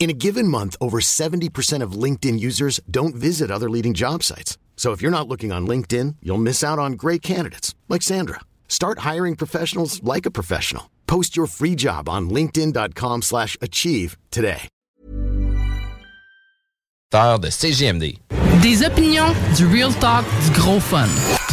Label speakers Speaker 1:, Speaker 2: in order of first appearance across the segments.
Speaker 1: In a given month, over 70% of LinkedIn users don't visit other leading job sites. So if you're not looking on LinkedIn, you'll miss out on great candidates like Sandra. Start hiring professionals like a professional. Post your free job on linkedin.com slash achieve today.
Speaker 2: de CGMD.
Speaker 3: Des opinions, du real talk, du gros fun.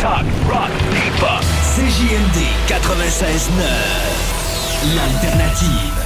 Speaker 4: Talk, rock, hip-hop. CJMD 96.9. L'alternative.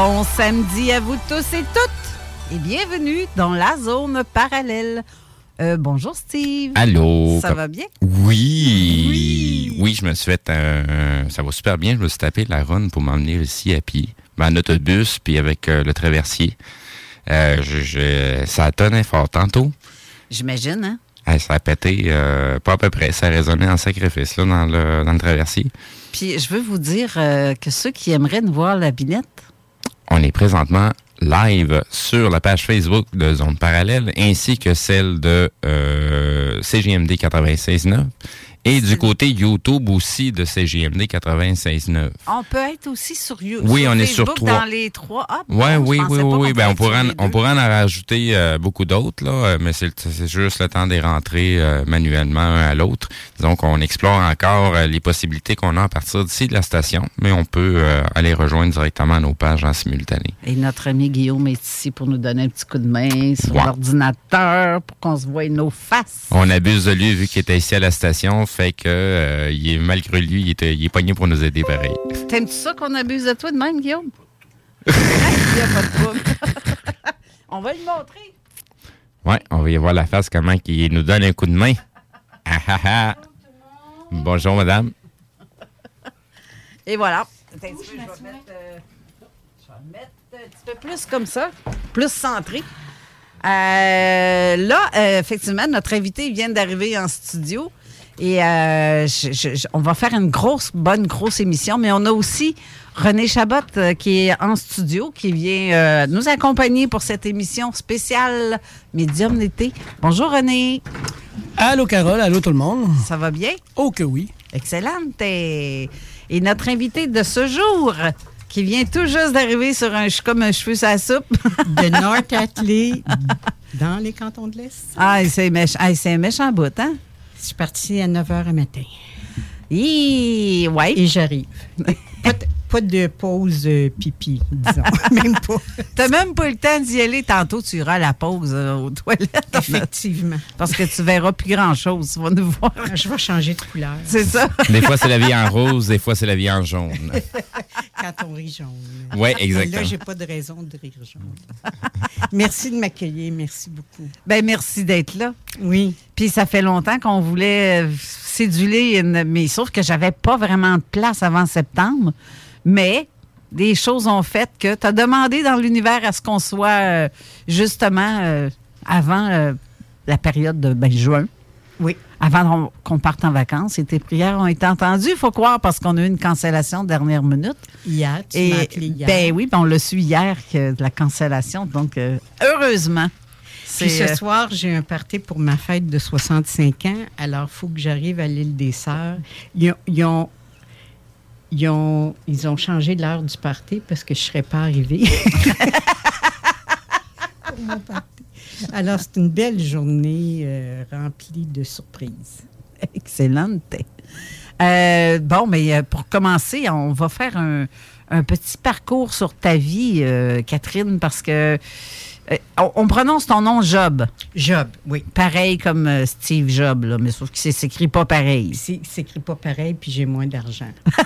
Speaker 5: Bon samedi à vous tous et toutes et bienvenue dans la zone parallèle. Euh, bonjour Steve.
Speaker 2: Allô?
Speaker 5: Ça va bien?
Speaker 2: Oui. oui. je me suis fait un... Ça va super bien. Je me suis tapé la run pour m'emmener ici à pied. Ben, en autobus, puis avec euh, le traversier. Euh, je, je- ça tonné fort tantôt.
Speaker 5: J'imagine, hein?
Speaker 2: Hey, ça a pété, euh, pas à peu près. Ça a résonné en sacrifice là, dans, le, dans le traversier.
Speaker 5: Puis je veux vous dire euh, que ceux qui aimeraient nous voir la binette,
Speaker 2: On est présentement live sur la page Facebook de Zone Parallèle ainsi que celle de euh, CGMD 96.9 Et du côté YouTube aussi de CGMD 96.9.
Speaker 5: On peut être aussi sur YouTube.
Speaker 2: Oui, on est sur trois.
Speaker 5: dans les trois. Ah,
Speaker 2: Ouais,
Speaker 5: bon, je
Speaker 2: oui, oui, oui, oui. Ben, on, pourrait en, on pourrait en rajouter euh, beaucoup d'autres, là, euh, mais c'est juste le temps de les rentrer euh, manuellement un à l'autre. Donc, on explore encore euh, les possibilités qu'on a à partir d'ici de la station, mais on peut euh, aller rejoindre directement nos pages en simultané.
Speaker 5: Et notre ami Guillaume est ici pour nous donner un petit coup de main sur
Speaker 2: Ouais.
Speaker 5: l'ordinateur pour qu'on se voie nos faces.
Speaker 2: On abuse de lui vu qu'il était ici à la station, fait que euh, il est malgré lui, il, était, il est pogné pour nous aider pareil.
Speaker 5: T'aimes-tu ça qu'on abuse de toi de même, Guillaume? Il n'y a pas de. On va lui montrer.
Speaker 2: Ouais, on va y voir la face comment il nous donne un coup de main. Ah, ah, ah. Bonjour madame.
Speaker 5: Et voilà. Je vais mettre, euh, je vais mettre un petit peu plus comme ça, plus centré. Euh, là, euh, effectivement, notre invité vient d'arriver en studio et euh, je- je- je- on va faire une grosse, bonne, grosse émission, mais on a aussi René Chabot euh, qui est en studio, qui vient euh, nous accompagner pour cette émission spéciale Médium d'été. Bonjour René.
Speaker 6: Allô Carole, allô tout le monde.
Speaker 5: Ça va bien?
Speaker 6: Oh que oui.
Speaker 5: Excellente. Et, et notre invité de ce jour, qui vient tout juste d'arriver sur un comme un cheveu la soupe.
Speaker 7: De North Atlee, dans les cantons de l'Est.
Speaker 5: Ah, c'est méch- ah, c'est un méchant bout, hein?
Speaker 7: Je suis partie à 9 h à matin.
Speaker 5: Hi, ouais.
Speaker 7: Et j'arrive. Pas, de- pause euh, pipi, disons. même pas.
Speaker 5: T'as même pas eu le temps d'y aller. Tantôt, tu iras à la pause euh, aux toilettes.
Speaker 7: Effectivement.
Speaker 5: Parce que tu verras plus grand-chose. Tu vas nous voir.
Speaker 7: Je vais changer de couleur.
Speaker 5: C'est ça.
Speaker 2: Des fois c'est la vie en rose, des fois c'est la vie en jaune.
Speaker 7: Quand on rit jaune.
Speaker 2: Ouais,
Speaker 7: Mais
Speaker 2: exactement.
Speaker 7: Là, j'ai pas de raison de rire jaune. merci de m'accueillir. Merci beaucoup.
Speaker 5: Ben, merci d'être là.
Speaker 7: Oui.
Speaker 5: Puis ça fait longtemps qu'on voulait euh, séduler, une- mais sauf que j'avais pas vraiment de place avant septembre. Mais des choses ont fait que tu as demandé dans l'univers à ce qu'on soit euh, justement euh, avant euh, la période de ben, juin.
Speaker 7: Oui.
Speaker 5: Avant qu'on parte en vacances. Et tes prières ont été entendues, il faut croire, parce qu'on a eu une cancellation de dernière minute.
Speaker 7: Hier, tu
Speaker 5: Et,
Speaker 7: appelé hier.
Speaker 5: Ben oui, ben on l'a su hier que de la cancellation. Donc, heureusement.
Speaker 7: Puis ce soir, j'ai un party pour ma fête de 65 ans. Alors, il faut que j'arrive à l'île des Sœurs. Ils ont, ils ont, ils ont, ils ont changé l'heure du party parce que je ne serais pas arrivée. Alors, c'est une belle journée euh, remplie de surprises.
Speaker 5: Excellente. Euh, bon, mais euh, pour commencer, on va faire un, un petit parcours sur ta vie, euh, Catherine, parce que on, on prononce ton nom Job.
Speaker 7: Job, oui.
Speaker 5: Pareil comme euh, Steve Job, là, mais sauf que c'est s'écrit pas pareil.
Speaker 7: C'est s'écrit pas pareil, puis j'ai moins d'argent.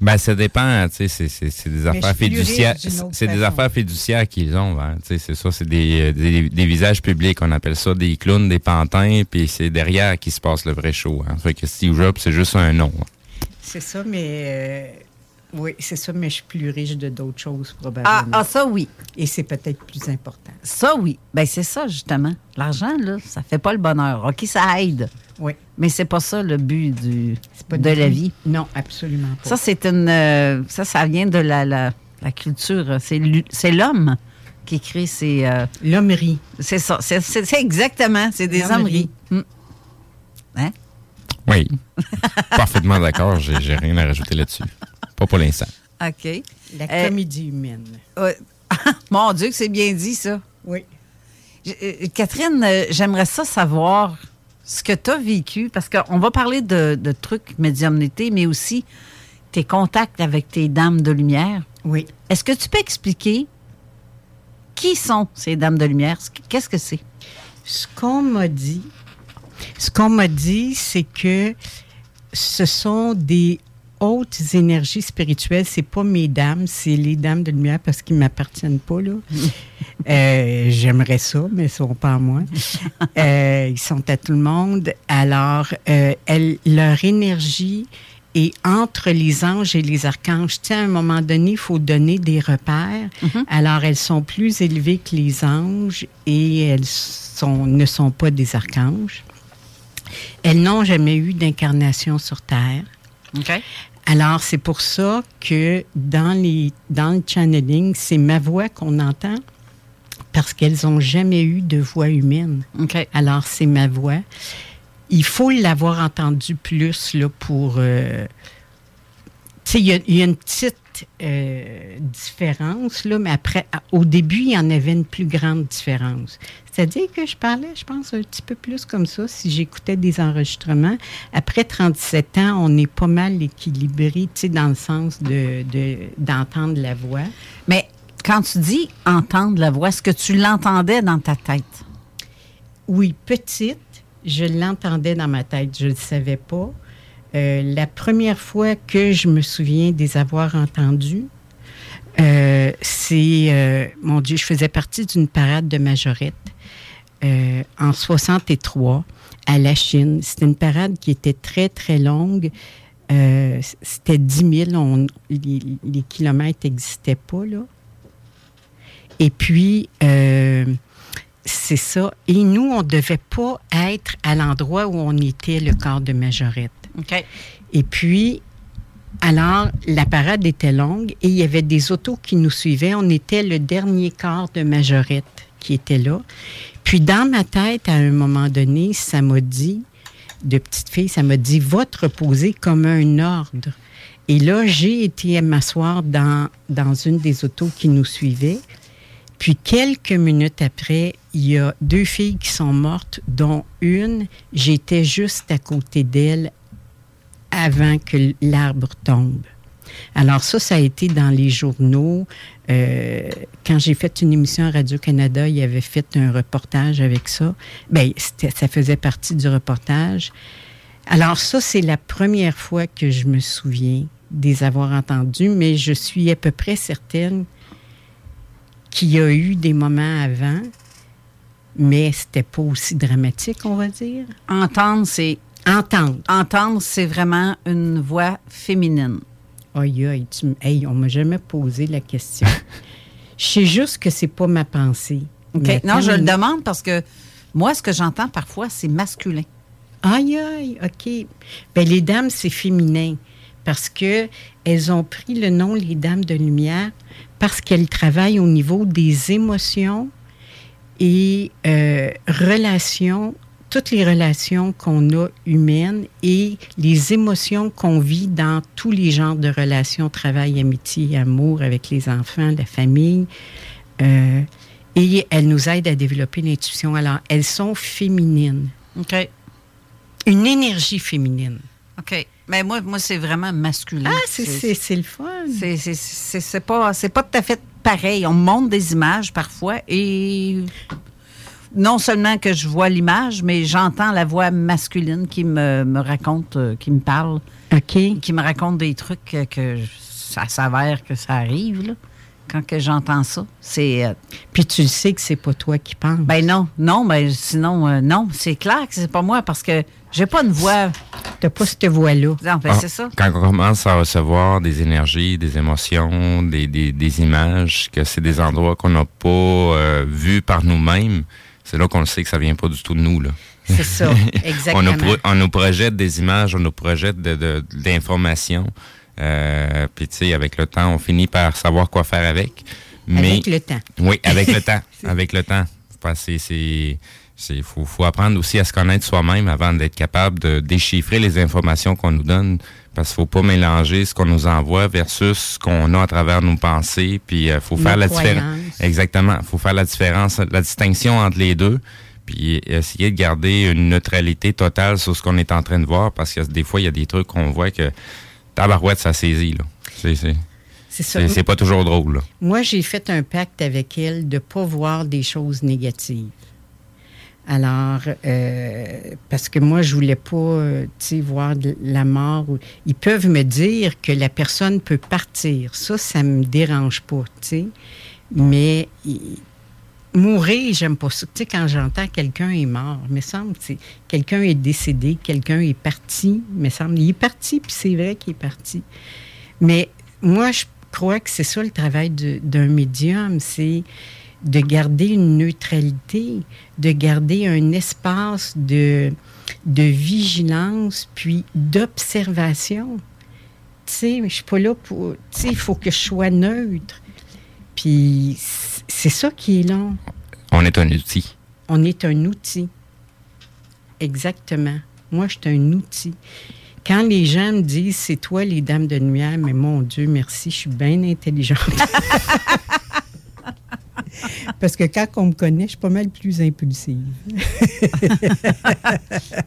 Speaker 2: Ben, ça dépend, tu sais, c'est- des affaires fiduciaires. C'est des affaires fiduciaires qu'ils ont, hein, tu sais, c'est ça, c'est des, euh, des, des visages publics, on appelle ça des clowns, des pantins, puis c'est derrière qui se passe le vrai show. Hein. Fait que Steve Jobs, c'est juste un nom. hein.
Speaker 7: C'est ça, mais. euh, oui, c'est ça, mais je suis plus riche de d'autres choses,
Speaker 5: Ah,
Speaker 7: probablement.
Speaker 5: ah, ça oui.
Speaker 7: Et c'est peut-être plus important.
Speaker 5: Ça oui. Ben c'est ça justement. L'argent là, ça fait pas le bonheur. OK, ça aide.
Speaker 7: Oui.
Speaker 5: Mais c'est pas ça le but du
Speaker 7: pas
Speaker 5: de la vie.
Speaker 7: Non, absolument pas.
Speaker 5: Ça c'est une euh, ça ça vient de la la, la culture, c'est l'homme qui crée ces euh,
Speaker 7: L'hommerie.
Speaker 5: C'est ça, c'est exactement, c'est des
Speaker 7: L'hommerie.
Speaker 5: hommeries. Hmm. Hein?
Speaker 2: Oui. Parfaitement d'accord, j'ai j'ai rien à rajouter là-dessus. Pas pour l'instant.
Speaker 5: OK.
Speaker 7: La
Speaker 5: Euh,
Speaker 7: comédie humaine.
Speaker 5: Mon Dieu, que c'est bien dit, ça.
Speaker 7: Oui.
Speaker 5: Euh, Catherine, euh, j'aimerais ça savoir ce que tu as vécu, parce qu'on va parler de, de trucs médiumnité, mais aussi tes contacts avec tes dames de lumière.
Speaker 7: Oui.
Speaker 5: Est-ce que tu peux expliquer qui sont ces dames de lumière? Qu'est-ce que c'est?
Speaker 7: Ce qu'on m'a dit, ce qu'on m'a dit, c'est que ce sont des hautes énergies spirituelles. C'est pas mes dames, c'est les dames de lumière parce qu'ils m'appartiennent pas là. Euh, J'aimerais ça, mais ils sont pas à moi. Euh, ils sont à tout le monde. Alors, euh, elles- leur énergie est entre les anges et les archanges. Tu sais, à un moment donné, il faut donner des repères. Alors, elles sont plus élevées que les anges et elles sont, ne sont pas des archanges. Elles n'ont jamais eu d'incarnation sur Terre. Alors, c'est pour ça que dans, les, dans le channeling, c'est ma voix qu'on entend parce qu'elles n'ont jamais eu de voix humaine. Alors, c'est ma voix. Il faut l'avoir entendu plus là, pour... euh, tu sais, il y, a- il y a une petite euh, différence, là, mais après, au début, il y en avait une plus grande différence. C'est-à-dire que je parlais, je pense, un petit peu plus comme ça si j'écoutais des enregistrements. Après 37 ans, on est pas mal équilibré, tu sais, dans le sens de, de- d'entendre la voix.
Speaker 5: Mais quand tu dis entendre la voix, est-ce que tu l'entendais dans ta tête?
Speaker 7: Oui, petite, je l'entendais dans ma tête, je ne le savais pas. Euh, la première fois que je me souviens des avoir entendus, euh, c'est, euh, mon Dieu, je faisais partie d'une parade de majorette en 63 à la Chine. C'était une parade qui était très, très longue. C'était 10 000. On, les, kilomètres n'existaient pas, là. Et puis, c'est ça. Et nous, on ne devait pas être à l'endroit où on était le corps de majorette. Et puis, alors, la parade était longue et il y avait des autos qui nous suivaient. On était le dernier corps de majorette qui était là. Puis, dans ma tête, à un moment donné, ça m'a dit, de petite fille, ça m'a dit, va te reposer comme un ordre. Et là, j'ai été m'asseoir dans, dans une des autos qui nous suivait. Puis quelques minutes après, il y a deux filles qui sont mortes, dont une, j'étais juste à côté d'elle avant que l'arbre tombe. Alors ça, ça a été dans les journaux. Euh, quand j'ai fait une émission à Radio-Canada, il avait fait un reportage avec ça. Bien, ça faisait partie du reportage. Alors ça, c'est la première fois que je me souviens des avoir entendus, mais je suis à peu près certaine qu'il y a eu des moments avant, mais c'était pas aussi dramatique, on va dire.
Speaker 5: Entendre, c'est.
Speaker 7: Entendre.
Speaker 5: Entendre, c'est vraiment une voix féminine.
Speaker 7: Aïe, aïe, tu hey, on m'a jamais posé la question. Je sais juste que c'est pas ma pensée.
Speaker 5: Non, je le demande parce que moi, ce que j'entends parfois, c'est masculin.
Speaker 7: Aïe, aïe, OK. Ben, les dames, c'est féminin. Parce que elles ont pris le nom les dames de lumière parce qu'elles travaillent au niveau des émotions et euh, relations, toutes les relations qu'on a humaines et les émotions qu'on vit dans tous les genres de relations, travail, amitié, amour avec les enfants, la famille. Euh, et elles nous aident à développer l'intuition. Alors, elles sont féminines.
Speaker 5: OK.
Speaker 7: Une énergie féminine.
Speaker 5: OK. Mais moi, moi c'est vraiment masculin.
Speaker 7: Ah, c'est- le fun.
Speaker 5: C'est- pas, pas tout à fait pareil. On montre des images parfois et non seulement que je vois l'image, mais j'entends la voix masculine qui me, me raconte, euh, qui me parle.
Speaker 7: OK.
Speaker 5: Qui me raconte des trucs euh, que ça s'avère que ça arrive, là, quand que j'entends ça. C'est. euh,
Speaker 7: Puis tu le sais que c'est pas toi qui penses.
Speaker 5: ben non, non, ben sinon, euh, non, c'est clair que c'est pas moi parce que j'ai pas une voix.
Speaker 7: T'as pas cette voix-là.
Speaker 5: Non, ben
Speaker 2: Ah,
Speaker 5: c'est ça.
Speaker 2: Quand on commence à recevoir des énergies, des émotions, des, des, des images, que c'est des endroits qu'on n'a pas euh, vus par nous-mêmes, c'est là qu'on le sait que ça vient pas du tout de nous. Là.
Speaker 7: C'est ça,
Speaker 2: on,
Speaker 7: exactement.
Speaker 2: nous pro- on nous projette des images, on nous projette de, de, de l'information. Euh, Puis tu sais, avec le temps, on finit par savoir quoi faire avec. Mais,
Speaker 7: Avec le temps.
Speaker 2: Oui, avec le temps. Avec le temps. Que c'est. Il faut, faut apprendre aussi à se connaître soi-même avant d'être capable de déchiffrer les informations qu'on nous donne. Parce qu'il faut pas mélanger ce qu'on nous envoie versus ce qu'on a à travers nos pensées. Puis il faut
Speaker 7: Nos
Speaker 2: faire la différence. Exactement. Il faut faire la différence, la distinction entre les deux. Puis essayer de garder une neutralité totale sur ce qu'on est en train de voir. Parce que des fois, il y a des trucs qu'on voit que tabarouette, ça saisit. là. C'est- c'est-
Speaker 7: C'est ça.
Speaker 2: C'est c'est pas toujours drôle. là.
Speaker 7: Moi, j'ai fait un pacte avec elle de ne pas voir des choses négatives. Alors, euh, parce que moi, je voulais pas, euh, voir la mort. Ils peuvent me dire que la personne peut partir. Ça, ça me dérange pas, tu sais. Mais il- mourir, j'aime pas ça. Tu sais, quand j'entends quelqu'un est mort, me semble, quelqu'un est décédé, quelqu'un est parti, me semble, il est parti, puis c'est vrai qu'il est parti. Mais moi, je crois que c'est ça le travail d'un médium, c'est de garder une neutralité, de garder un espace de, de vigilance, puis d'observation. Tu sais, je suis pas là pour... Tu sais, il faut que je sois neutre. Puis c'est ça qui est long.
Speaker 2: On est un outil.
Speaker 7: On est un outil. Exactement. Moi, je suis un outil. Quand les gens me disent c'est toi les dames de lumière, mais mon Dieu, merci, je suis bien intelligente. Parce que quand on me connaît, je suis pas mal plus impulsive.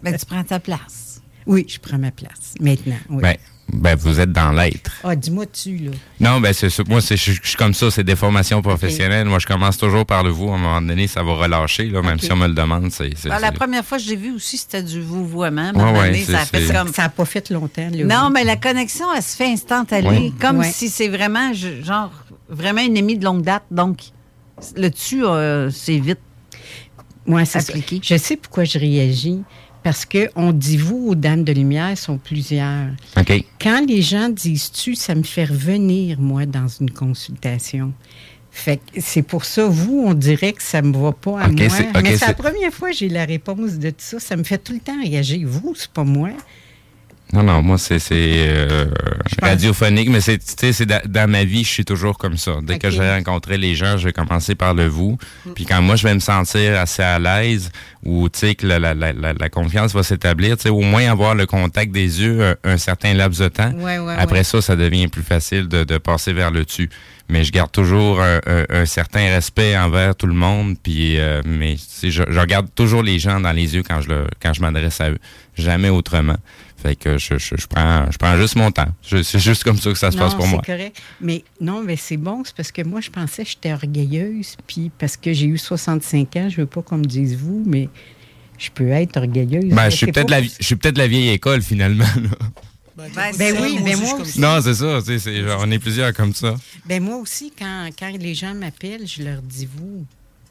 Speaker 5: Mais tu prends ta place.
Speaker 7: Oui, je prends ma place. Maintenant, oui.
Speaker 2: Ben, ben, vous êtes dans l'être.
Speaker 7: Ah, dis-moi tu là.
Speaker 2: Non, ben c'est ça. Moi, c'est, je, suis comme ça, c'est des formations professionnelles. Moi, je commence toujours par le vous. À un moment donné, ça va relâcher, là, même si on me le demande. C'est,
Speaker 5: Ben, la première fois que j'ai vu aussi, c'était du vouvoiement. À un
Speaker 2: Ouais,
Speaker 5: moment
Speaker 2: ouais,
Speaker 5: donné, ça a
Speaker 2: c'est-
Speaker 5: fait
Speaker 2: c'est-
Speaker 5: comme...
Speaker 7: Ça n'a pas fait longtemps. Là,
Speaker 5: Non,
Speaker 7: oui.
Speaker 5: mais la connexion, elle se fait instantanée.
Speaker 2: Oui.
Speaker 5: Comme si c'est vraiment, genre, vraiment une amie de longue date. Donc, le euh, c'est vite.
Speaker 7: Moi, c'est ça.
Speaker 5: appliqué.
Speaker 7: Je sais pourquoi je réagis. Parce qu'on dit vous aux dames de lumière sont plusieurs. Quand les gens disent tu, ça me fait revenir, moi, dans une consultation. Fait que c'est pour ça, vous, on dirait que ça me va pas à moi. Mais c'est la première fois que j'ai la réponse de tout ça. Ça me fait tout le temps réagir. Vous, c'est pas moi.
Speaker 2: Non, non, moi, c'est, c'est euh, radiophonique, mais c'est, tu sais, c'est da- dans ma vie, je suis toujours comme ça. Dès que je vais rencontrer les gens, je vais commencer par le vous. Puis quand moi, je vais me sentir assez à l'aise ou, tu sais, que la, la, la, la- confiance va s'établir, tu sais, au moins avoir le contact des yeux un, un certain laps de temps.
Speaker 7: Ouais, ouais,
Speaker 2: Après
Speaker 7: ouais.
Speaker 2: ça, ça devient plus facile de, de passer vers le dessus. Mais je garde toujours un, un- un certain respect envers tout le monde. Puis, euh, mais je, je regarde toujours les gens dans les yeux quand je le, quand je m'adresse à eux. Jamais autrement. Fait que je, je, je prends, je prends juste mon temps. C'est juste comme ça que ça se
Speaker 7: non,
Speaker 2: passe pour moi.
Speaker 7: c'est correct. Mais non, mais c'est bon. C'est parce que moi, je pensais que j'étais orgueilleuse. Puis parce que j'ai eu 65 ans, je veux pas qu'on me dise vous, mais je peux être orgueilleuse.
Speaker 2: Ben, je suis peut-être
Speaker 7: pas.
Speaker 2: la, vie- je suis peut-être la vieille école finalement. là.
Speaker 7: Ben oui, mais moi
Speaker 6: je
Speaker 7: aussi.
Speaker 2: non, c'est ça. on est plusieurs comme ça.
Speaker 7: Ben moi aussi, quand, quand les gens m'appellent, je leur dis vous.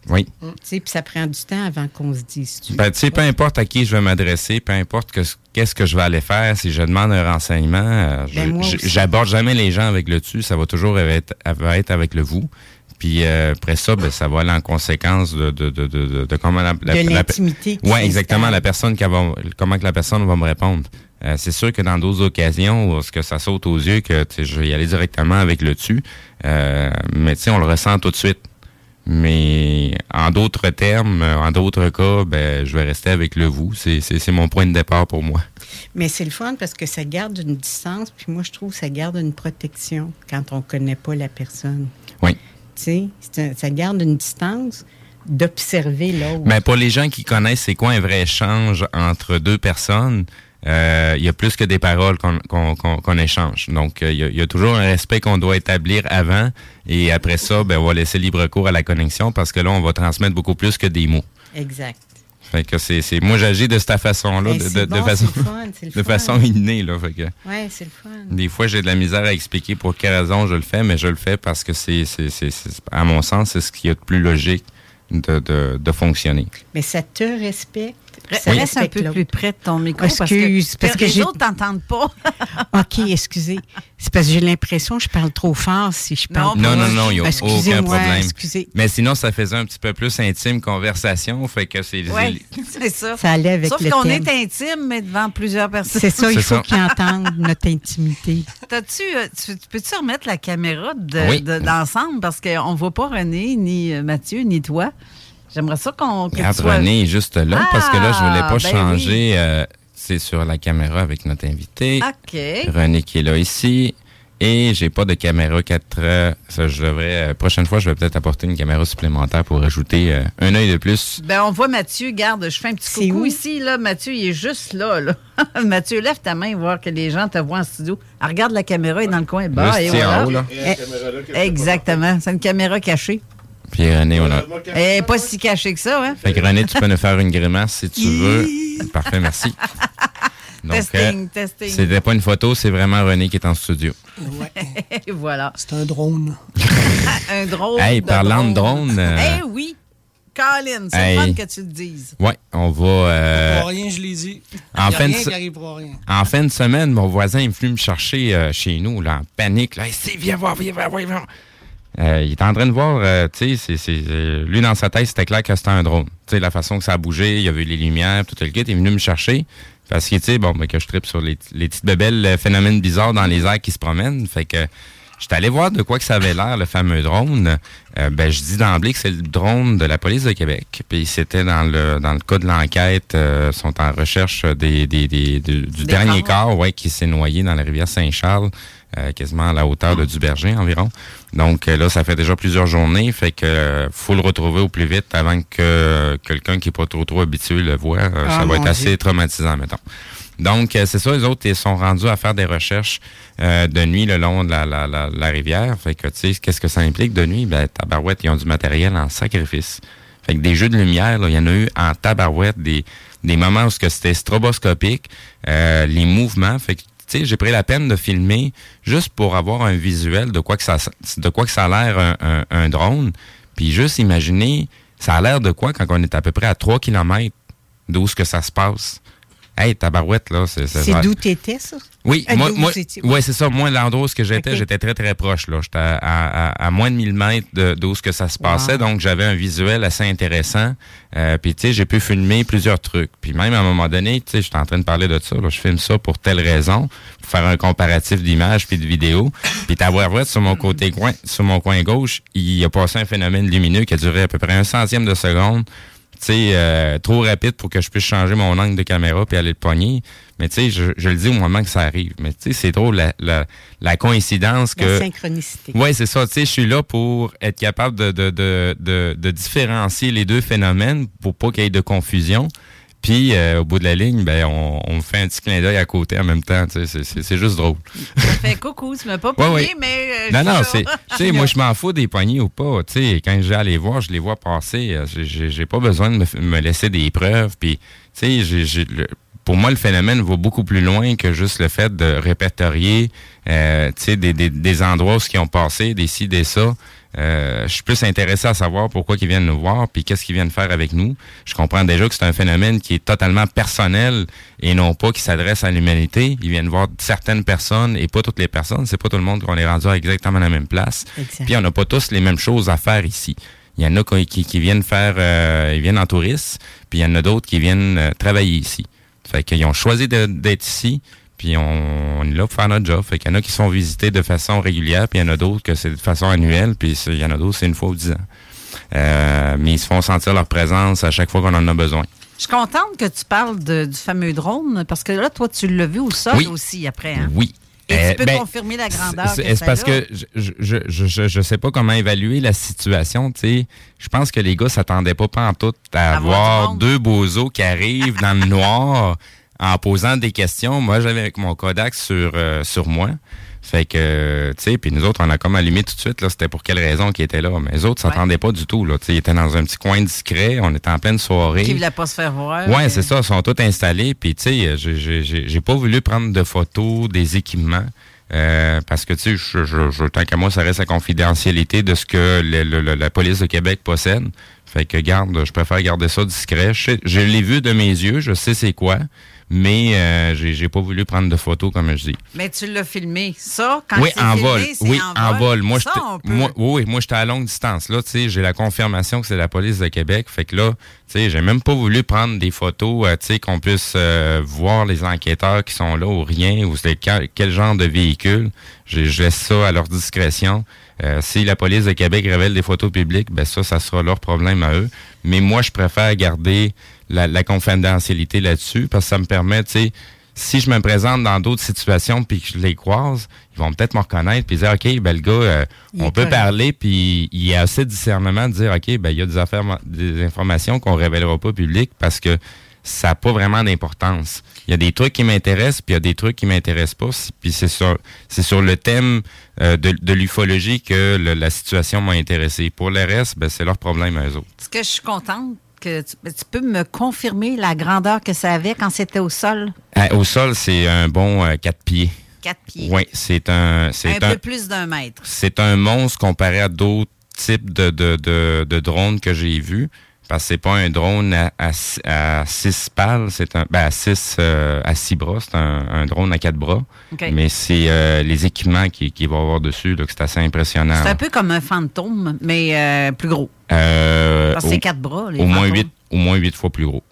Speaker 2: Oui.
Speaker 7: Tu sais, puis ça prend du temps avant qu'on se dise tu.
Speaker 2: Ben, tu sais, peu importe à qui je vais m'adresser, peu importe que- qu'est-ce que je vais aller faire, si je demande un renseignement, euh, je-
Speaker 7: Ben,
Speaker 2: je- j'aborde jamais les gens avec le tu, ça va toujours être, avec le vous. Puis euh, après ça, ben, ça va aller en conséquence de, de, de, de, de- de comment la, la-
Speaker 7: De l'intimité
Speaker 2: Ouais, exactement. La personne qui va, comment que la personne va me répondre. Euh, c'est sûr que dans d'autres occasions, où ce que ça saute aux yeux, que tu sais, je vais y aller directement avec le tu, euh, mais tu sais, on le ressent tout de suite. Mais en d'autres termes, euh, en d'autres cas, ben, je vais rester avec le vous. C'est, mon point de départ pour moi.
Speaker 7: Mais c'est le fun parce que ça garde une distance, puis moi, je trouve que ça garde une protection quand on connaît pas la personne.
Speaker 2: Oui.
Speaker 7: Tu sais, ça garde une distance d'observer l'autre.
Speaker 2: Mais pour les gens qui connaissent c'est quoi un vrai échange entre deux personnes, il y a plus que des paroles qu'on échange. Donc, euh, il y, a, il y a toujours un respect qu'on doit établir avant et après ça, ben, on va laisser libre cours à la connexion parce que là, on va transmettre beaucoup plus que des mots.
Speaker 7: Exact.
Speaker 2: Fait que c'est, moi, j'agis de cette façon-là,
Speaker 7: Ben,
Speaker 2: de, de- de
Speaker 7: bon,
Speaker 2: façon,
Speaker 7: c'est le fun,
Speaker 2: de façon innée, là. Fait que,
Speaker 7: Oui, c'est le fun.
Speaker 2: des fois, j'ai de la misère à expliquer pour quelle raison je le fais, mais je le fais parce que c'est, à mon sens, c'est ce qui est le plus logique de, de, de fonctionner.
Speaker 7: Mais ça te respecte.
Speaker 5: Reste un peu plus près de ton micro
Speaker 7: Excuse,
Speaker 5: parce que,
Speaker 7: parce que
Speaker 5: les autres t'entendent pas.
Speaker 7: OK, excusez. C'est parce que j'ai l'impression que je parle trop fort si je parle
Speaker 2: Non, non, non, il n'y a aucun problème.
Speaker 7: Excusez.
Speaker 2: Mais sinon, ça faisait un petit peu plus intime conversation, fait que c'est...
Speaker 5: Oui, c'est ça.
Speaker 7: Ça allait avec
Speaker 5: Sauf qu'on est intime, mais devant plusieurs personnes.
Speaker 7: C'est ça, il faut qu'ils entendent notre intimité.
Speaker 5: T'as-tu, euh, tu, tu peux-tu remettre la caméra de,
Speaker 2: Oui.
Speaker 5: de-? Parce qu'on ne voit pas René, ni euh, Mathieu, ni toi. J'aimerais ça qu'on.
Speaker 2: Regarde,
Speaker 5: sois-
Speaker 2: René est juste là, parce que là, je voulais pas
Speaker 5: Ah, ben
Speaker 2: changer... euh, c'est sur la caméra avec notre invité.
Speaker 5: OK.
Speaker 2: René qui est là ici. Et j'ai pas de caméra 4 Ça, je devrais... euh, prochaine fois, je vais peut-être apporter une caméra supplémentaire pour ajouter euh, un œil de plus.
Speaker 5: Ben, on voit Mathieu, garde, je fais un petit coucou
Speaker 7: où?
Speaker 5: ici, là. Mathieu, il est juste là, là. Mathieu, lève ta main, voir que les gens te voient en studio. Ah, regarde la caméra, il est dans le coin bas.
Speaker 2: Juste
Speaker 5: et
Speaker 2: ici,
Speaker 5: voilà.
Speaker 2: en haut, là.
Speaker 5: Eh, Exactement. C'est une caméra cachée.
Speaker 2: Puis René, on a...
Speaker 5: Elle n'est pas si cachée que ça, hein?
Speaker 2: Fait que René, tu peux nous faire une grimace si tu veux. Parfait, merci. Donc,
Speaker 5: testing,
Speaker 2: euh,
Speaker 5: testing.
Speaker 2: C'était pas une photo, c'est vraiment René qui est en studio.
Speaker 5: Et voilà.
Speaker 6: C'est un drone.
Speaker 5: un drone.
Speaker 2: Hey,
Speaker 5: de
Speaker 2: parlant de drone, euh,
Speaker 5: Eh oui. Colin, c'est
Speaker 2: hey.
Speaker 5: que tu le dises.
Speaker 2: Ouais, on va. euh,
Speaker 6: Pour rien, je l'ai dit.
Speaker 2: en
Speaker 6: Il y a
Speaker 2: fin de
Speaker 6: rien
Speaker 2: se-
Speaker 6: qui arrive pour rien.
Speaker 2: en fin de semaine, mon voisin est venu me chercher euh, chez nous, là, en panique. Là, Hey, si, viens voir, viens voir, viens voir. Euh, il est en train de voir, euh, tu sais, euh, lui dans sa tête, c'était clair que c'était un drone. Tu sais, la façon que ça a bougé, il a vu les lumières, tout le kit, il est venu me chercher. Parce que, tu sais, bon, ben, que je tripe sur les, les petites bebelles, phénomènes bizarres dans les airs qui se promènent. Fait que J'étais allé voir de quoi que ça avait l'air, le fameux drone. Euh, ben, je dis d'emblée que c'est le drone de la police de Québec. Puis c'était dans le dans le cas de l'enquête, euh, sont en recherche des, des, des- du, du dernier corps, ouais, qui s'est noyé dans la rivière Saint-Charles, euh, quasiment à la hauteur de Duberger environ. Donc euh, là, ça fait déjà plusieurs journées, fait que euh, faut le retrouver au plus vite avant que quelqu'un qui est pas trop trop habitué le voit.
Speaker 7: Ah,
Speaker 2: ça va être assez
Speaker 7: Dieu.
Speaker 2: traumatisant, mettons. Donc, c'est ça, les autres, ils sont rendus à faire des recherches euh, de nuit le long de la, la, la, la rivière. Fait que, tu sais, qu'est-ce que ça implique de nuit? Ben, tabarouette, ils ont du matériel en sacrifice. Fait que des jeux de lumière, là, il y en a eu en tabarouette, des, des moments où c'était stroboscopique, euh, les mouvements. Fait que, j'ai pris la peine de filmer juste pour avoir un visuel de quoi que ça, a l'air un drone. Puis juste imaginer, ça a l'air de quoi quand on est à peu près à 3 km d'où ce que ça se passe. Hey, tabarouette, là, c'est...
Speaker 7: C'est d'où t'étais, ça?
Speaker 2: Oui, moi, moi ouais,
Speaker 7: ouais.
Speaker 2: c'est ça. Moi, l'endroit où j'étais, j'étais très, très proche. là. J'étais à, à- à moins de 1000 mètres d'où ce que ça se passait.
Speaker 7: Wow.
Speaker 2: Donc, j'avais un visuel assez intéressant. Euh, puis, tu sais, j'ai pu filmer plusieurs trucs. Puis, même à un moment donné, tu sais, j'étais en train de parler de ça. Là, je filme ça pour telle raison, pour faire un comparatif d'images puis de vidéos. Puis, vrai sur mon côté coin, sur mon coin gauche, il a passé un phénomène lumineux qui a duré à peu près un centième de seconde euh, trop rapide pour que je puisse changer mon angle de caméra puis aller le pogner. Mais tu sais, je, je le dis au moment que ça arrive. Mais tu sais, c'est drôle la, la, la coïncidence que...
Speaker 7: La synchronicité.
Speaker 2: Oui, c'est ça. Tu sais, je suis là pour être capable de, de, de, de, de différencier les deux phénomènes pour pas qu'il y ait de confusion. Puis, euh, au bout de la ligne, ben, on, on fait un petit clin d'œil à côté en même temps. C'est- juste drôle.
Speaker 5: Ça fait coucou, tu m'as pas
Speaker 2: Ouais,
Speaker 5: payé,
Speaker 2: ouais.
Speaker 5: mais. euh,
Speaker 2: Non,
Speaker 5: je
Speaker 2: non,
Speaker 5: suis
Speaker 2: c'est.
Speaker 5: là.
Speaker 2: Tu sais, moi, je m'en fous des poignées ou pas. Tu sais, quand j'ai à les voir, je les vois passer. Euh, j'ai- pas besoin de me, laisser des preuves. Puis, tu sais, pour moi, le phénomène va beaucoup plus loin que juste le fait de répertorier, euh, tu sais, des, des, des endroits où ce qui ont passé, des ci, des ça. Euh, je suis plus intéressé à savoir pourquoi ils viennent nous voir, puis qu'est-ce qu'ils viennent faire avec nous. Je comprends déjà que c'est un phénomène qui est totalement personnel et non pas qui s'adresse à l'humanité. Ils viennent voir certaines personnes et pas toutes les personnes. C'est pas tout le monde qu'on est rendu à exactement la même place. Puis on n'a pas tous les mêmes choses à faire ici. Il y en a qui, qui- qui viennent faire, euh, ils viennent en touriste, puis il y en a d'autres qui viennent euh, travailler ici. Fait qu'ils ont choisi d'être ici, puis on, on est là pour faire notre job. Fait qu'il y en a qui sont visités de façon régulière, puis il y en a d'autres que c'est de façon annuelle, puis il y en a d'autres c'est une fois ou dix ans. Euh, mais ils se font sentir leur présence à chaque fois qu'on en a besoin.
Speaker 5: Je suis contente que tu parles de- du fameux drone, parce que là, toi, tu l'as vu au sol
Speaker 2: Oui.
Speaker 5: aussi après. Hein?
Speaker 2: Oui.
Speaker 5: Et
Speaker 2: Euh,
Speaker 5: tu peux
Speaker 2: ben,
Speaker 5: confirmer la grandeur
Speaker 2: c'est-
Speaker 5: ça
Speaker 2: parce que je, je, je, je, je sais pas comment évaluer la situation. sais. Je pense que les gars s'attendaient pas pantoute à
Speaker 5: À voir
Speaker 2: deux bozos qui arrivent dans le noir en posant des questions. Moi, j'avais avec mon Kodak sur, euh, sur moi. Fait que, tu sais, puis nous autres, on a comme allumé tout de suite, là, c'était pour quelle raison qu'ils étaient là. Mais les autres s'attendaient pas du tout, là. Tu sais, ils étaient dans un petit coin discret, on était en pleine soirée.
Speaker 5: Qui ne voulait pas se faire voir.
Speaker 2: Ouais, c'est ça, ils sont tous installés. Puis, tu sais, j'ai- j'ai j'ai- pas voulu prendre de photos des équipements. euh, parce que, tu sais, je, je, je- tant qu'à moi, ça reste la confidentialité de ce que le- le- le- la police de Québec possède. Fait que, garde, je préfère garder ça discret. Je, je l'ai vu de mes yeux, je sais c'est quoi, mais euh, j'ai pas voulu prendre de photos, comme je dis.
Speaker 5: Mais tu l'as filmé. Ça, quand
Speaker 2: oui, en
Speaker 5: filmé,
Speaker 2: vol. Oui, en vol. Moi,
Speaker 5: Ça, on peut-
Speaker 2: moi, oui, oui, moi, j'étais à longue distance. Là, tu sais, j'ai la confirmation que c'est la police de Québec. Fait que là, tu sais, j'ai même pas voulu prendre des photos, euh, tu sais, qu'on puisse euh, voir les enquêteurs qui sont là ou rien, ou c'est quel, quel genre de véhicule. Je, je laisse ça à leur discrétion. Euh, si la police de Québec révèle des photos publiques, ben ça, ça sera leur problème à eux. Mais moi, je préfère garder la, la confidentialité là-dessus parce que ça me permet, tu sais, si je me présente dans d'autres situations puis que je les croise, ils vont peut-être me reconnaître puis dire OK, ben le gars, euh, on peut
Speaker 7: correct.
Speaker 2: parler puis il y a assez de discernement de dire OK, ben il y a des affaires des informations qu'on révélera pas publiques parce que ça n'a pas vraiment d'importance. Il y a des trucs qui m'intéressent, puis il y a des trucs qui m'intéressent pas. Puis c'est sur, c'est sur le thème euh, de, de l'ufologie que le- la situation m'a intéressé. Pour le reste, ben, c'est leur problème à eux autres.
Speaker 5: Est-ce que je suis contente que tu, tu peux me confirmer la grandeur que ça avait quand c'était au sol?
Speaker 2: Ah, au sol, c'est un bon euh, quatre pieds.
Speaker 5: Quatre pieds.
Speaker 2: Oui, c'est un,
Speaker 5: Un
Speaker 2: c'est un,
Speaker 5: peu plus d'un mètre.
Speaker 2: c'est un monstre comparé à d'autres types de, de, de, de drones que j'ai vus. Parce que c'est pas un drone à, à, six- à six pales, c'est un ben à six euh, à six bras, c'est un, un drone à quatre bras. Mais c'est euh, les équipements qui, qui vont avoir dessus que c'est assez impressionnant.
Speaker 5: C'est un peu comme un fantôme, mais euh, plus gros.
Speaker 2: Euh,
Speaker 5: Parce que c'est quatre bras, les
Speaker 2: au moins huit, au moins huit fois plus gros.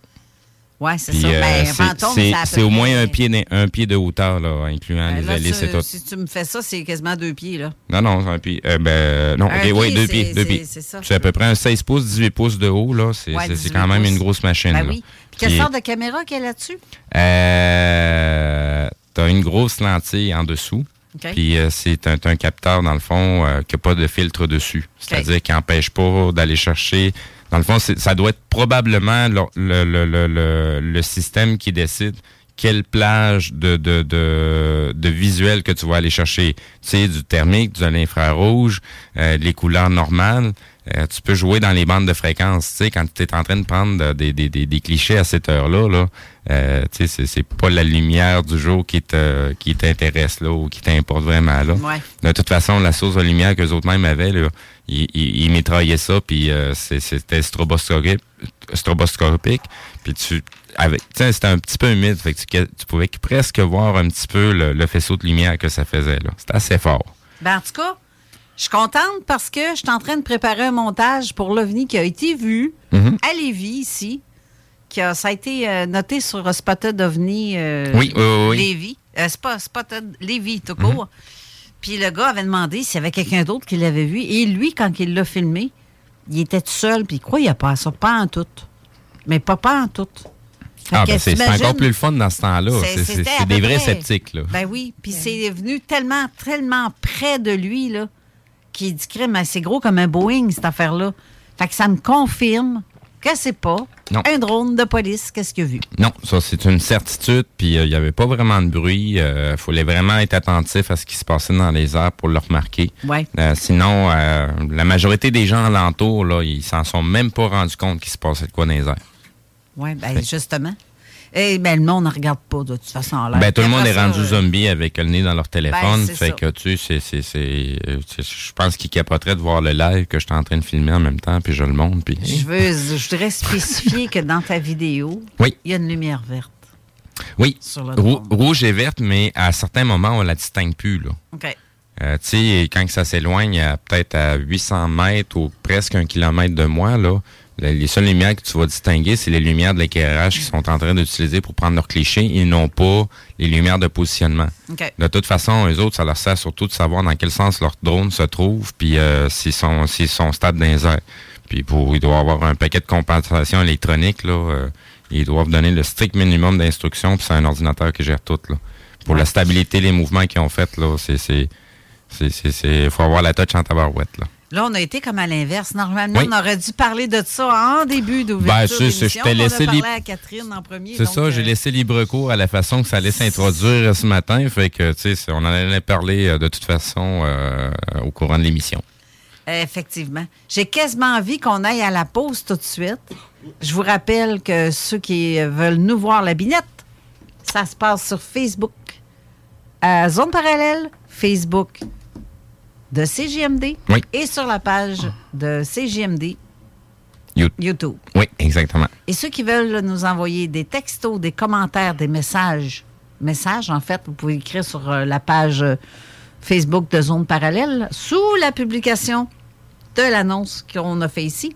Speaker 5: Ouais, c'est ça.
Speaker 2: euh,
Speaker 5: Ben,
Speaker 2: c'est-
Speaker 5: fantôme,
Speaker 2: c'est au moins un pied, un pied de hauteur, là, incluant
Speaker 5: Ben
Speaker 2: les
Speaker 5: ça,
Speaker 2: et tout.
Speaker 5: Si tu me fais ça, c'est quasiment deux pieds, là.
Speaker 2: Non, non, c'est un pied. euh, ben, non,
Speaker 5: Un
Speaker 2: ok, oui,
Speaker 5: pied,
Speaker 2: deux
Speaker 5: c'est-
Speaker 2: pieds. Deux
Speaker 5: c'est-
Speaker 2: pieds.
Speaker 5: c'est ça.
Speaker 2: À peu près un 16 pouces, 18 pouces de haut, là. C'est
Speaker 5: Ouais,
Speaker 2: c'est- c'est
Speaker 5: 18
Speaker 2: quand même
Speaker 5: pouces.
Speaker 2: une grosse machine.
Speaker 5: Ben
Speaker 2: là.
Speaker 5: oui. Puis quelle sorte de caméra qu'il y a là-dessus?
Speaker 2: euh, T'as une grosse lentille en dessous. Puis euh, c'est un, un capteur, dans le fond, euh, qui n'a pas de filtre dessus. C'est-à-dire qu'il n'empêche pas d'aller chercher. Dans le fond, ça doit être probablement le, le, le, le, le- le système qui décide quelle plage de, de, de, de visuel que tu vas aller chercher. Tu sais, du thermique, de l'infrarouge, euh, les couleurs normales. Euh, tu peux jouer dans les bandes de fréquence. Tu sais, quand tu es en train de prendre des, des, des, des clichés à cette heure-là, là, euh, tu sais, c'est- pas la lumière du jour qui te, qui t'intéresse là ou qui t'importe vraiment là.
Speaker 5: Ouais.
Speaker 2: De toute façon, la source de lumière qu'eux autres mêmes avaient, là, ils mitraillaient ça, puis euh, c'était stroboscopique, stroboscopique, puis tu avec, c'était un petit peu humide, fait que tu, tu pouvais presque voir un petit peu le, le faisceau de lumière que ça faisait là. C'était assez fort.
Speaker 5: Ben, en tout cas, je suis contente parce que je suis en train de préparer un montage pour l'OVNI qui a été vu
Speaker 2: Mhm.
Speaker 5: à Lévis, ici. Qui a, ça a été euh, noté sur Spotted OVNI euh,
Speaker 2: Oui, oui.
Speaker 5: Lévis. Euh, Spotted Lévis, tout court. Puis le gars avait demandé s'il y avait quelqu'un d'autre qui l'avait vu. Et lui, quand il l'a filmé, il était tout seul, puis il croyait pas à ça, pas en tout. Mais pas pas en tout. Fait
Speaker 2: Ah, ben c'est encore plus le fun dans ce temps-là.
Speaker 5: c'est-
Speaker 2: des vrais sceptiques, là.
Speaker 5: Ben oui, puis c'est venu tellement, tellement près de lui, là, qu'il dit, mais c'est gros comme un Boeing, cette affaire-là. Fait que ça me confirme que c'est pas
Speaker 2: Non.
Speaker 5: un drone de police, qu'est-ce qu'il a vu?
Speaker 2: Non, ça c'est une certitude, puis euh, il n'y avait pas vraiment de bruit. Il fallait vraiment être attentif à ce qui se passait dans les airs pour le remarquer.
Speaker 5: Ouais.
Speaker 2: Euh, sinon, euh, la majorité des gens alentours, là, ils s'en sont même pas rendus compte qu'il se passait de quoi dans les airs.
Speaker 5: Oui, ben justement. Eh ben, le monde ne regarde pas, de toute façon. l'air.
Speaker 2: Ben, tout le monde est rendu
Speaker 5: euh,
Speaker 2: zombie avec le nez dans leur téléphone.
Speaker 5: Ben,
Speaker 2: fait
Speaker 5: ça.
Speaker 2: que, tu sais, c'est- euh, je pense qu'ils capoteraient de voir le live que je suis en train de filmer en même temps, puis je le montre. Puis,
Speaker 5: Je veux, je voudrais spécifier que dans ta vidéo,
Speaker 2: Oui.
Speaker 5: il y a une lumière verte.
Speaker 2: oui, rou- rouge et verte, mais à certains moments, on la distingue plus. Là.
Speaker 5: OK.
Speaker 2: Euh, tu sais, quand ça s'éloigne à peut-être à 800 mètres ou presque un kilomètre de moi, là, les seules lumières que tu vas distinguer, c'est les lumières de l'éclairage qu'ils sont en train d'utiliser pour prendre leur cliché et non pas les lumières de positionnement.
Speaker 5: OK.
Speaker 2: De toute façon, eux autres, ça leur sert surtout de savoir dans quel sens leur drone se trouve, puis euh, s'ils sont, sont stable dans les airs. Puis pour, il doit avoir un paquet de compensation électronique, là. euh, ils doivent donner le strict minimum d'instructions, puis c'est un ordinateur qui gère tout, là. Pour la stabilité, les mouvements qu'ils ont fait, là, c'est, c'est, c'est, c'est, c'est- faut avoir la touch en tabarouette, là.
Speaker 5: Là, on a été comme à l'inverse. Normalement,
Speaker 2: Oui.
Speaker 5: on aurait dû parler de ça en début d'ouverture
Speaker 2: Ben, je t'ai laissé les-
Speaker 5: à Catherine en premier.
Speaker 2: C'est ça, j'ai
Speaker 5: euh,
Speaker 2: laissé libre cours à la façon que ça allait s'introduire ce matin, fait que, tu sais, on en allait parler euh, de toute façon euh, au courant de l'émission.
Speaker 5: Effectivement. J'ai quasiment envie qu'on aille à la pause tout de suite. Je vous rappelle que ceux qui veulent nous voir la binette, ça se passe sur Facebook. À Zone Parallèle, Facebook de CGMD
Speaker 2: Oui.
Speaker 5: et sur la page de CGMD
Speaker 2: You-
Speaker 5: YouTube.
Speaker 2: Oui, exactement.
Speaker 5: Et ceux qui veulent nous envoyer des textos, des commentaires, des messages, messages en fait, vous pouvez écrire sur euh, la page euh, Facebook de Zone Parallèle sous la publication de l'annonce qu'on a fait ici,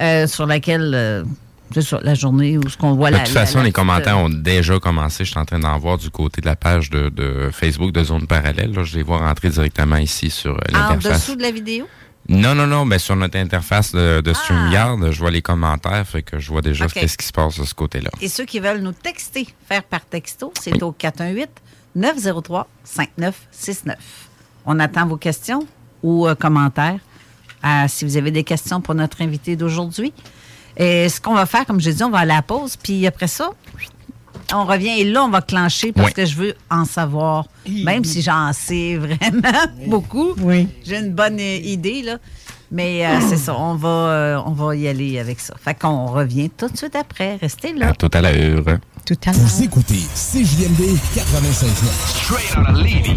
Speaker 5: euh, sur laquelle, euh, c'est ça, la journée où ce qu'on voit
Speaker 2: De
Speaker 5: la
Speaker 2: toute
Speaker 5: la-
Speaker 2: façon,
Speaker 5: la
Speaker 2: les commentaires
Speaker 5: euh,
Speaker 2: ont déjà commencé. Je suis en train d'en voir du côté de la page de, de Facebook de Zone Parallèle. Là, je les vois rentrer directement ici sur
Speaker 5: en
Speaker 2: l'interface.
Speaker 5: dessous de la vidéo?
Speaker 2: Non, non, non. Ben, sur notre interface de, de StreamYard, je vois les commentaires. Fait que je vois déjà qu'est-ce qui se passe de ce côté-là.
Speaker 5: Et ceux qui veulent nous texter, faire par texto, c'est au 418-903-5969. On attend vos questions ou euh, commentaires. euh, si vous avez des questions pour notre invité d'aujourd'hui. Et ce qu'on va faire, comme j'ai dit, on va aller à la pause, puis après ça, on revient et là, on va clencher parce
Speaker 7: Oui.
Speaker 5: que je veux en savoir, même si j'en sais vraiment beaucoup.
Speaker 7: Oui.
Speaker 5: J'ai une bonne idée, là. Mais euh, c'est ça, on va, euh, on va y aller avec ça. Fait qu'on revient tout de suite après. Restez là.
Speaker 2: À tout à l'heure.
Speaker 7: Tout à l'heure.
Speaker 8: Vous écoutez CJMD 96.9.
Speaker 4: Straight out of Levy.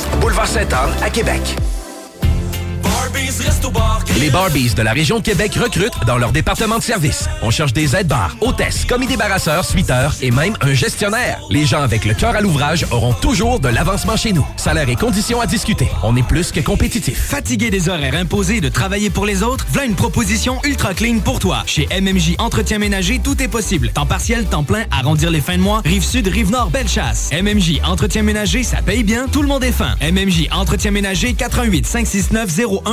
Speaker 9: Boulevard Sainte-Anne à Québec. Les Barbies de la région de Québec recrutent dans leur département de service. On cherche des aides-bars, hôtesses, commis débarrasseurs, suiteurs et même un gestionnaire. Les gens avec le cœur à l'ouvrage auront toujours de l'avancement chez nous. Salaire et conditions à discuter. On est plus que compétitif.
Speaker 10: Fatigué des horaires imposés et de travailler pour les autres? Voilà une proposition ultra clean pour toi. Chez MMJ Entretien Ménager, tout est possible. Temps partiel, temps plein, arrondir les fins de mois. Rive sud, rive nord, belle chasse. MMJ Entretien Ménager, ça paye bien, tout le monde est fin. MMJ Entretien Ménager, 88 569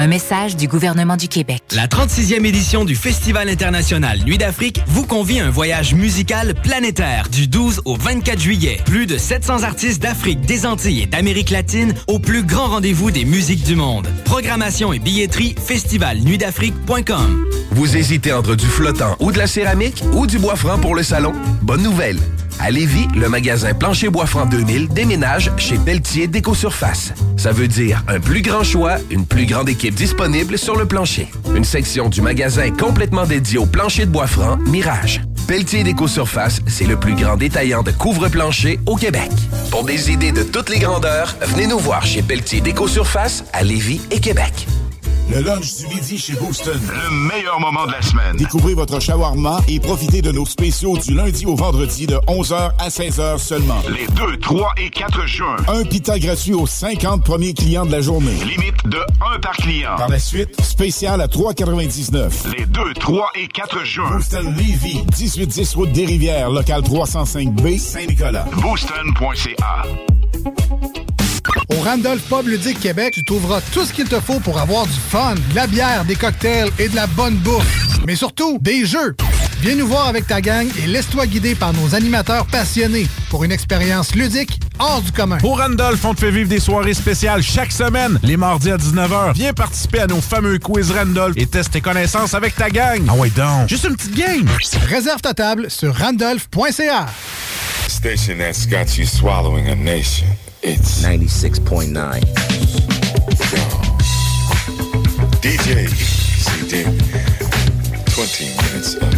Speaker 11: Un message du gouvernement du Québec.
Speaker 10: La 36e édition du Festival international Nuit d'Afrique vous convie à un voyage musical planétaire du 12 au 24 juillet. Plus de 700 artistes d'Afrique, des Antilles et d'Amérique latine au plus grand rendez-vous des musiques du monde. Programmation et billetterie festivalnuitdafrique.com.
Speaker 9: Vous hésitez entre du flottant ou de la céramique ou du bois franc pour le salon? Bonne nouvelle! À Lévis, le magasin Plancher Bois Franc 2000 déménage chez Pelletier Déco-Surface. Ça veut dire un plus grand choix, une plus grande équipe disponible sur le plancher. Une section du magasin complètement dédiée au plancher de bois franc Mirage. Pelletier Déco-Surface, c'est le plus grand détaillant de couvre-plancher au Québec. Pour des idées de toutes les grandeurs, venez nous voir chez Pelletier Déco-Surface à Lévis et Québec.
Speaker 12: Le lunch du midi chez Booston.
Speaker 13: Le meilleur moment de la semaine.
Speaker 12: Découvrez votre shawarma et profitez de nos spéciaux du lundi au vendredi de 11h à 16h seulement.
Speaker 13: Les 2, 3 et 4 juin.
Speaker 12: Un pita gratuit aux 50 premiers clients de la journée.
Speaker 13: Limite de 1 par client.
Speaker 12: Par la suite, spécial à 3,99.
Speaker 13: Les 2, 3 et 4 juin.
Speaker 12: Booston Levy, 1810 route des Rivières, local 305B, Saint-Nicolas.
Speaker 13: Booston.ca.
Speaker 14: Randolph Pub Ludique Québec, tu trouveras tout ce qu'il te faut pour avoir du fun, de la bière, des cocktails et de la bonne bouffe. Mais surtout, des jeux. Viens nous voir avec ta gang et laisse-toi guider par nos animateurs passionnés pour une expérience ludique hors du commun.
Speaker 15: Au Randolph, on te fait vivre des soirées spéciales chaque semaine, les mardis à 19h. Viens participer à nos fameux quiz Randolph et teste tes connaissances avec ta gang. Ah ouais donc, juste une petite game.
Speaker 14: Réserve ta table sur randolph.ca.
Speaker 16: Station that's got you swallowing a nation. It's
Speaker 17: 96.9.
Speaker 16: DJ CD. 20 minutes of.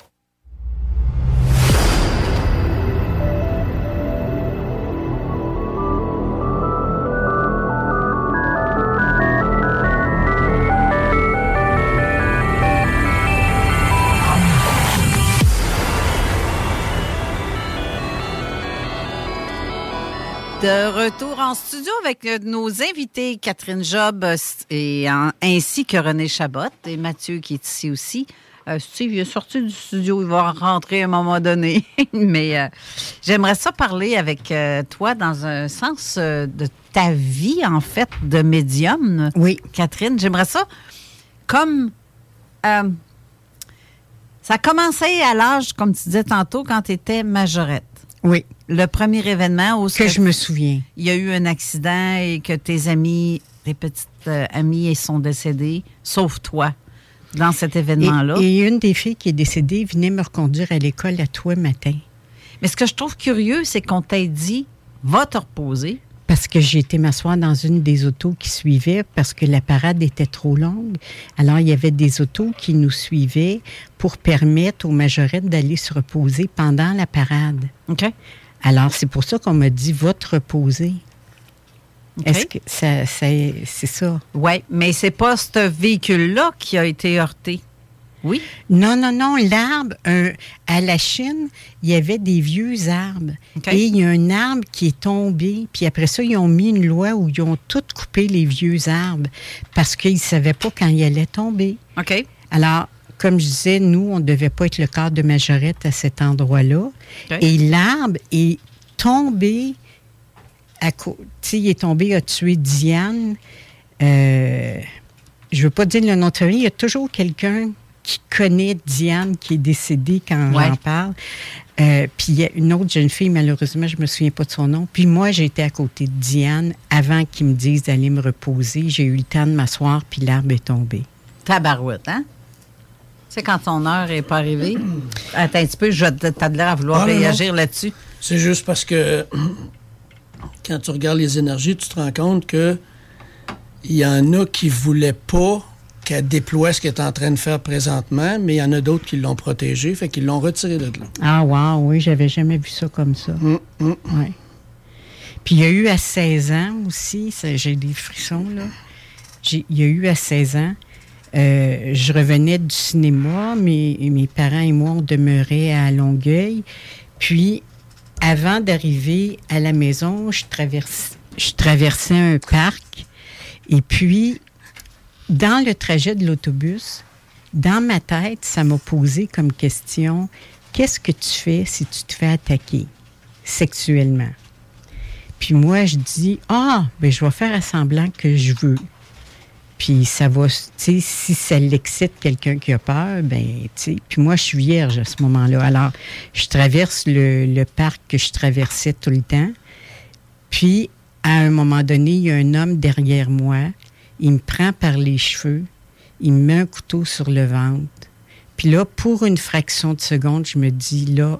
Speaker 5: De retour en studio avec euh, nos invités Catherine Job euh, et en- ainsi que René Chabot et Mathieu qui est ici aussi. Euh, Steve, il est sorti du studio, il va rentrer à un moment donné. Mais euh, j'aimerais ça parler avec euh, toi dans un sens de ta vie, en fait, de médium.
Speaker 7: Oui.
Speaker 5: Catherine, j'aimerais ça comme. ça a commencé à l'âge, comme tu disais tantôt, quand tu étais majorette.
Speaker 7: Oui.
Speaker 5: Le premier événement où
Speaker 7: Que je me souviens.
Speaker 5: il y a eu un accident et que tes amis, tes petites euh, amies sont décédées, sauf toi, dans cet événement-là.
Speaker 7: Et, et une des filles qui est décédée venait me reconduire à l'école à toi matin.
Speaker 5: Mais ce que je trouve curieux, c'est qu'on t'a dit, va te reposer.
Speaker 7: Parce que j'ai été m'asseoir dans une des autos qui suivait parce que la parade était trop longue. Alors, il y avait des autos qui nous suivaient pour permettre aux majorettes d'aller se reposer pendant la parade.
Speaker 5: OK.
Speaker 7: Alors, c'est pour ça qu'on m'a dit, va te reposer. Est-ce que ça, ça- c'est ça?
Speaker 5: Oui, mais c'est pas ce véhicule-là qui a été heurté. Oui?
Speaker 7: Non, non, non. L'arbre, euh, à la Chine, il y avait des vieux arbres. Et il y a un arbre qui est tombé. Puis après ça, ils ont mis une loi où ils ont tout coupé les vieux arbres parce qu'ils ne savaient pas quand il allait tomber.
Speaker 5: OK.
Speaker 7: Alors, comme je disais, nous, on ne devait pas être le cadre de majorette à cet endroit-là. Et l'arbre est tombé à sais, il est tombé, il a tué Diane. Euh, je ne veux pas dire le nom de famille, il y a toujours quelqu'un qui connaît Diane qui est décédée quand
Speaker 5: Ouais.
Speaker 7: j'en parle. Euh, puis il y a une autre jeune fille, malheureusement, je ne me souviens pas de son nom. Puis moi, j'étais à côté de Diane avant qu'ils me disent d'aller me reposer. J'ai eu le temps de m'asseoir, puis l'arbre est tombé.
Speaker 5: Tabarouette, hein? C'est quand ton heure n'est pas arrivée. Attends un petit peu, je t'as de l'air à vouloir
Speaker 6: Ah,
Speaker 5: réagir là-dessus.
Speaker 6: C'est juste parce que quand tu regardes les énergies, tu te rends compte que il y en a qui voulaient pas qu'elle déploie ce qu'elle est en train de faire présentement, mais il y en a d'autres qui l'ont protégée, fait qu'ils l'ont retirée de là.
Speaker 7: Ah, wow, oui, j'avais jamais vu ça comme ça.
Speaker 6: Mm,
Speaker 7: Ouais. Puis il y a eu à 16 ans aussi, j'ai des frissons, là. Il y a eu à 16 ans, euh, je revenais du cinéma, mes, mes parents et moi, on demeurait à Longueuil. Puis, avant d'arriver à la maison, je, traverse, je traversais un parc. Et puis, dans le trajet de l'autobus, dans ma tête, ça m'a posé comme question qu'est-ce que tu fais si tu te fais attaquer sexuellement? Puis moi, je dis ah, ben je vais faire à semblant que je veux. Puis ça va, tu sais, si ça l'excite quelqu'un qui a peur, ben, tu sais. Puis moi, je suis vierge à ce moment-là. Alors, je traverse le, le parc que je traversais tout le temps. Puis, à un moment donné, il y a un homme derrière moi. Il me prend par les cheveux. Il me met un couteau sur le ventre. Puis là, pour une fraction de seconde, je me dis, là,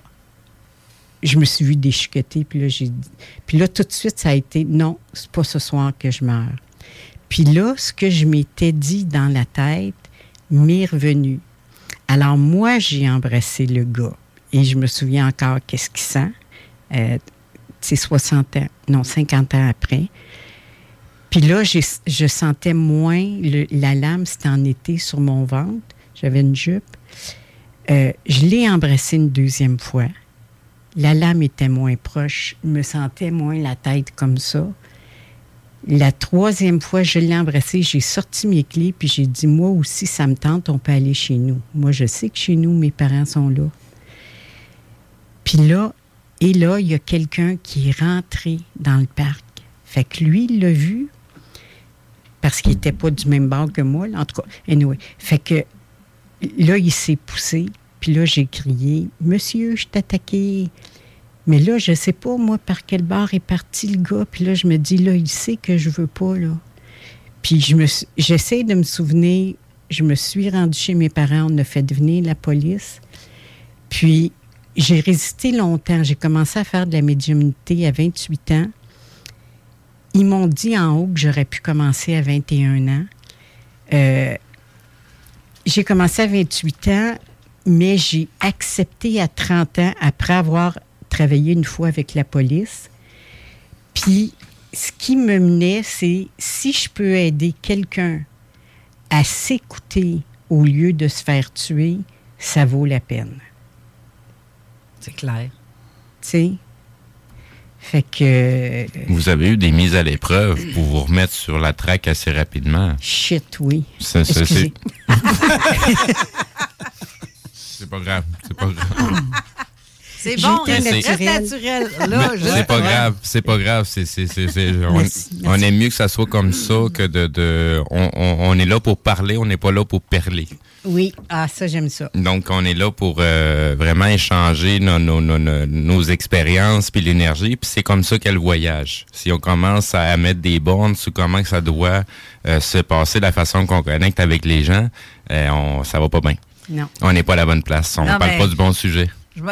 Speaker 7: je me suis vue déchiqueter. Puis là, j'ai dit- puis là, tout de suite, ça a été, non, c'est pas ce soir que je meurs. Puis là, ce que je m'étais dit dans la tête m'est revenu. Alors moi, j'ai embrassé le gars. Et je me souviens encore qu'est-ce qu'il sent. Euh, c'est 60 ans, non, 50 ans après. Puis là, je sentais moins la lame, c'était en été sur mon ventre. J'avais une jupe. Euh, je l'ai embrassé une deuxième fois. La lame était moins proche. Je me sentais moins la tête comme ça. La troisième fois, je l'ai embrassé, j'ai sorti mes clés, puis j'ai dit, moi aussi, ça me tente, on peut aller chez nous. Moi, je sais que chez nous, mes parents sont là. Puis là, et là, il y a quelqu'un qui est rentré dans le parc. Fait que lui, il l'a vu, parce qu'il n'était pas du même bord que moi, en tout cas. Fait que là, il s'est poussé, puis là, j'ai crié, Monsieur, je t'ai attaqué. Mais là, je sais pas, moi, par quel bar est parti le gars. Puis là, je me dis, là, il sait que je veux pas. Puis je me, j'essaie de me souvenir, je me suis rendue chez mes parents, on a fait venir la police. Puis j'ai résisté longtemps. J'ai commencé à faire de la médiumnité à 28 ans. Ils m'ont dit en haut que j'aurais pu commencer à 21 ans. Euh, j'ai commencé à 28 ans, mais j'ai accepté à 30 ans après avoir travaillé une fois avec la police. Puis, ce qui me menait, c'est si je peux aider quelqu'un à s'écouter au lieu de se faire tuer, ça vaut la peine.
Speaker 5: C'est clair.
Speaker 7: Tu sais? Fait que.
Speaker 2: Vous avez eu des mises à l'épreuve pour vous remettre sur la traque assez rapidement.
Speaker 7: Shit, oui.
Speaker 2: C'est pas grave. C'est pas grave.
Speaker 5: C'est bon, reste, naturel. Je-
Speaker 2: c'est pas grave, c'est pas grave. On, aime mieux que ça soit comme ça que de. de on, on, on est là pour parler, on n'est pas là pour perler.
Speaker 7: Oui, ah, ça, j'aime ça.
Speaker 2: Donc, on est là pour euh, vraiment échanger nos, nos, nos, nos, nos expériences puis l'énergie. Puis c'est comme ça qu'elle voyage. Si on commence à mettre des bornes sur comment que ça doit euh, se passer, la façon qu'on connecte avec les gens, euh, on, ça va pas bien.
Speaker 7: Non.
Speaker 2: On n'est pas à la bonne place. On
Speaker 5: Non,
Speaker 2: parle
Speaker 5: mais-
Speaker 2: pas du bon sujet.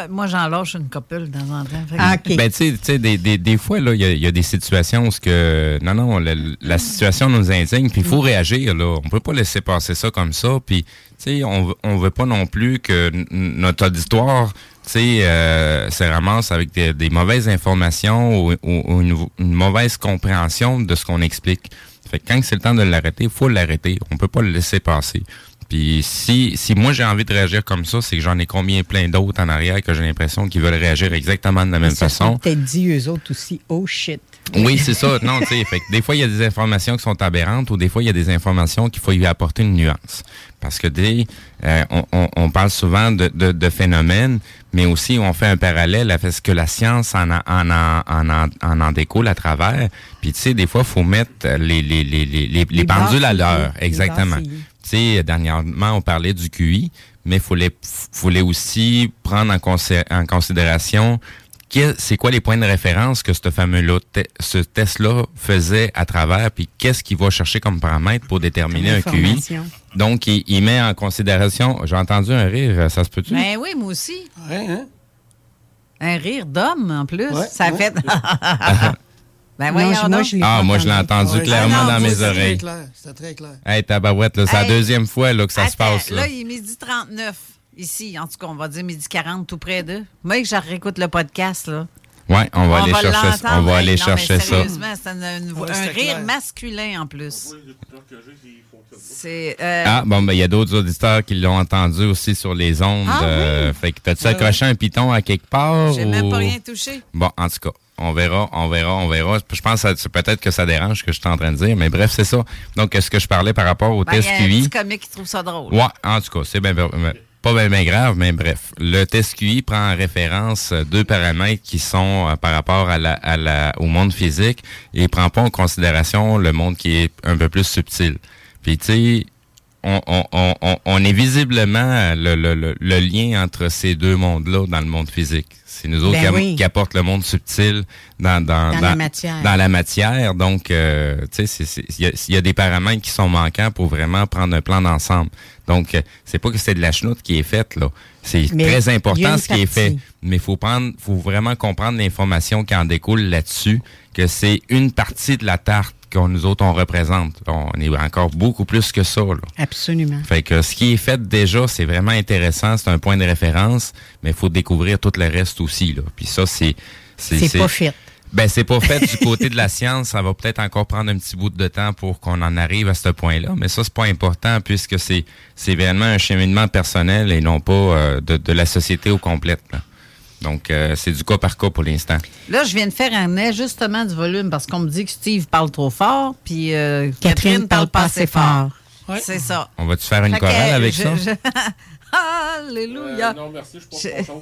Speaker 5: Moi, j'en lâche une copule temps en temps.
Speaker 7: Ah.
Speaker 2: Ben, tu sais- des, des, des fois, là, il y a, il y a des situations où ce que, non, non, la, la situation nous indigne, puis il faut réagir, là. On peut pas laisser passer ça comme ça, puis, tu sais, on, veut- on veut pas non plus que notre auditoire, tu sais, euh, se ramasse avec des, des mauvaises informations ou, ou- ou une, une mauvaise compréhension de ce qu'on explique. Fait que quand c'est le temps de l'arrêter, il faut l'arrêter. On peut pas le laisser passer. Puis si, si moi j'ai envie de réagir comme ça, c'est que j'en ai combien plein d'autres en arrière que j'ai l'impression qu'ils veulent réagir exactement de la même façon.
Speaker 7: peut-être dit eux autres aussi, oh shit.
Speaker 2: Oui, c'est ça. Non, tu sais, des fois, il y a des informations qui sont aberrantes ou des fois, il y a des informations qu'il faut y apporter une nuance. Parce que des, euh, on, on- on parle souvent de, de, de phénomènes, mais aussi on fait un parallèle avec ce que la science en, en, en, en, en, en, en découle à travers. Puis, tu sais, des fois, il faut mettre les, les, les, les, les, les pendules à l'heure. Exactement. Sais, dernièrement, on parlait du QI, mais il fallait, fallait aussi prendre en, considération c'est quoi les points de référence que ce fameux-là, te- ce test-là faisait à travers, puis qu'est-ce qu'il va chercher comme paramètre pour déterminer un QI. Donc, il, il met en considération, j'ai entendu un rire, ça se peut-tu?
Speaker 5: Ben oui, moi aussi.
Speaker 6: Ouais, hein?
Speaker 5: Un rire d'homme, en plus.
Speaker 6: Ouais,
Speaker 5: ça
Speaker 6: ouais.
Speaker 5: fait... ben
Speaker 7: Non,
Speaker 5: voyons
Speaker 7: je- moi, je l'ai
Speaker 2: Ah, moi, je l'ai
Speaker 7: entendu.
Speaker 6: Ouais.
Speaker 2: clairement
Speaker 5: Ah non,
Speaker 2: dans mes oreilles.
Speaker 6: C'était très clair. C'était très clair.
Speaker 2: Hey, tabarouette, là, c'est la deuxième fois là, que ça se passe. Là.
Speaker 5: là, il est midi 39 ici. En tout cas, on va dire midi 40, tout près d'eux. Moi, je réécoute le podcast, là.
Speaker 2: Ouais, on va aller chercher,
Speaker 5: l'entendre.
Speaker 2: on va aller
Speaker 5: non,
Speaker 2: chercher
Speaker 5: mais
Speaker 2: ça.
Speaker 5: Sérieusement, c'est un, rire
Speaker 6: clair.
Speaker 5: masculin en plus. Euh,
Speaker 2: Ah, bon, ben, il y a d'autres auditeurs qui l'ont entendu aussi sur les ondes.
Speaker 5: Ah,
Speaker 2: euh, Fait que t'as-tu
Speaker 6: Ouais,
Speaker 2: accroché un piton à quelque part?
Speaker 5: J'ai
Speaker 2: ou-
Speaker 5: même pas rien touché.
Speaker 2: Bon, en tout cas, on verra, on verra, on verra. Je pense que peut-être que ça dérange ce que je suis en train de dire, mais bref, c'est ça. Donc, est-ce que je parlais par rapport au
Speaker 5: Ben, il
Speaker 2: test
Speaker 5: y a un
Speaker 2: QI?
Speaker 5: petit comique qui trouve ça drôle.
Speaker 2: Ouais, en tout cas, c'est bien, pas bien, grave, mais bref. Le test QI prend en référence deux paramètres qui sont euh, par rapport à la, à la, au monde physique et il prend pas en considération le monde qui est un peu plus subtil. Puis, tu sais, on, on, on, on- on est visiblement le, le, le, le lien entre ces deux mondes-là dans le monde physique. C'est nous autres
Speaker 7: Ben
Speaker 2: qui,
Speaker 7: oui.
Speaker 2: qui apportent le monde subtil dans, dans,
Speaker 7: Dans la matière.
Speaker 2: dans la matière. Donc, euh, tu sais, il y, a- il y a des paramètres qui sont manquants pour vraiment prendre un plan d'ensemble. Donc, euh, c'est pas que c'est de la chenoute qui est faite, là. C'est très important ce qui est fait. Mais il faut prendre, faut vraiment comprendre l'information qui en découle là-dessus, que c'est une partie de la tarte qu'on nous autres on représente. On est encore beaucoup plus que ça, là.
Speaker 7: Absolument.
Speaker 2: Fait que ce qui est fait déjà, c'est vraiment intéressant, c'est un point de référence, mais il faut découvrir tout le reste aussi. Là. Puis ça, c'est.
Speaker 7: C'est pas fait.
Speaker 2: Ben, c'est pas fait du côté de la science. Ça va peut-être encore prendre un petit bout de temps pour qu'on en arrive à ce point-là. Mais ça, c'est pas important puisque c'est, c'est vraiment un cheminement personnel et non pas euh, de, de la société au complète. là. Donc, euh, c'est du cas par cas pour l'instant.
Speaker 5: Là, je viens de faire un ajustement du volume parce qu'on me dit que Steve parle trop fort, puis euh,
Speaker 7: Catherine parle pas assez fort.
Speaker 6: Ouais.
Speaker 5: C'est ça.
Speaker 2: On va-tu faire une
Speaker 5: Fait que,
Speaker 2: chorale avec
Speaker 5: je-
Speaker 2: ça?
Speaker 5: je- Alléluia.
Speaker 15: Euh, non, merci, je pense
Speaker 5: Je-
Speaker 15: pas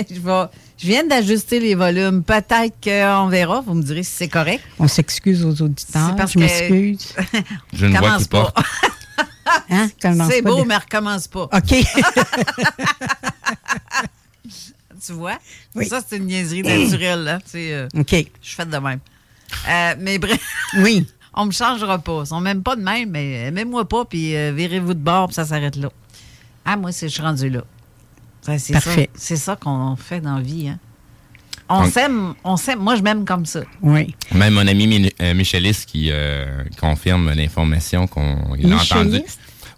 Speaker 5: je, vais- je viens d'ajuster les volumes. Peut-être qu'on verra. Vous me direz si c'est correct.
Speaker 7: On s'excuse aux auditeurs.
Speaker 5: Parce
Speaker 7: je
Speaker 5: que-
Speaker 7: m'excuse.
Speaker 2: Une voix
Speaker 5: Commence
Speaker 2: qui porte.
Speaker 7: Hein?
Speaker 5: C'est
Speaker 7: pas
Speaker 5: beau,
Speaker 7: de-
Speaker 5: mais recommence pas.
Speaker 7: OK.
Speaker 5: Tu vois? Ça, c'est une niaiserie naturelle. Là. C'est, euh,
Speaker 7: OK.
Speaker 5: Je suis faite de même. Euh, mais bref.
Speaker 7: Oui.
Speaker 5: On me changera pas. Ils sont même pas de même, mais aimez-moi pas, puis euh, virez-vous de bord, puis ça s'arrête là. Ah, moi, c'est, je suis rendu là. Ça, c'est
Speaker 7: Parfait.
Speaker 5: ça, c'est ça qu'on fait dans la vie. Hein? On s'aime, on s'aime. Moi, je m'aime comme ça.
Speaker 7: Oui.
Speaker 2: Même mon ami Mi- euh, Michelis qui euh, confirme l'information qu'on il a entendue.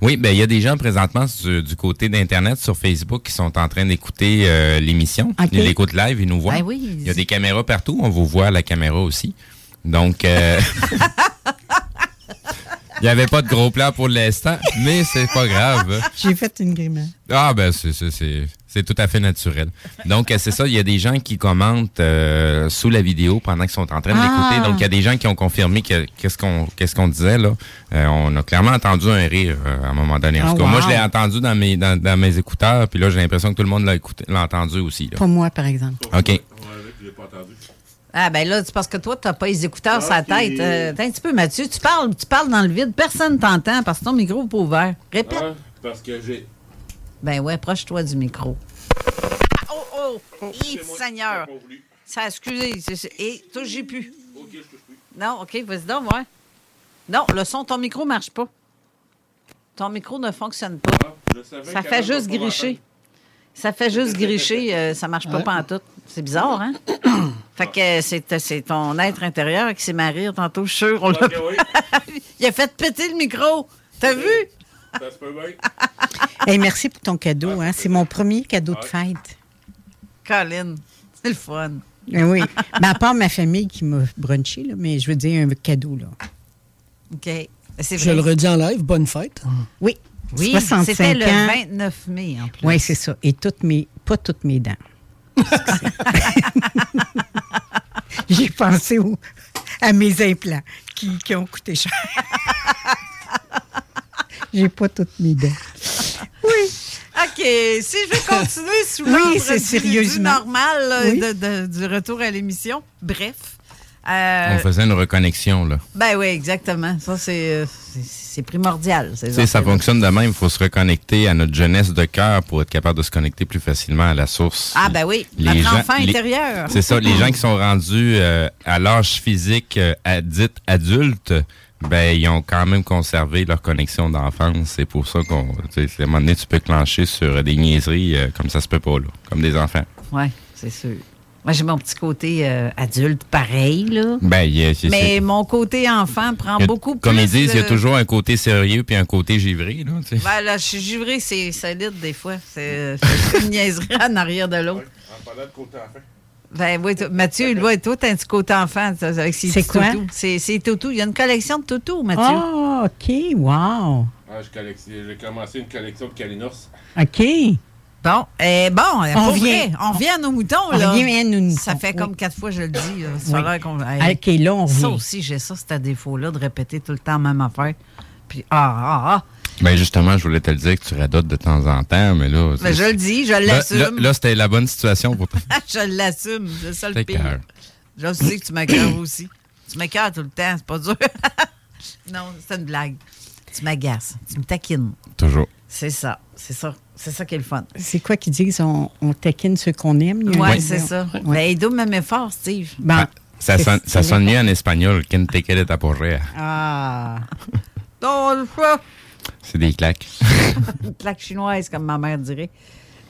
Speaker 2: Oui, ben il y a des gens présentement du, du côté d'Internet sur Facebook qui sont en train d'écouter euh, l'émission. Ils l'écoutent live, ils nous voient.
Speaker 5: Ben oui.
Speaker 2: Il y a des caméras partout, on vous voit à la caméra aussi. Donc, euh, il n'y avait pas de gros plan pour l'instant, mais c'est pas grave.
Speaker 7: J'ai fait une grimace.
Speaker 2: Ah ben c'est c'est- tout à fait naturel. Donc euh, c'est ça, il y a des gens qui commentent euh, sous la vidéo pendant qu'ils sont en train de
Speaker 7: Ah.
Speaker 2: l'écouter. Donc il y a des gens qui ont confirmé que qu'est-ce qu'on qu'est-ce qu'on disait là. Euh, on a clairement entendu un rire euh, à un moment donné. En
Speaker 7: Ah,
Speaker 2: tout cas, moi je l'ai entendu dans mes dans, dans mes écouteurs, puis là j'ai l'impression que tout le monde l'a écouté, l'a entendu aussi. Là.
Speaker 7: Pas moi, par exemple.
Speaker 2: OK.
Speaker 5: Ah ben là, c'est parce que toi, tu n'as pas les écouteurs sur la tête. Euh, attends un petit peu, Mathieu, tu parles, tu parles dans le vide, personne t'entend parce que ton micro n'est pas ouvert. Répète.
Speaker 15: Ah, parce que j'ai.
Speaker 5: Ben ouais, approche-toi du micro. Ah, oh, oh! Hi, Seigneur! Ça, excusez. Et toi, j'ai plus. Non, OK, vas-y donc, ouais. Non, le son, ton micro marche pas. Ton micro ne fonctionne pas. ça fait juste gricher. Ça fait juste gricher, euh, ça marche pas
Speaker 6: Ouais.
Speaker 5: pantoute. C'est bizarre, hein? fait que euh, c'est, c'est ton être intérieur qui s'est marié tantôt, je suis sûr. on l'a- Il a fait péter le micro. T'as vu?
Speaker 15: Ça se peut bien.
Speaker 7: Hey, merci pour ton cadeau. Hein. C'est mon premier cadeau de fête.
Speaker 5: Colin, c'est le fun.
Speaker 7: Ben oui. Ben, à part ma famille qui m'a brunché, là, mais je veux dire un cadeau. Là.
Speaker 5: OK. C'est
Speaker 6: Je le redis en live, bonne fête.
Speaker 7: Oui.
Speaker 5: Oui,
Speaker 7: 65
Speaker 5: c'était le
Speaker 7: ans.
Speaker 5: 29 mai, en plus.
Speaker 7: Oui, c'est ça. Et toutes mes, pas toutes mes dents. J'ai pensé au- à mes implants qui, qui ont coûté cher. J'ai pas toutes mes dents.
Speaker 5: OK, si je vais continuer sous
Speaker 7: Oui,
Speaker 5: l'ordre
Speaker 7: c'est
Speaker 5: du-
Speaker 7: sérieusement.
Speaker 5: du normal là,
Speaker 7: Oui.
Speaker 5: de- de- du retour à l'émission. Bref. euh,
Speaker 2: On faisait une reconnexion là.
Speaker 5: ben oui, exactement. Ça, c'est euh, primordial. ces
Speaker 2: Tu sais, ça fonctionne de même. Il faut se reconnecter à notre jeunesse de cœur pour être capable de se connecter plus facilement à la source.
Speaker 5: Ah ben oui,
Speaker 2: Les
Speaker 5: notre
Speaker 2: gens-
Speaker 5: enfant
Speaker 2: les-
Speaker 5: intérieur.
Speaker 2: C'est ça, les gens qui sont rendus euh, à l'âge physique euh, à- dit adulte, ben ils ont quand même conservé leur connexion d'enfance. C'est pour ça qu'on, tu sais, à un moment donné, tu peux clencher sur des niaiseries euh, comme ça se peut pas là, comme des enfants.
Speaker 5: Oui, c'est sûr. Moi, j'ai mon petit côté euh, adulte pareil, là.
Speaker 2: Ben, il y a- c'est-
Speaker 5: Mais
Speaker 2: c'est-
Speaker 5: mon côté enfant prend
Speaker 2: a-
Speaker 5: beaucoup plus.
Speaker 2: Comme ils disent, il y a toujours un côté sérieux puis un côté givré là. tu sais.
Speaker 5: Ben là, je suis givrée, c'est solide des fois. C'est c'est une niaiserie en arrière de l'autre.
Speaker 15: En parlant de côté enfant.
Speaker 5: Ben oui, Mathieu, lui, toi, t'as un petit côté enfant ça, avec ses
Speaker 7: C'est quoi?
Speaker 5: C'est c'est toutous. Il y a une collection de toutous, Mathieu.
Speaker 7: Ah, OK. Wow.
Speaker 15: Ah, j'ai commencé une collection de Kalinos.
Speaker 7: OK.
Speaker 5: Bon, eh, bon,
Speaker 7: On vient.
Speaker 5: On revient à nos moutons,
Speaker 7: On
Speaker 5: là.
Speaker 7: revient à nos moutons,
Speaker 5: Ça fait
Speaker 7: oui.
Speaker 5: comme quatre fois que je le dis. là. Ça
Speaker 7: Oui.
Speaker 5: faudrait qu'on-
Speaker 7: OK, là, on
Speaker 5: Ça aussi, j'ai ça, c'est à défaut-là, de répéter tout le temps la même affaire. Puis, ah, ah, ah.
Speaker 2: Ben justement, je voulais te le dire que tu radotes de temps en temps, mais là.
Speaker 5: Ben,
Speaker 2: c'est-
Speaker 5: je le dis, je l'assume.
Speaker 2: Là, là, c'était la bonne situation pour toi.
Speaker 5: je l'assume. C'est ça le pire.
Speaker 2: cœur.
Speaker 5: Je sais que tu m'écœures aussi. Tu m'écœures tout le temps, c'est pas dur. non, c'est une blague. Tu m'agaces. Tu me taquines.
Speaker 2: Toujours.
Speaker 5: C'est ça. C'est ça. C'est ça qui est le fun.
Speaker 7: C'est quoi qu'ils disent? On, on taquine ceux qu'on aime.
Speaker 5: Oui,
Speaker 7: un-
Speaker 5: c'est ça.
Speaker 7: Ouais.
Speaker 5: Ben, il doit m'aimer fort, Steve.
Speaker 7: Bon.
Speaker 2: Ah, ça
Speaker 7: C'est-
Speaker 2: sonne, ça sonne mieux en espagnol. Quien te quiere t'aporrea.
Speaker 7: Ah.
Speaker 2: C'est des claques.
Speaker 5: Une claque chinoise, comme ma mère dirait.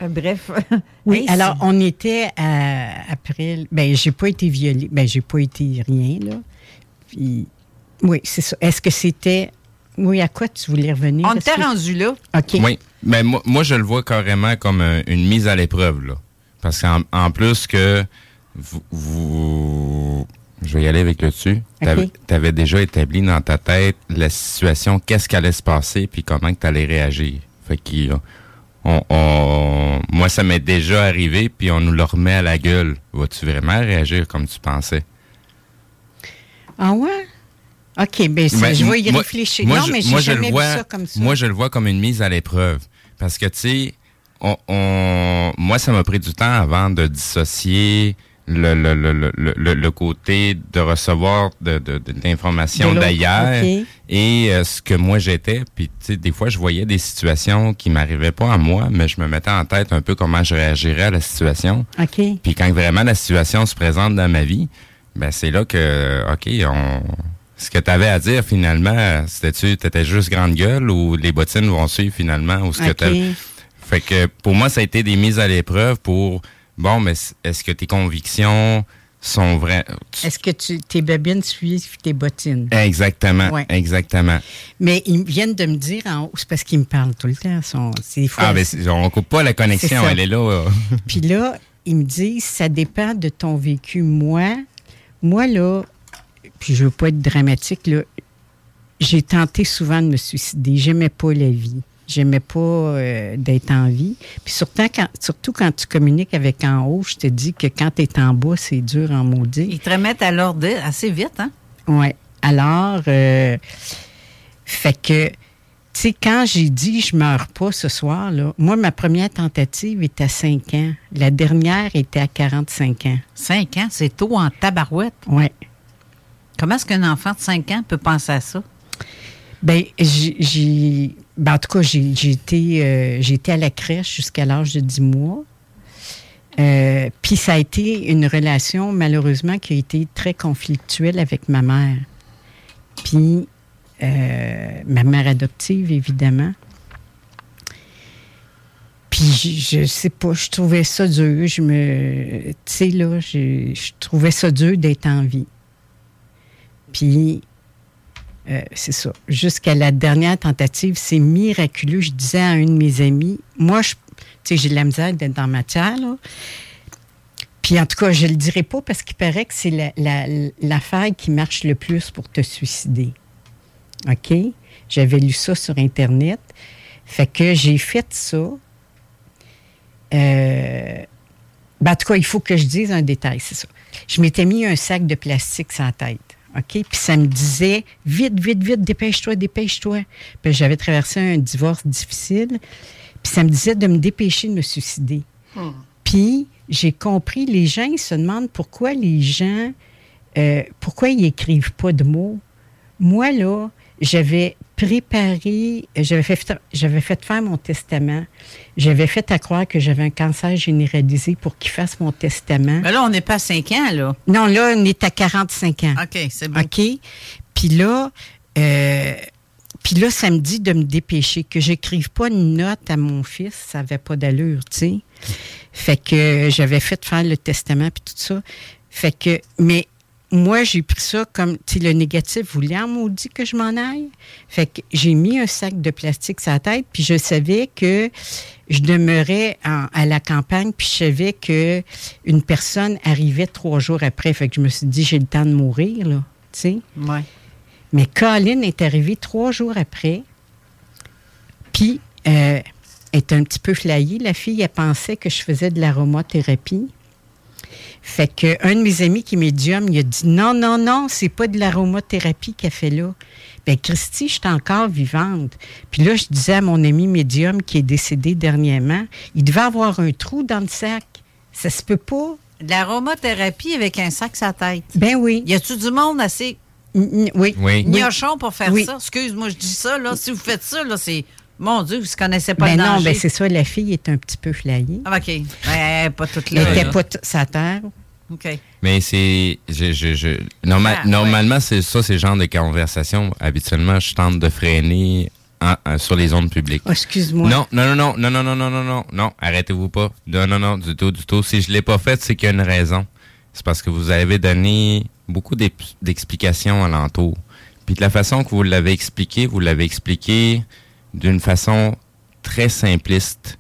Speaker 5: Euh, bref.
Speaker 7: Oui,
Speaker 5: Hey,
Speaker 7: alors on était à, après. Ben, j'ai pas été violée. Ben, j'ai pas été rien, là. Puis, oui, c'est ça. Est-ce que c'était. Oui, à quoi tu voulais revenir?
Speaker 5: On était
Speaker 7: que-
Speaker 5: rendu là.
Speaker 7: OK.
Speaker 2: Oui. Mais moi, moi, je le vois carrément comme un- une mise à l'épreuve, là. Parce qu'en en plus que vous, vous- Je vais y aller avec le dessus. Tu avais déjà établi dans ta tête la situation, qu'est-ce qui allait se passer, puis comment tu allais réagir. Fait que, on, on- moi, ça m'est déjà arrivé, puis on nous le remet à la gueule. Vas-tu vraiment réagir comme tu pensais?
Speaker 7: Ah ouais? OK, ben, c'est-
Speaker 2: Ben,
Speaker 7: je vais y réfléchir.
Speaker 2: moi,
Speaker 7: non, mais j'ai jamais vu
Speaker 2: vois-
Speaker 7: ça comme ça.
Speaker 2: Moi, je le vois comme une mise à l'épreuve. Parce que, tu sais, on, on- moi, ça m'a pris du temps avant de dissocier le, le, le, le, le, le côté de recevoir de, de, de d'ailleurs
Speaker 7: ok.
Speaker 2: et euh, ce que moi j'étais. Puis, tu sais, des fois, je voyais des situations qui m'arrivaient pas à moi, mais je me mettais en tête un peu comment je réagirais à la situation.
Speaker 7: OK.
Speaker 2: Puis quand vraiment la situation se présente dans ma vie, ben c'est là que, OK, on... Ce que tu avais à dire finalement, c'était-tu, t'étais juste grande gueule ou les bottines vont suivre finalement ou ce que
Speaker 7: OK.
Speaker 2: t'as- Fait que pour moi, ça a été des mises à l'épreuve pour, bon, mais est-ce que tes convictions sont vraies?
Speaker 7: Est-ce que tu, tes babines suivent tes bottines?
Speaker 2: Exactement,
Speaker 7: Ouais.
Speaker 2: exactement.
Speaker 7: Mais ils viennent de me dire en haut, c'est parce qu'ils me parlent tout le temps. Sont,
Speaker 2: Ah, ben, on coupe pas la connexion, elle est là.
Speaker 7: Puis là, ils me disent, ça dépend de ton vécu. Moi, moi là, puis je veux pas être dramatique, là, j'ai tenté souvent de me suicider. J'aimais pas la vie. J'aimais pas euh, d'être en vie. Puis surtout quand, surtout quand tu communiques avec en haut, je te dis que quand tu es en bas, c'est dur en maudit.
Speaker 5: Ils te remettent à l'ordre assez vite, hein?
Speaker 7: Oui. Alors, euh, fait que, tu sais, quand j'ai dit je meurs pas ce soir, là, moi, ma première tentative était à 5 ans. La dernière était à 45 ans.
Speaker 5: 5 ans, c'est tôt en tabarouette.
Speaker 7: Oui.
Speaker 5: Comment est-ce qu'un enfant de 5 ans peut penser à ça?
Speaker 7: Ben, j'ai-. Ben, en tout cas, j'ai été, euh, été à la crèche jusqu'à l'âge de 10 mois. Euh, Puis ça a été une relation, malheureusement, qui a été très conflictuelle avec ma mère. Puis euh, ma mère adoptive, évidemment. Puis je, je sais pas, je trouvais ça dur. Je me. Tu sais, là, je, je trouvais ça dur d'être en vie. Puis euh, c'est ça. Jusqu'à la dernière tentative, c'est miraculeux. Je disais à un de mes amis, moi, je, j'ai de la misère d'être dans ma matière, là. Puis en tout cas, je le dirai pas parce qu'il paraît que c'est la, la, l'affaire qui marche le plus pour te suicider. OK? J'avais lu ça sur Internet. Fait que j'ai fait ça. Euh, ben, en tout cas, il faut que je dise un détail, c'est ça. Je m'étais mis un sac de plastique la tête. OK? Puis ça me disait vite, vite, vite, dépêche-toi, dépêche-toi. Puis j'avais traversé un divorce difficile. Puis ça me disait de me dépêcher de me suicider. Puis j'ai compris, les gens, ils se demandent pourquoi les gens, euh, pourquoi ils écrivent pas de mots. Moi, là, j'avais préparé, j'avais fait, j'avais fait faire mon testament. J'avais fait à croire que j'avais un cancer généralisé pour qu'il fasse mon testament.
Speaker 5: Mais là, on n'est pas à 5 ans, là.
Speaker 7: Non, là, on est à 45 ans.
Speaker 5: OK, c'est bon.
Speaker 7: OK? Puis là, euh, puis là, ça me dit de me dépêcher, que j'écrive pas une note à mon fils, ça n'avait pas d'allure, tu sais. Fait que j'avais fait faire le testament puis tout ça. Fait que, mais moi, j'ai pris ça comme, tu le négatif voulait en maudit que je m'en aille? Fait que j'ai mis un sac de plastique sur la tête, puis je savais que je demeurais en- à la campagne, puis je savais que une personne arrivait trois jours après. Fait que je me suis dit, j'ai le temps de mourir, là, tu sais.
Speaker 5: Ouais.
Speaker 7: Mais Colin est arrivée trois jours après, puis euh, elle est un petit peu flyée. La fille, elle pensait que je faisais de l'aromathérapie. Fait que un de mes amis qui est médium, il a dit non, non, non, c'est pas de l'aromathérapie qu'elle fait là. Ben Christy, je suis encore vivante. Puis là, je disais à mon ami médium qui est décédé dernièrement, il devait avoir un trou dans le sac. Ça se peut pas.
Speaker 5: De l'aromathérapie avec un sac sur la tête.
Speaker 7: Ben oui.
Speaker 5: Y a-tu du monde assez
Speaker 7: Oui.
Speaker 2: Oui.
Speaker 5: gnochon pour faire
Speaker 7: Oui.
Speaker 5: ça? Excuse-moi, je dis ça, là. Si vous faites ça, là, c'est. Mon Dieu, vous ne connaissez pas
Speaker 7: Ben
Speaker 5: le
Speaker 7: non,
Speaker 5: danger.
Speaker 7: ben c'est ça, la fille est un petit peu flyée.
Speaker 5: Ah, OK. Ouais, pas toute
Speaker 7: Elle
Speaker 5: là.
Speaker 7: n'était
Speaker 5: là.
Speaker 7: pas sa terre.
Speaker 5: OK.
Speaker 2: Mais c'est. Je, je, je, norma-
Speaker 5: Ah, ouais.
Speaker 2: Normalement, c'est ça, c'est le genre de conversation. Habituellement, je tente de freiner en- en- sur les zones publiques.
Speaker 7: Oh, excuse-moi.
Speaker 2: Non, non, non, non, non, non, non, non, non, non, arrêtez-vous pas. Non, non, non, du tout, du tout. Si je l'ai pas fait, c'est qu'il y a une raison. C'est parce que vous avez donné beaucoup d'explications alentour. Puis de la façon que vous l'avez expliqué, vous l'avez expliqué d'une façon très simpliste.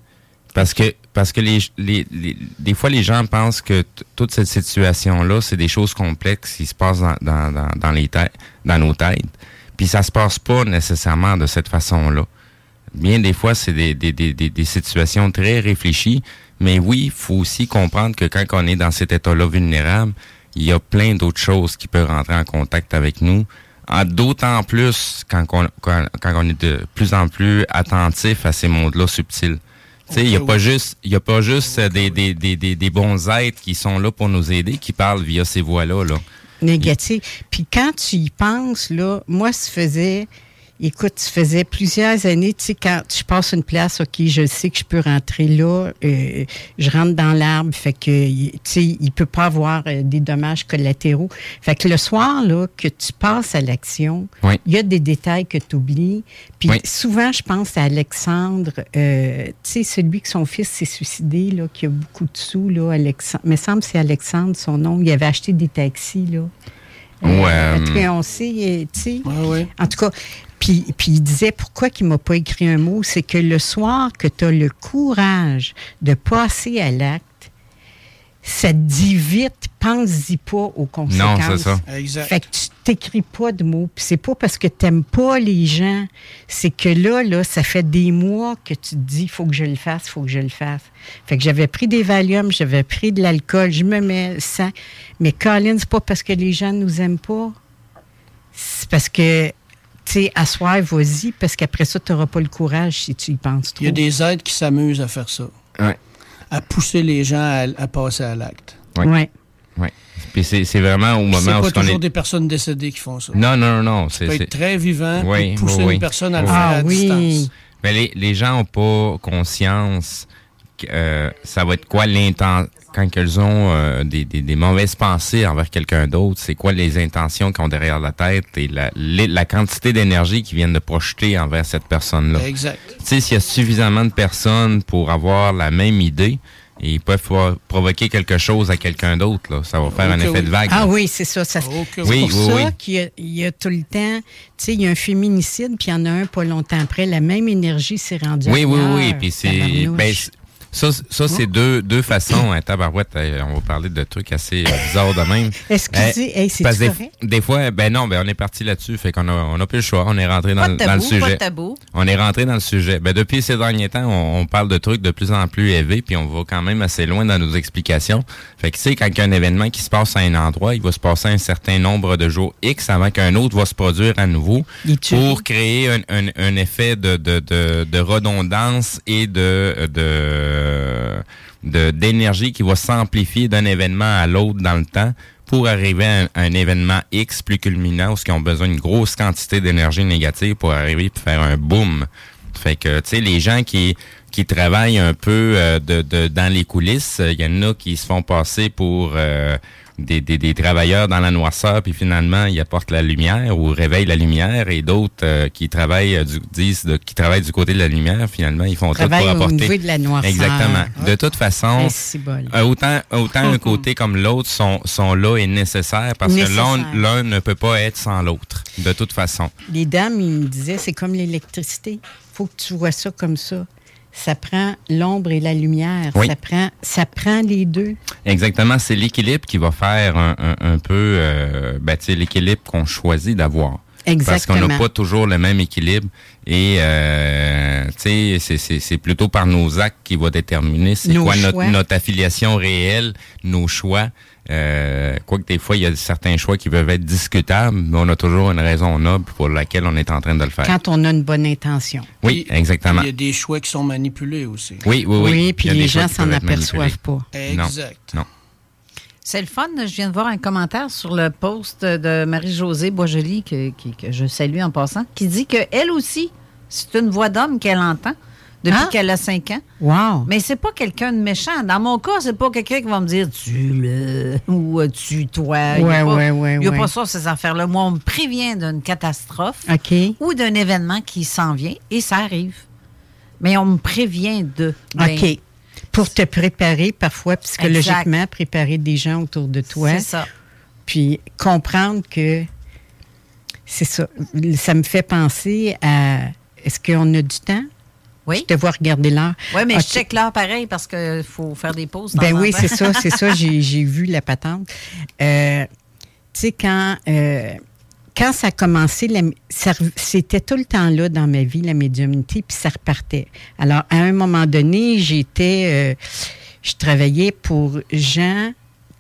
Speaker 2: Parce que, parce que des fois, les gens pensent que toute cette situation-là, c'est des choses complexes qui se passent dans, dans, dans, les têtes, dans nos têtes. Puis ça se passe pas nécessairement de cette façon-là. Bien des fois, c'est des, des, des, des, des situations très réfléchies. Mais oui, il faut aussi comprendre que quand on est dans cet état-là vulnérable, il y a plein d'autres choses qui peuvent rentrer en contact avec nous. En- D'autant plus quand on, quand, quand on est de plus en plus attentif à ces mondes-là subtils. Tu sais, il n'y a pas juste, il y a pas juste des, des, des, des, des bons êtres qui sont là pour nous aider, qui parlent via ces voix-là. Là.
Speaker 7: négatif. Puis quand tu y penses, là, moi, ça faisait, écoute, ça faisait plusieurs années, tu sais, quand je passe une place, OK, je sais que je peux rentrer là, euh, je rentre dans l'arbre, fait que, tu sais, il peut pas avoir euh, des dommages collatéraux. Fait que le soir, là, que tu passes à l'action,
Speaker 2: Oui.
Speaker 7: il y a des détails que tu oublies. Puis
Speaker 2: Oui.
Speaker 7: souvent, je pense à Alexandre, euh, tu sais, celui que son fils s'est suicidé, là, qui a beaucoup de sous, là, Alexandre. Mais semble que c'est Alexandre, son nom. Il avait acheté des taxis, là.
Speaker 2: Ouais,
Speaker 7: En tout cas,
Speaker 2: euh,
Speaker 7: on sait, tu sais. En tout cas, puis, puis il disait pourquoi qu'il m'a pas écrit un mot, c'est que le soir que tu as le courage de passer à l'acte, ça te dit vite, pense-y pas aux conséquences.
Speaker 2: Non, c'est ça.
Speaker 6: Exact.
Speaker 7: Fait que tu t'écris pas de mots. Puis c'est pas parce que t'aimes pas les gens, c'est que là, là, ça fait des mois que tu te dis, faut que je le fasse, faut que je le fasse. Fait que j'avais pris des Valium, j'avais pris de l'alcool, je me mets ça. Mais Colin, c'est pas parce que les gens nous aiment pas. C'est parce que, tu sais, à soir, vas-y, parce qu'après ça, tu n'auras pas le courage si tu y penses trop.
Speaker 6: Il y a des êtres qui s'amusent à faire ça.
Speaker 2: Ouais.
Speaker 6: À pousser les gens à, à passer à l'acte.
Speaker 2: Ouais.
Speaker 7: Ouais.
Speaker 2: Ouais. Puis c'est c'est vraiment au
Speaker 6: C'est
Speaker 2: moment où
Speaker 6: pas
Speaker 2: ce qu'on
Speaker 6: toujours
Speaker 2: est.
Speaker 6: des personnes décédées qui font ça.
Speaker 2: Non, non, non, non.
Speaker 6: Ça
Speaker 2: c'est-
Speaker 6: peut
Speaker 2: c'est-
Speaker 6: être très vivant
Speaker 2: Oui,
Speaker 6: pour pousser
Speaker 2: oui, oui.
Speaker 6: une personne à le
Speaker 2: Oui.
Speaker 6: faire
Speaker 7: Ah
Speaker 6: à distance.
Speaker 2: Mais les, les gens n'ont pas conscience que euh, ça va être quoi l'intention quand elles ont euh, des, des, des mauvaises pensées envers quelqu'un d'autre, c'est quoi les intentions qu'ils ont derrière la tête et la, les- la quantité d'énergie qu'ils viennent de projeter envers cette personne-là.
Speaker 6: Exact.
Speaker 2: Tu sais, s'il y a suffisamment de personnes pour avoir la même idée, ils peuvent provoquer quelque chose à quelqu'un d'autre, là. Ça va faire un effet
Speaker 7: oui.
Speaker 2: de vague.
Speaker 7: Ah
Speaker 2: là.
Speaker 7: oui, c'est ça. ça c'est
Speaker 2: oui.
Speaker 7: pour
Speaker 2: Oui,
Speaker 7: ça
Speaker 2: oui.
Speaker 7: qu'il y a, il y a tout le temps, tu sais, il y a un féminicide, puis il y en a un pas longtemps après. La même énergie s'est rendue
Speaker 2: Oui, oui, oui. Puis. Ben, c'est- ça, ça c'est deux, deux façons. Hein, tabarouette, on va parler de trucs assez euh, bizarres de même.
Speaker 7: Excusez, hey, c'est-tu
Speaker 2: parce que des, des fois, ben non, ben on est parti là-dessus, fait qu'on a, on a plus le choix. On est rentré dans, le- dans sujet.
Speaker 5: tabou.
Speaker 2: On est rentré dans le sujet. Ben depuis ces derniers temps, on, on parle de trucs de plus en plus élevés, puis on va quand même assez loin dans nos explications. Fait que tu sais, quand il y a un événement qui se passe à un endroit, il va se passer un certain nombre de jours X avant qu'un autre va se produire à nouveau pour créer un, un- un effet de, de, de, de redondance et de de de- d'énergie qui va s'amplifier d'un événement à l'autre dans le temps pour arriver à un, événement X plus culminant où ils ont besoin d'une grosse quantité d'énergie négative pour arriver et faire un boom. Fait que, tu sais, les gens qui, qui travaillent un peu euh, de, de, dans les coulisses, il y en a qui se font passer pour euh, des, des, des travailleurs dans la noirceur, puis finalement, ils apportent la lumière ou réveillent la lumière, et d'autres euh, qui travaillent euh, du, disent de- qui travaillent du côté de la lumière, finalement, ils font tout pour
Speaker 7: au
Speaker 2: apporter.
Speaker 7: niveau de la noirceur.
Speaker 2: Exactement. De toute façon, euh, autant, autant un côté comme l'autre sont, sont là et nécessaires parce que l'un
Speaker 7: Nécessaires.
Speaker 2: l'un ne peut pas être sans l'autre, de toute façon.
Speaker 7: Les dames, ils me disaient, c'est comme l'électricité. faut que tu vois ça comme ça. Ça prend l'ombre et la lumière.
Speaker 2: Oui.
Speaker 7: Ça, prend, ça prend les deux.
Speaker 2: Exactement, c'est l'équilibre qui va faire un, un- un peu euh, ben, l'équilibre qu'on choisit d'avoir. Parce qu'on n'a
Speaker 7: Exactement.
Speaker 2: pas toujours le même équilibre et euh, tu sais, c'est- plutôt par nos actes qui va déterminer c'est quoi notre affiliation réelle, nos choix. Euh, quoique des fois, il y a certains choix qui peuvent être discutables, mais on a toujours une raison noble pour laquelle on est en train de le faire.
Speaker 7: Quand on a une bonne intention.
Speaker 2: Oui, exactement.
Speaker 6: Il y a des choix qui sont manipulés aussi.
Speaker 2: Oui, oui, oui.
Speaker 7: Oui, puis les gens s'en aperçoivent pas.
Speaker 2: Non,
Speaker 6: Exact.
Speaker 2: Non.
Speaker 5: C'est le fun. Je viens de voir un commentaire sur le post de Marie-Josée Boisjoli, que, qui- que je salue en passant, qui dit qu'elle aussi, c'est une voix d'homme qu'elle entend depuis
Speaker 7: Ah.
Speaker 5: qu'elle a 5 ans.
Speaker 7: Wow.
Speaker 5: Mais c'est pas quelqu'un de méchant. Dans mon cas, c'est pas quelqu'un qui va me dire tu le ou euh, tu toi. Il y a
Speaker 7: Ouais,
Speaker 5: pas-
Speaker 7: ouais, ouais,
Speaker 5: Il n'y a pas ça, ces affaires-là. Moi, on me prévient d'une catastrophe ou d'un événement qui s'en vient et ça arrive. Mais on me prévient de. Ben,
Speaker 7: OK. Pour te préparer, parfois, psychologiquement, préparer des gens autour de toi.
Speaker 5: C'est ça.
Speaker 7: Puis comprendre que c'est ça. Ça me fait penser à est-ce qu'on a du temps?
Speaker 5: Oui.
Speaker 7: Je te vois regarder l'heure.
Speaker 5: Oui, mais je check l'heure pareil parce qu'il faut faire des pauses.
Speaker 7: Ben oui, c'est ça, c'est ça. J'ai j'ai vu la patente. Euh, tu sais, quand, euh, quand ça a commencé, c'était tout le temps là dans ma vie, la médiumnité, puis ça repartait. Alors, à un moment donné, j'étais, euh, je travaillais pour gens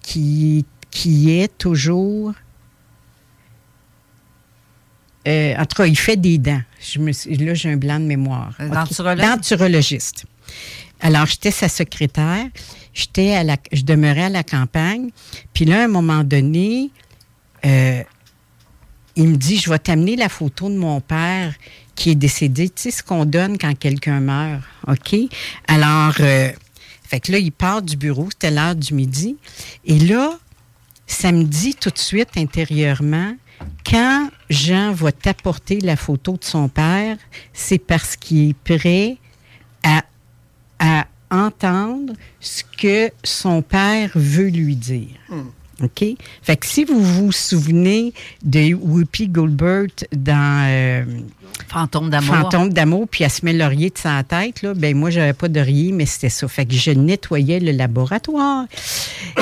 Speaker 7: qui, qui est toujours. Euh, en tout cas, il fait des dents. Je me suis- là, j'ai un blanc de mémoire. Denturologiste. Alors, j'étais sa secrétaire. J'étais à la, je demeurais à la campagne. Puis là, à un moment donné, euh, il me dit, je vais t'amener la photo de mon père qui est décédé. Tu sais ce qu'on donne quand quelqu'un meurt, OK? Alors, euh, fait que là, il part du bureau, c'était l'heure du midi. Et là, ça me dit tout de suite intérieurement, quand Jean va t'apporter la photo de son père, c'est parce qu'il est prêt à, à entendre ce que son père veut lui dire. OK? Fait que si vous vous souvenez de Whoopi Goldberg dans euh,
Speaker 5: Fantôme d'amour.
Speaker 7: Fantôme d'amour, puis elle se met l'oreiller de sa tête, là, ben moi, j'avais pas d'oreiller, mais c'était ça. Fait que je nettoyais le laboratoire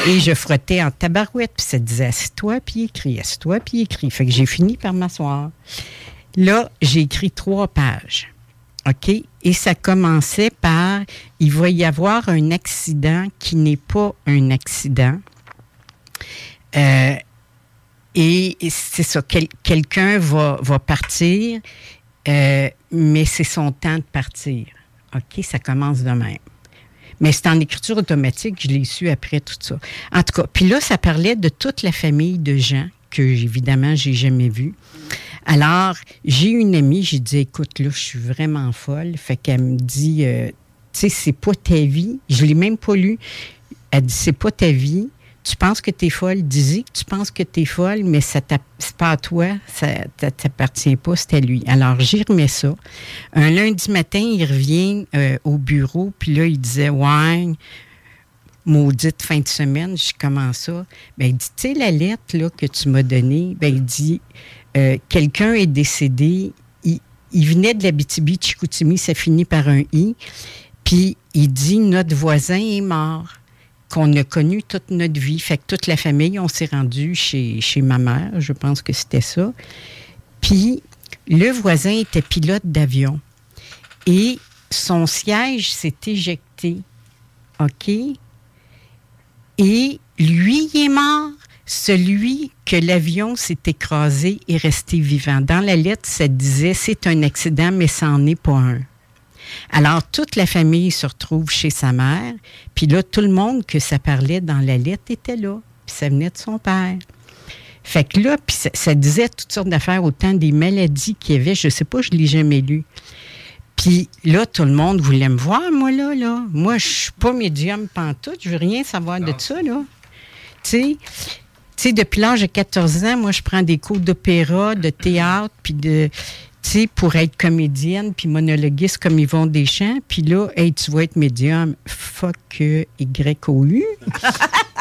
Speaker 7: et je frottais en tabarouette, puis ça disait assieds-toi, puis écris, assieds-toi, puis écris. Fait que j'ai fini par m'asseoir. Là, j'ai écrit trois pages. OK? Et ça commençait par il va y avoir un accident qui n'est pas un accident. Euh, et c'est ça, quel- quelqu'un va, va partir, euh, mais c'est son temps de partir. OK, ça commence de même. Mais c'est en écriture automatique, je l'ai su après tout ça. En tout cas, puis là, ça parlait de toute la famille de gens que, évidemment, j'ai jamais vus. Alors, j'ai une amie, j'ai dit, écoute, là, je suis vraiment folle. Fait qu'elle me dit, euh, tu sais, c'est pas ta vie. Je l'ai même pas lu. Elle dit, c'est pas ta vie. Tu penses que tu es folle, dis que tu penses que tu es folle, mais ça c'est pas à toi, ça t'appartient pas, c'est à lui. Alors, j'y remets ça. Un lundi matin, il revient euh, au bureau, puis là, il disait Ouais, maudite fin de semaine, je dis comment ça? Ben, il dit, tu sais, la lettre là, que tu m'as donnée, ben, il dit euh, quelqu'un est décédé, il, il venait de la BTB ça finit par un I, puis il dit notre voisin est mort qu'on a connu toute notre vie. Fait que toute la famille, on s'est rendu chez, chez ma mère, je pense que c'était ça. Puis le voisin était pilote d'avion et son siège s'est éjecté. OK? Et lui, est mort. Celui que l'avion s'est écrasé est resté vivant. Dans la lettre, ça disait c'est un accident, mais ça n'en est pas un. Alors, toute la famille se retrouve chez sa mère, puis là, tout le monde que ça parlait dans la lettre était là, puis ça venait de son père. Fait que là, puis ça, ça disait toutes sortes d'affaires, autant des maladies qu'il y avait, je sais pas, je l'ai jamais lu. Puis là, tout le monde voulait me voir, moi, là, là. Moi, je suis pas médium pantoute, je veux rien savoir de ça, là. Tu sais, tu sais, depuis l'âge de 14 ans, moi, je prends des cours d'opéra, de théâtre, puis de, tu pour être comédienne, puis monologuiste comme Yvon Deschamps. Puis là, hey, tu vas être médium. Fuck euh, Y-O-U.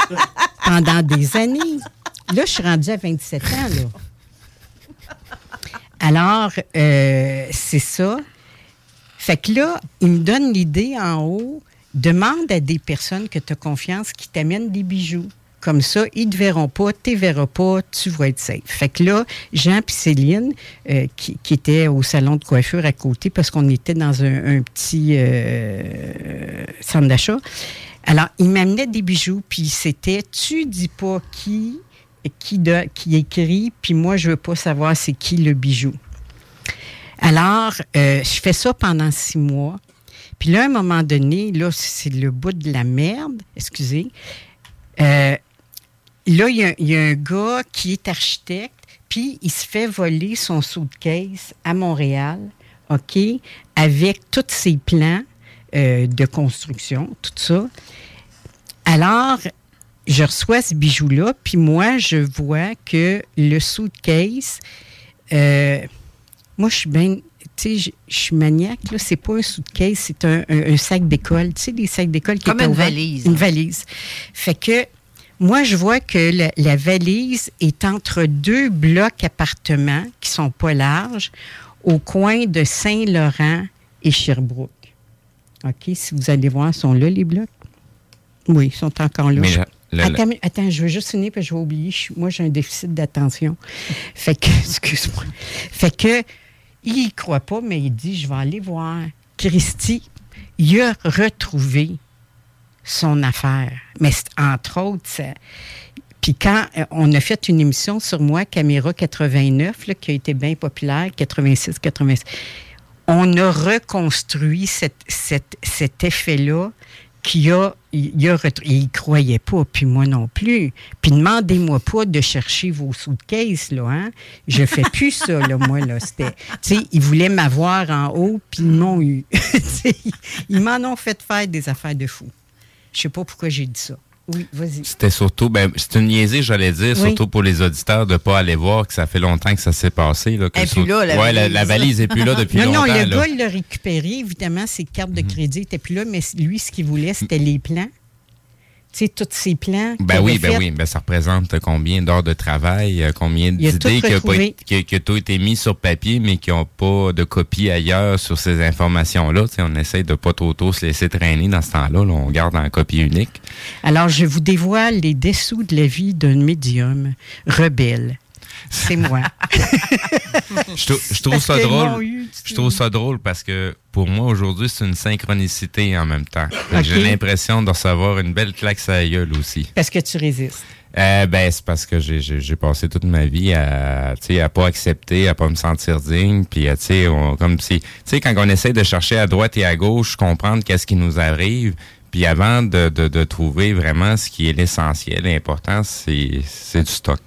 Speaker 7: Pendant des années. Là, je suis rendue à 27 ans, là. Alors, euh, c'est ça. Fait que là, il me donne l'idée en haut. Demande à des personnes que tu as confiance qui t'amènent des bijoux. Comme ça, ils te verront pas, tu verras pas, tu vas être safe. Fait que là, Jean et Céline, euh, qui, qui étaient au salon de coiffure à côté, parce qu'on était dans un, petit euh, centre d'achat, alors, ils m'amenaient des bijoux, puis c'était « Tu dis pas qui, qui, de- qui écrit, puis moi, je veux pas savoir c'est qui le bijou. » Alors, euh, je fais ça pendant six mois. Puis là, à un moment donné, là, c'est le bout de la merde, excusez. Euh, là, il y, a- il y a un gars qui est architecte, puis il se fait voler son suitcase à Montréal, OK, avec tous ses plans euh, de construction, tout ça. Alors, je reçois ce bijou-là, puis moi, je vois que le suitcase, euh, moi, je suis bien, tu sais, je- suis maniaque, là, c'est pas un suitcase, c'est un, un- un sac d'école, tu sais, des sacs d'école qui
Speaker 5: Comme une valise.
Speaker 7: Une valise. Fait que, moi, je vois que la, la valise est entre deux blocs appartements qui sont pas larges, au coin de Saint-Laurent et Sherbrooke. OK, si vous allez voir, sont là, les blocs? Oui, ils sont encore là.
Speaker 2: Mais
Speaker 7: attends, attends, je veux juste finir parce que je vais oublier. Je moi, j'ai un déficit d'attention. Fait que, excuse-moi. Fait que, il y croit pas, mais il dit, je vais aller voir. Christy, il a retrouvé son affaire. Mais entre autres, ça- puis quand euh, on a fait une émission sur moi, Caméra 89, là, qui a été bien populaire, 86, 86, on a reconstruit cet effet-là qui a, il, a il croyait pas, puis moi non plus. Puis demandez-moi pas de chercher vos suitcases, là, hein. Je fais plus ça, là, moi, là. C'était, tu sais, ils voulaient m'avoir en haut, puis ils m'ont eu. Ils m'en ont fait faire des affaires de fou. Je sais pas pourquoi j'ai dit ça. Oui, vas-y.
Speaker 2: C'était surtout, ben, c'est une niaisée, j'allais dire,
Speaker 7: Oui.
Speaker 2: surtout pour les auditeurs de pas aller voir que ça fait longtemps que ça s'est passé. Là, que
Speaker 7: Elle plus là, la
Speaker 2: ouais, la,
Speaker 7: valise.
Speaker 2: la valise est plus là depuis
Speaker 7: non,
Speaker 2: longtemps.
Speaker 7: Non, le
Speaker 2: là. Mhm.
Speaker 7: gars, il l'a récupéré. Évidemment, ses cartes de crédit n'étaient plus là, mais lui, ce qu'il voulait, c'était les plans. Sais, tous ces plans.
Speaker 2: Ben oui, ben
Speaker 7: fait.
Speaker 2: oui, ben ça représente combien d'heures de travail, euh, combien d'idées qui ont été- qui, qui ont été mis sur papier, mais qui n'ont pas de copie ailleurs sur ces informations-là. On essaye de pas trop tôt se laisser traîner dans ce temps-là. là. on garde en copie unique.
Speaker 7: Alors, je vous dévoile les dessous de la vie d'un médium rebelle. C'est moi.
Speaker 2: Je, trou- je trouve
Speaker 7: Parce
Speaker 2: ça drôle.
Speaker 7: eu,
Speaker 2: Je trouve ça drôle parce que pour moi aujourd'hui c'est une synchronicité en même temps. J'ai l'impression de recevoir une belle claque la gueule aussi.
Speaker 7: Parce que tu résistes.
Speaker 2: Euh, ben c'est parce que j'ai- passé toute ma vie à à pas accepter, à pas me sentir digne, puis à, tu sais on- comme si tu sais quand on essaie de chercher à droite et à gauche, comprendre qu'est-ce qui nous arrive, puis avant de, de, de trouver vraiment ce qui est l'essentiel, l'important c'est c'est du stock.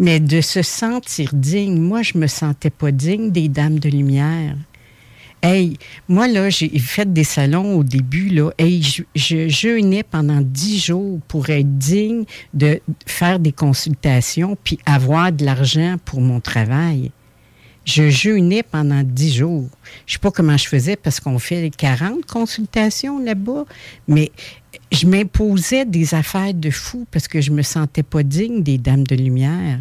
Speaker 7: Mais de se sentir digne, moi, je me sentais pas digne des Dames de Lumière. Hey, moi, là, j'ai fait des salons au début, là. Hey, je, je jeûnais pendant dix jours pour être digne de faire des consultations puis avoir de l'argent pour mon travail. Je jeûnais pendant dix jours. Je sais pas comment je faisais parce qu'on fait 40 consultations là-bas, mais je m'imposais des affaires de fou parce que je me sentais pas digne des Dames de Lumière.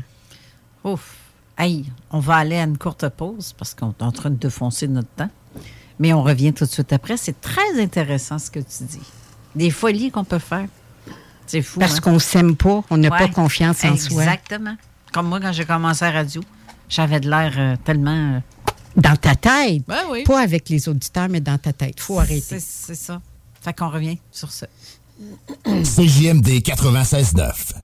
Speaker 5: Ouf. Hey, on va aller à une courte pause parce qu'on est en train de foncer notre temps. Mais on revient tout de suite après. C'est très intéressant ce que tu dis. Des folies qu'on peut faire. C'est fou.
Speaker 7: Parce
Speaker 5: hein?
Speaker 7: qu'on s'aime pas, on n'a pas confiance en soi.
Speaker 5: Exactement. Comme moi, quand j'ai commencé à la radio, j'avais de l'air euh, tellement. euh,
Speaker 7: Dans ta tête.
Speaker 5: Ben oui.
Speaker 7: Pas avec les auditeurs, mais dans ta tête. faut arrêter.
Speaker 5: C'est c'est ça. Fait qu'on revient sur ça.
Speaker 8: CJMD 96.9.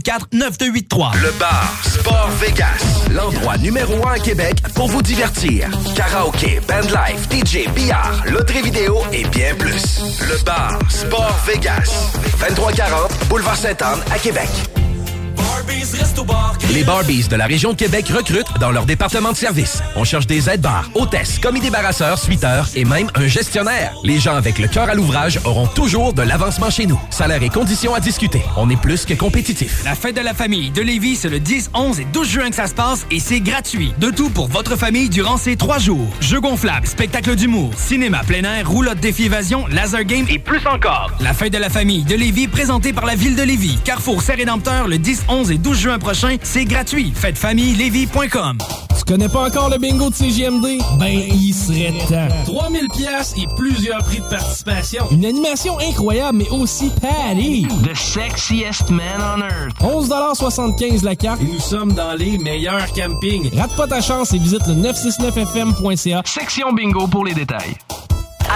Speaker 10: 581-984-9283.
Speaker 9: Le bar Sport Vegas, l'endroit numéro un à Québec pour vous divertir. Karaoke, bandlife, DJ, billard, loterie vidéo et bien plus. Le bar Sport Vegas, 2340 Boulevard Sainte-Anne à Québec. Les Barbies de la région de Québec recrutent dans leur département de service. On cherche des aides-bars, hôtesses, commis débarrasseurs, suiteurs et même un gestionnaire. Les gens avec le cœur à l'ouvrage auront toujours de l'avancement chez nous. Salaire et conditions à discuter. On est plus que compétitif.
Speaker 10: La fête de la famille de Lévis, c'est le 10, 11 et 12 juin que ça se passe et c'est gratuit. De tout pour votre famille durant ces trois jours. Jeux gonflables, spectacle d'humour, cinéma plein air, roulotte défi évasion, laser game et plus encore. La fête de la famille de Lévis, présentée par la ville de Lévis. Carrefour Saint-Rédempteur le 10, 11 et 12 juin prochain, c'est gratuit. Fêtefamillelévis.com.
Speaker 18: Tu connais pas encore le bingo de CGMD? Ben, il serait temps. 3000 pièces et plusieurs prix de participation. Une animation incroyable, mais aussi patty. The sexiest man on earth. 11,75 la carte et nous sommes dans les meilleurs campings. Rate pas ta chance et visite le 969fm.ca. Section bingo pour les détails.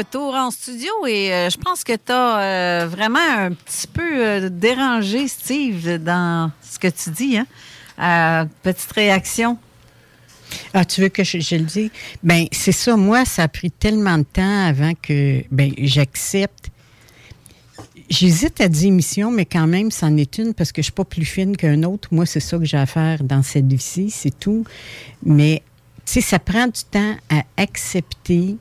Speaker 5: Retour en studio et euh, je pense que tu as vraiment un petit peu euh, dérangé Steve dans ce que tu dis. Hein? Euh, petite réaction.
Speaker 7: Ah, tu veux que je, le dise? Ben, c'est ça. Moi, ça a pris tellement de temps avant que ben, j'accepte. J'hésite à dire émission, mais quand même, c'en est une parce que je suis pas plus fine qu'un autre. Moi, c'est ça que j'ai à faire dans cette vie-ci, c'est tout. Mais, tu sais, ça prend du temps à accepter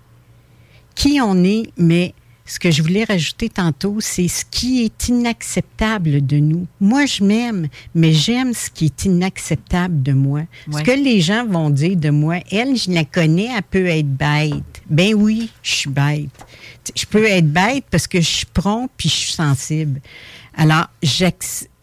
Speaker 7: qui on est, mais ce que je voulais rajouter tantôt, c'est ce qui est inacceptable de nous. Moi, je m'aime, mais j'aime ce qui est inacceptable de moi. Ce que les gens vont dire de moi, elle, je la connais, elle peut être bête. Ben oui, je suis bête. Je peux être bête parce que je suis prompt puis je suis sensible. Alors,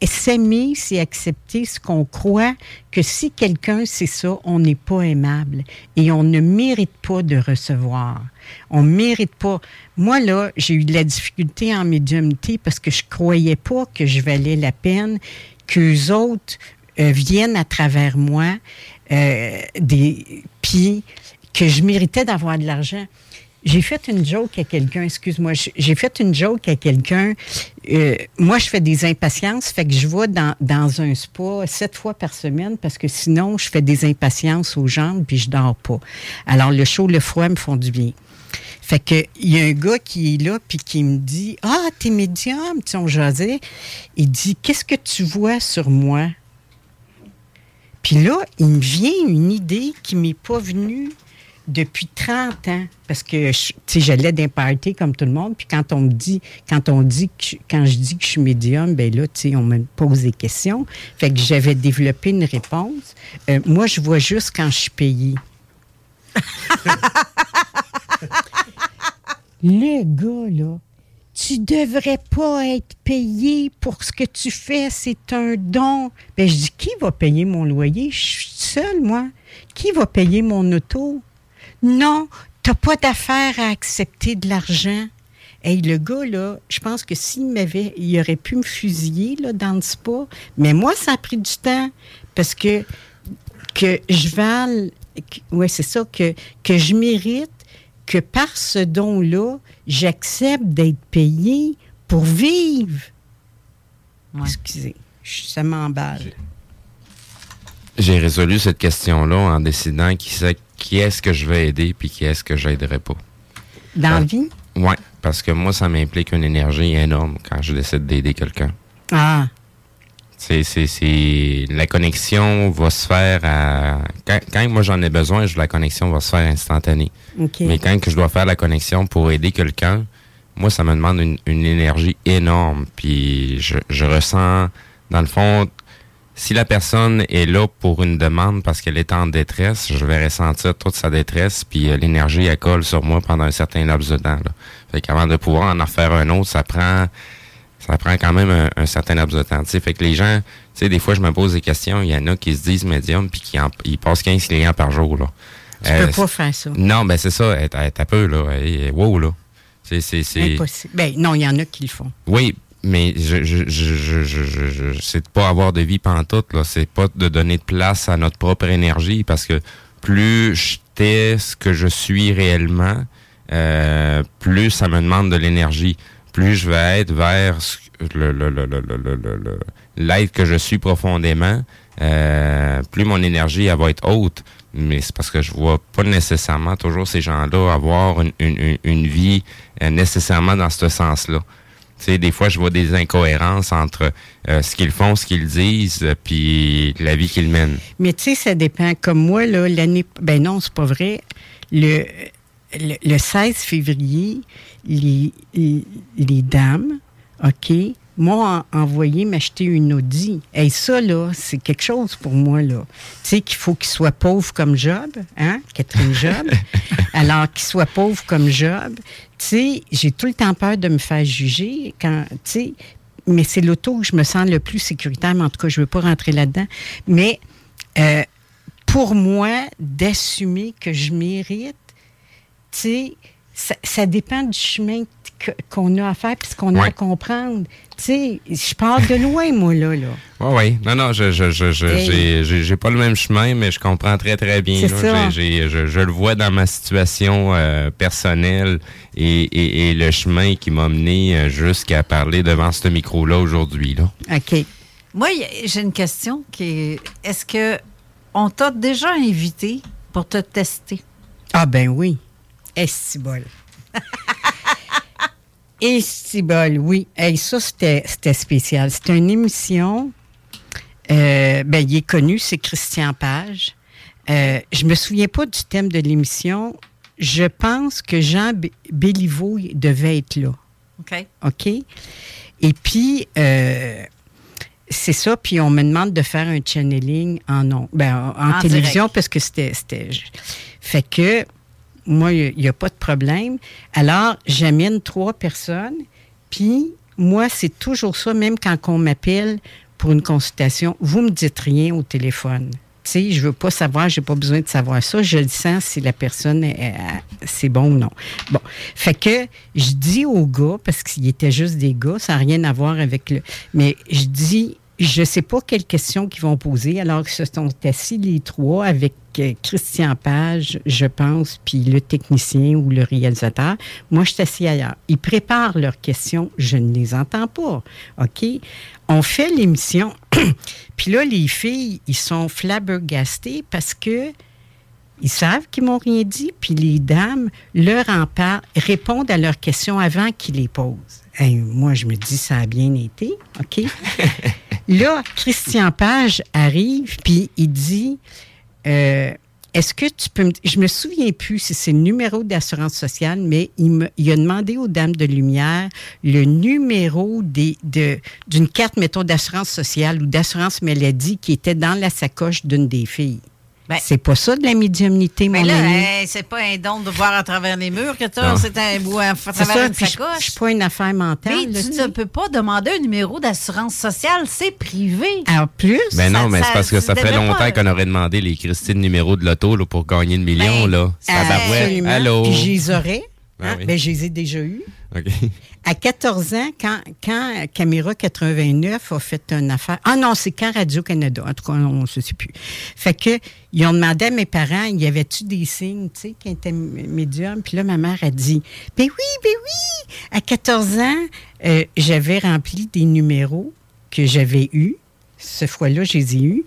Speaker 7: s'aimer, c'est accepter ce qu'on croit que si quelqu'un c'est ça, on n'est pas aimable et on ne mérite pas de recevoir. On ne mérite pas. Moi, là, j'ai eu de la difficulté en médiumnité parce que je croyais pas que je valais la peine qu'eux autres euh, viennent à travers moi, euh, des, puis que je méritais d'avoir de l'argent. J'ai fait une joke à quelqu'un, excuse-moi, j'ai fait une joke à quelqu'un. euh, moi, je fais des impatiences, fait que je vais dans, dans un spa sept fois par semaine parce que sinon, je fais des impatiences aux jambes puis je dors pas. Alors, le chaud, le froid me font du bien. Fait que il y a un gars qui est là puis qui me dit "Ah, t'es médium, tu sais, on jasait." Il dit "Qu'est-ce que tu vois sur moi Puis là, il me vient une idée qui m'est pas venue depuis 30 ans. Parce que tu sais j'allais d'un comme tout le monde puis quand on me dit quand on dit que quand je dis que je suis médium ben là tu sais on me pose des questions. Fait que j'avais développé une réponse. Euh, moi je vois juste quand je suis payée le gars, là, tu devrais pas être payé pour ce que tu fais, c'est un don. Ben, je dis, qui va payer mon loyer? Je suis seule, moi. Qui va payer mon auto? Non, t'as pas d'affaire à accepter de l'argent. Hey, le gars, là, je pense que s'il m'avait, il aurait pu me fusiller, dans le spa. Mais moi, ça a pris du temps parce que, que je vale, oui, c'est ça, que, que je mérite que par ce don-là, j'accepte d'être payé pour vivre. Excusez, je- ça m'emballe.
Speaker 2: J'ai résolu cette question-là en décidant qui, c'est- qui est-ce que je vais aider puis qui est-ce que j'aiderai pas.
Speaker 7: Dans la vie?
Speaker 2: Oui, parce que moi, ça m'implique une énergie énorme quand je décide d'aider quelqu'un.
Speaker 7: Ah,
Speaker 2: C'est, c'est, c'est, la connexion va se faire à, quand, quand moi j'en ai besoin, je- la connexion va se faire instantanée. Mais quand que je dois faire la connexion pour aider quelqu'un, moi, ça me demande une, une énergie énorme. Puis je, je ressens, dans le fond, si la personne est là pour une demande parce qu'elle est en détresse, je vais ressentir toute sa détresse, puis euh, l'énergie, elle colle sur moi pendant un certain laps de temps. Là. Fait qu'avant de pouvoir en faire un autre, ça prend ça prend quand même un, un certain laps de temps. tu sais. Fait que les gens, tu sais, des fois, je me pose des questions. Il y en a qui se disent médium puis qui en- ils passent 15 clients par jour. Là.
Speaker 7: tu
Speaker 2: Euh,
Speaker 7: peux pas faire ça.
Speaker 2: non, ben c'est ça. Elle peu, là. Wow, là. C'est.
Speaker 7: Impossible. Ben, non, il y en a qui le font.
Speaker 2: Oui, mais je, je, je, je, c'est de pas avoir de vie pantoute, là. C'est pas de donner de place à notre propre énergie parce que plus je tais ce que je suis réellement, euh, plus ça me demande de l'énergie. Plus je vais être vers le, le, le, le, l'être que je suis profondément, euh, plus mon énergie elle va être haute. Mais c'est parce que je vois pas nécessairement toujours ces gens-là avoir une, une, une- une vie euh, nécessairement dans ce sens-là. Tu sais, des fois, je vois des incohérences entre euh, ce qu'ils font, ce qu'ils disent, euh, puis la vie qu'ils mènent.
Speaker 7: Mais tu sais, ça dépend. Comme moi, là, l'année. Ben non, c'est pas vrai. Le, le, le 16 février, les, les, les dames, OK, m'ont en- envoyé m'acheter une Audi. Et ça, là, c'est quelque chose pour moi, là. Tu sais, qu'il faut qu'il soit pauvre comme Job, hein, Catherine Job? Alors, qu'il soit pauvre comme Job. Tu sais, j'ai tout le temps peur de me faire juger quand, tu sais, mais c'est l'auto où je me sens le plus sécuritaire, mais en tout cas, je ne veux pas rentrer là-dedans. Mais euh, pour moi, d'assumer que je mérite, sais, ça, ça dépend du chemin qu'on a à faire puis ce qu'on a
Speaker 2: Ouais.
Speaker 7: à comprendre. Tu sais, je pars de loin, moi, là. là.
Speaker 2: Oui, oui. Non, non, je, je, je, je-
Speaker 7: Hey.
Speaker 2: j'ai- j'ai, j'ai pas le même chemin, mais je comprends très, très bien.
Speaker 7: C'est
Speaker 2: là.
Speaker 7: ça.
Speaker 2: J'ai- j'ai- je, je le vois dans ma situation euh, personnelle et, et, et le chemin qui m'a mené euh, jusqu'à parler devant ce micro-là aujourd'hui. Là.
Speaker 7: OK.
Speaker 5: Moi, j'ai une question qui est est-ce que on t'a déjà invité pour te tester?
Speaker 7: Ah, ben oui. Estibol. Estibol, oui. Hey, ça, c'était spécial. C'était une émission. euh, ben, il est connu, c'est Christian Page. Euh, je me souviens pas du thème de l'émission. Je pense que Jean Bé- Béliveau devait être là.
Speaker 5: OK.
Speaker 7: OK? Et puis, euh, c'est ça. Puis, on me demande de faire un channeling en, ben, en,
Speaker 5: En
Speaker 7: télévision
Speaker 5: direct.
Speaker 7: parce que c'était. Fait que, moi, il n'y a, pas de problème. Alors, j'amène trois personnes. Puis, moi, c'est toujours ça, même quand on m'appelle pour une consultation, vous me dites rien au téléphone. Tu sais, je veux pas savoir, j'ai pas besoin de savoir ça. Je le sens si la personne, est- est- c'est bon ou non. Bon. Fait que je dis aux gars, parce qu'ils étaient juste des gars, ça n'a rien à voir avec le. Mais je dis, je sais pas quelles questions qu'ils vont poser, alors que se sont assis les trois avec euh, Christian Page, je pense, puis le technicien ou le réalisateur. Moi, je suis assis ailleurs. Ils préparent leurs questions, je ne les entends pas. OK? On fait l'émission, puis là, les filles, ils sont flabbergastés parce que ils savent qu'ils m'ont rien dit, puis les dames leur en parlent, répondent à leurs questions avant qu'ils les posent. Moi, je me dis, ça a bien été, OK? Là, Christian Page arrive, puis il dit, euh, est-ce que tu peux me... Je me souviens plus si c'est le numéro d'assurance sociale, mais il, me, il a demandé aux dames de lumière le numéro des, de, d'une carte, mettons, d'assurance sociale ou d'assurance maladie qui était dans la sacoche d'une des filles. C'est pas ça de la médiumnité,
Speaker 5: Mais
Speaker 7: mon
Speaker 5: là,
Speaker 7: ami.
Speaker 5: hey, c'est pas un don de voir à travers les murs que tu c'est un bout à, travers
Speaker 7: ça,
Speaker 5: une sacoche.
Speaker 7: je suis pas une affaire mentale.
Speaker 5: Mais
Speaker 7: là,
Speaker 5: tu ne peux pas demander un numéro d'assurance sociale, c'est privé.
Speaker 7: En plus,
Speaker 2: Ben non,
Speaker 5: ça-
Speaker 2: mais
Speaker 5: ça-
Speaker 2: c'est parce que ça
Speaker 5: devrais
Speaker 2: longtemps
Speaker 5: pas-
Speaker 2: qu'on aurait demandé les Christine numéros de l'auto là, pour gagner le million. là. Tabarouette.
Speaker 7: Ben, Absolument.
Speaker 2: Allô?
Speaker 7: Puis je les aurais.
Speaker 2: Ben
Speaker 7: hein,
Speaker 2: oui.
Speaker 7: ben, je les ai déjà eus.
Speaker 2: OK.
Speaker 7: À 14 ans, quand, quand Caméra 89 a fait une affaire. Ah non, c'est quand Radio-Canada. En tout cas, on ne sait plus. Fait que, ils ont demandé à mes parents, y avait-tu des signes, tu sais, qui étaient médiums? Puis là, ma mère a dit, ben oui, ben oui. À 14 ans, euh, j'avais rempli des numéros que j'avais eus. Ce fois-là, je les ai eus.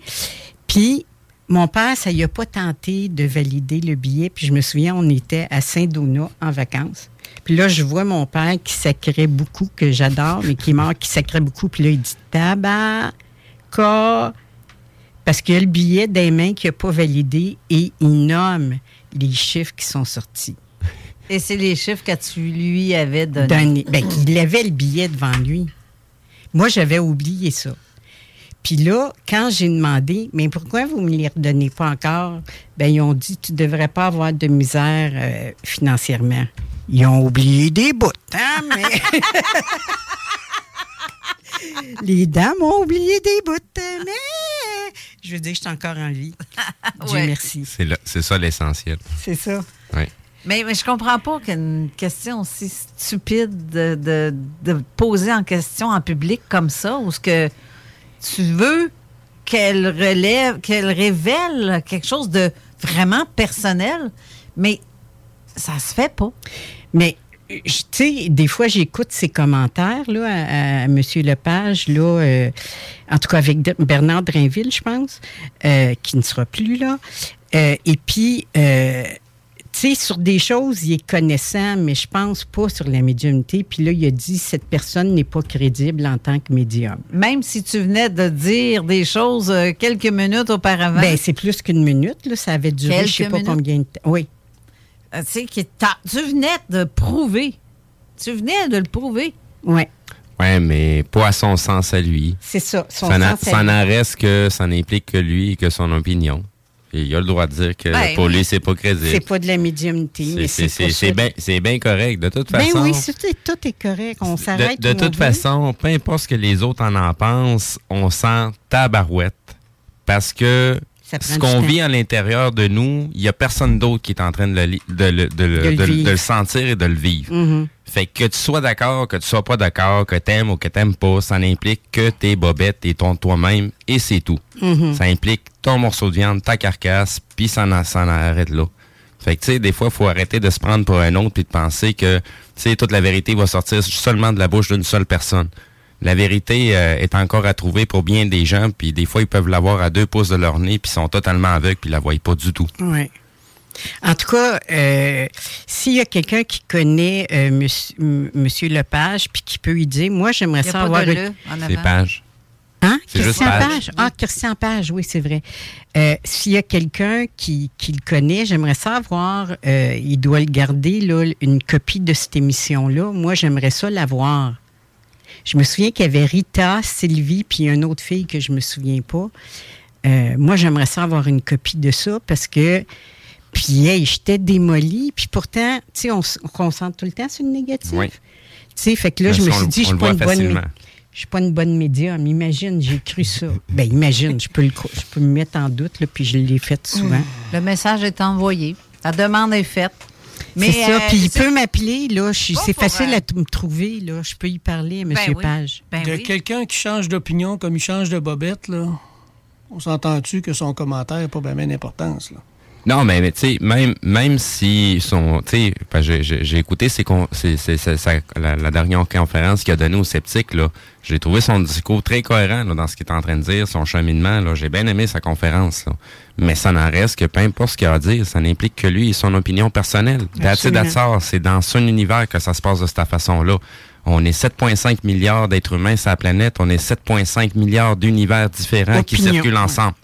Speaker 7: Puis, mon père, ça y pas tenté de valider le billet. Puis, je me souviens, on était à Saint-Donat en vacances. Puis là, je vois mon père qui sacrait beaucoup, que j'adore, mais qui est mort, qui sacrait beaucoup. Puis là, il dit tabac, cas. Parce qu'il y a le billet des mains qui n'a pas validé et il nomme les chiffres qui sont sortis.
Speaker 5: Et c'est les chiffres que tu lui avais donnés.
Speaker 7: Donné. Ben, il avait le billet devant lui. Moi, j'avais oublié ça. Puis là, quand j'ai demandé, mais pourquoi vous ne me les redonnez pas encore? Ben, ils ont dit, tu ne devrais pas avoir de misère euh, financièrement. Ils ont oublié des bouts, hein, mais... Les dames ont oublié des bouts, mais... Je veux dire, je suis encore en vie. Dieu
Speaker 5: Ouais.
Speaker 7: merci.
Speaker 2: C'est ça l'essentiel.
Speaker 7: C'est ça.
Speaker 2: Oui.
Speaker 5: Mais, mais je comprends pas qu'une question aussi stupide de, de- de poser en question en public comme ça, ou ce que tu veux qu'elle relève, qu'elle révèle quelque chose de vraiment personnel, mais ça se fait pas.
Speaker 7: Mais, euh, tu sais, des fois, j'écoute ces commentaires là, à, à M. Lepage, là, euh, en tout cas avec Bernard Drainville, je pense, euh, qui ne sera plus là. Euh, et puis, tu sais, sur des choses, il est connaissant, mais je pense pas sur la médiumnité. Puis là, il a dit cette personne n'est pas crédible en tant que médium.
Speaker 5: Même si tu venais de dire des choses quelques minutes auparavant.
Speaker 7: Ben, c'est plus qu'une minute, là. Ça avait duré, je sais
Speaker 5: Quelques
Speaker 7: pas
Speaker 5: minutes?
Speaker 7: combien de temps. Oui.
Speaker 5: Euh, tu sais, qui tu venais de prouver. Tu venais de le prouver.
Speaker 7: Oui.
Speaker 2: Ouais, mais pas à son sens à lui.
Speaker 7: C'est ça. Son
Speaker 2: ça n'en-
Speaker 7: sens à
Speaker 2: ça
Speaker 7: lui.
Speaker 2: n'en reste que ça n'implique que lui et que son opinion. Et il a le droit de dire que
Speaker 7: Ben,
Speaker 2: pour
Speaker 7: oui.
Speaker 2: lui, c'est pas crédible.
Speaker 7: C'est pas de la médiumnité,
Speaker 2: C'est- bien c'est bien correct. De toute
Speaker 7: Ben
Speaker 2: façon,
Speaker 7: oui, c'est- tout est correct. On s'arrête
Speaker 2: de, de toute façon, peu importe ce que les autres en en pensent, on sent tabarouette. Parce que ce qu'on vit à l'intérieur de nous, il n'y a personne d'autre qui est en train de le, de de
Speaker 7: De le
Speaker 2: de sentir et de le vivre.
Speaker 7: Mhm.
Speaker 2: Fait que tu sois d'accord, que tu sois pas d'accord, que t'aimes ou que t'aimes pas, ça n'implique que tes bobettes et ton toi-même et c'est tout.
Speaker 7: Mhm.
Speaker 2: Ça implique ton morceau de viande, ta carcasse, puis ça en, ça en arrête là. Fait que tu sais, des fois, il faut arrêter de se prendre pour un autre puis de penser que tu sais toute la vérité va sortir seulement de la bouche d'une seule personne. La vérité euh, est encore à trouver pour bien des gens, puis des fois ils peuvent l'avoir à deux pouces de leur nez, puis sont totalement aveugles, puis la voient pas du tout.
Speaker 7: Oui. En tout cas, euh, s'il y a quelqu'un qui connaît euh, monsieur, Lepage, puis qui peut lui dire, moi, j'aimerais ça
Speaker 5: pas
Speaker 7: avoir...
Speaker 5: de
Speaker 7: une-
Speaker 5: le en
Speaker 2: C'est
Speaker 5: avant.
Speaker 2: page.
Speaker 7: Hein? Christian
Speaker 2: Page.
Speaker 7: Page. Ah, Christian Page, oui, c'est vrai. Euh, S'il y a quelqu'un qui, qui le connaît, j'aimerais savoir, euh, il doit le garder, là, une copie de cette émission-là. Moi, j'aimerais ça l'avoir. Je me souviens qu'il y avait Rita, Sylvie, puis une autre fille que je me souviens pas. Euh, moi, j'aimerais ça avoir une copie de ça parce que. Puis, hey, j'étais démolie. Puis pourtant, tu sais, on, on concentre tout le temps sur le négatif.
Speaker 2: Oui.
Speaker 7: Tu sais, fait que là, je me suis dit, je suis pas, une
Speaker 2: facilement.
Speaker 7: je suis pas une bonne médium. Imagine, j'ai cru ça. Ben, imagine, je peux, le, je peux me mettre en doute, là, puis je l'ai fait souvent.
Speaker 5: Le message est envoyé. La demande est faite.
Speaker 7: C'est ça.
Speaker 5: euh,
Speaker 7: Puis il peut m'appeler, là. C'est facile
Speaker 5: euh,
Speaker 7: à me trouver, là. Je peux y parler à M.
Speaker 5: Ben oui.
Speaker 7: Page.
Speaker 5: Ben
Speaker 6: de
Speaker 5: oui.
Speaker 6: quelqu'un qui change d'opinion comme il change de bobette, là, on s'entend-tu que son commentaire n'a pas bien d'importance, là?
Speaker 2: Non, mais, mais tu sais, même, même si son, tu sais, j'ai- écouté ses con- ses- ses- sa- la, la dernière conférence qu'il a donnée aux sceptiques, là. J'ai trouvé son discours très cohérent là, dans ce qu'il est en train de dire, son cheminement. Là. J'ai bien aimé sa conférence. Là. Mais ça n'en reste que peu importe ce qu'il a à dire, ça n'implique que lui et son opinion personnelle. C'est dans son univers que ça se passe de cette façon-là. On est 7,5 milliards d'êtres humains sur la planète. On est 7,5 milliards d'univers différents qui circulent
Speaker 7: ouais.
Speaker 2: ensemble.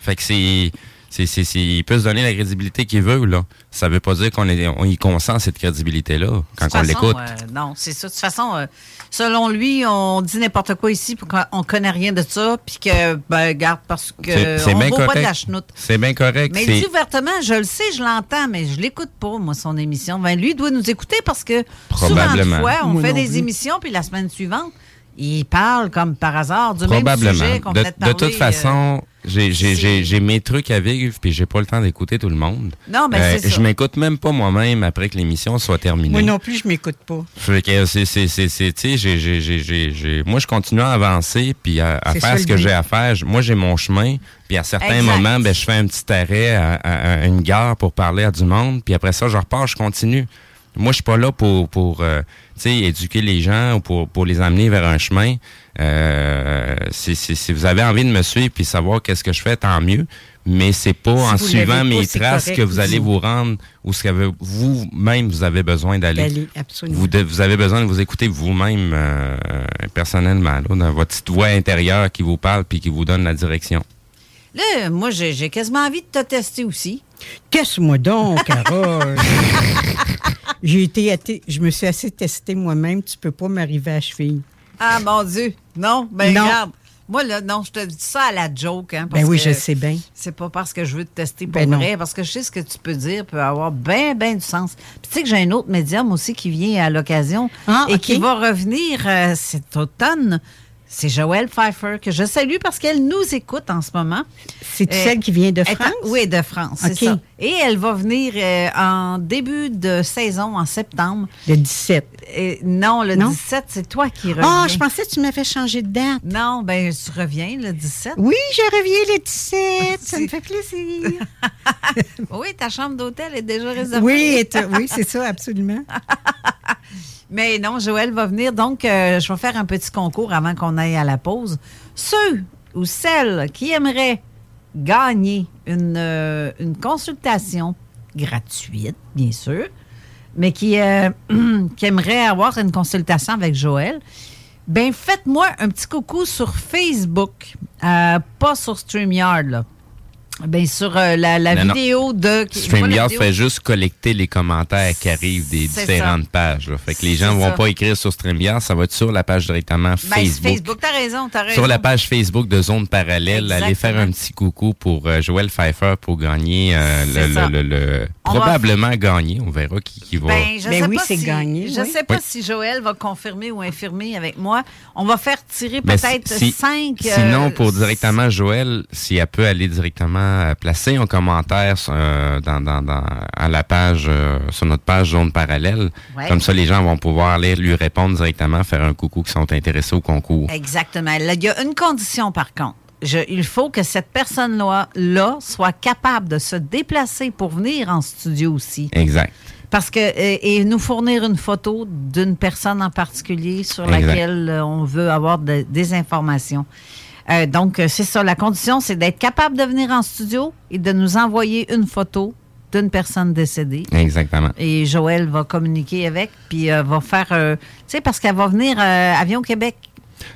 Speaker 2: Fait que c'est... C'est, c'est, c'est- il peut se donner la crédibilité qu'il veut, là. Ça veut pas dire qu'on est, on y consent cette crédibilité-là quand on l'écoute.
Speaker 5: euh, non, c'est ça. De toute façon, euh, selon lui, on dit n'importe quoi ici, puis qu'on connaît rien de ça, puis que, ben, garde, parce que
Speaker 2: C'est- c'est
Speaker 5: on
Speaker 2: bien
Speaker 5: vaut pas de
Speaker 2: correct.
Speaker 5: la chenoute.
Speaker 2: C'est bien correct.
Speaker 5: Mais
Speaker 2: c'est-
Speaker 5: il dit ouvertement, je le sais, je l'entends, mais je l'écoute pas, moi, son émission. Ben, lui, il doit nous écouter parce que souvent de
Speaker 2: Probablement.
Speaker 5: fois, on
Speaker 6: Moi
Speaker 5: fait des
Speaker 6: plus.
Speaker 5: émissions, puis la semaine suivante, il parle comme par hasard du même
Speaker 2: Probablement.
Speaker 5: sujet qu'on
Speaker 2: de, toute
Speaker 5: euh,
Speaker 2: façon, j'ai- j'ai j'ai- j'ai mes trucs à vivre, puis j'ai pas le temps d'écouter tout le monde. Euh,
Speaker 5: Non, mais c'est ça.
Speaker 2: Je m'écoute même pas moi-même après que l'émission soit terminée.
Speaker 7: Moi non plus, je m'écoute pas.
Speaker 2: Fait que c'est, c'est, c'est, c'est, tu sais, j'ai, j'ai, j'ai, j'ai, j'ai- moi, je continue à avancer, puis à, faire ce que j'ai à faire. Moi, j'ai mon chemin, puis à certains
Speaker 5: Exact.
Speaker 2: moments, ben, je fais un petit arrêt à, à- à une gare pour parler à du monde, puis après ça, je repars, je continue. Moi, je suis pas là pour, pour euh, tu sais, éduquer les gens ou pour, pour les amener vers un chemin. Euh, si, si, si vous avez envie de me suivre puis savoir qu'est-ce que je fais, tant mieux. Mais c'est pas en suivant
Speaker 7: pas,
Speaker 2: mes traces
Speaker 7: correct
Speaker 2: que vous allez vous rendre où ce que vous-même vous avez besoin d'aller. Vous, de- vous avez besoin de vous écouter vous-même euh, personnellement, là, dans votre petite voix intérieure qui vous parle puis qui vous donne la direction.
Speaker 5: Là, moi, j'ai quasiment envie de te tester aussi.
Speaker 7: Qu'est-ce-moi donc, Carole? J'ai été, athée- je me suis assez testée moi-même. Tu peux pas m'arriver à cheville.
Speaker 5: Ah, mon Dieu. Non, ben
Speaker 7: Non.
Speaker 5: regarde. Moi, là, non, je te dis ça à la joke. Hein,
Speaker 7: Ben oui,
Speaker 5: que
Speaker 7: je sais bien.
Speaker 5: C'est pas parce que je veux te tester pour
Speaker 7: Ben non.
Speaker 5: vrai, parce que je sais ce que tu peux dire peut avoir bien, bien du sens. Puis tu sais que j'ai un autre médium aussi qui vient à l'occasion
Speaker 7: Ah,
Speaker 5: et qui va revenir euh, cet automne. C'est Joëlle Pfeiffer, que je salue parce qu'elle nous écoute en ce moment.
Speaker 7: C'est
Speaker 5: Euh,
Speaker 7: celle qui vient de
Speaker 5: en-
Speaker 7: France?
Speaker 5: oui, de France, c'est
Speaker 7: OK.
Speaker 5: ça. Et elle va venir euh, en début de saison, en septembre.
Speaker 7: Le 17.
Speaker 5: Et non, le
Speaker 7: Non?
Speaker 5: 17, c'est toi qui reviens.
Speaker 7: Ah, je pensais que tu m'avais changé de date.
Speaker 5: Non, ben tu reviens le 17.
Speaker 7: Oui, je reviens le 17. Ça me fait plaisir.
Speaker 5: oui, ta chambre d'hôtel est déjà réservée.
Speaker 7: oui, oui c'est ça, absolument.
Speaker 5: Mais non, Joël va venir. Donc, euh, je vais faire un petit concours avant qu'on aille à la pause. Ceux ou celles qui aimeraient gagner une, euh, consultation gratuite, bien sûr, mais qui, euh, qui aimeraient avoir une consultation avec Joël, ben faites-moi un petit coucou sur Facebook, pas sur StreamYard, là. Ben, sur euh, la, la
Speaker 2: Non, non.
Speaker 5: vidéo de.
Speaker 2: StreamYard
Speaker 5: vidéo.
Speaker 2: fait juste collecter les commentaires qui arrivent des différentes pages. là. Fait que les gens
Speaker 5: C'est
Speaker 2: vont
Speaker 5: ça.
Speaker 2: pas écrire sur StreamYard, ça va être sur la page directement
Speaker 5: Ben,
Speaker 2: Facebook.
Speaker 5: Facebook, t'as raison, t'as raison.
Speaker 2: Sur la page Facebook de Zone Parallèle, allez faire un petit coucou pour euh, Joël Pfeiffer pour gagner euh, le,
Speaker 5: ça.
Speaker 2: le- le- le-
Speaker 5: On va-
Speaker 2: probablement gagner. On verra qui, qui va.
Speaker 5: Ben, je sais
Speaker 7: Ben oui,
Speaker 5: pas
Speaker 7: c'est
Speaker 5: si,
Speaker 7: gagné,
Speaker 5: Je
Speaker 7: oui.
Speaker 5: sais pas
Speaker 2: Oui.
Speaker 5: si Joël va confirmer ou infirmer avec moi. On va faire tirer peut-être
Speaker 2: Ben, si-
Speaker 5: cinq. euh,
Speaker 2: Sinon, pour directement Joël, si elle peut aller directement euh, placer un commentaire euh, dans, dans- dans- à la page, euh, sur notre page Zone Parallèle,
Speaker 5: Ouais.
Speaker 2: comme ça, les gens vont pouvoir aller lui répondre directement, faire un coucou qui sont intéressés au concours.
Speaker 5: Exactement. Là, Il y a une condition, par contre. Je- il faut que cette personne-là là, soit capable de se déplacer pour venir en studio aussi.
Speaker 2: Exact.
Speaker 5: Parce que, et, et nous fournir une photo d'une personne en particulier sur
Speaker 2: Exact.
Speaker 5: laquelle on veut avoir de- des informations. Euh, donc, euh, c'est ça. La condition, c'est d'être capable de venir en studio et de nous envoyer une photo d'une personne décédée.
Speaker 2: Exactement.
Speaker 5: Et Joël va communiquer avec, puis euh, va faire. euh, tu sais, parce qu'elle va venir Avion Québec.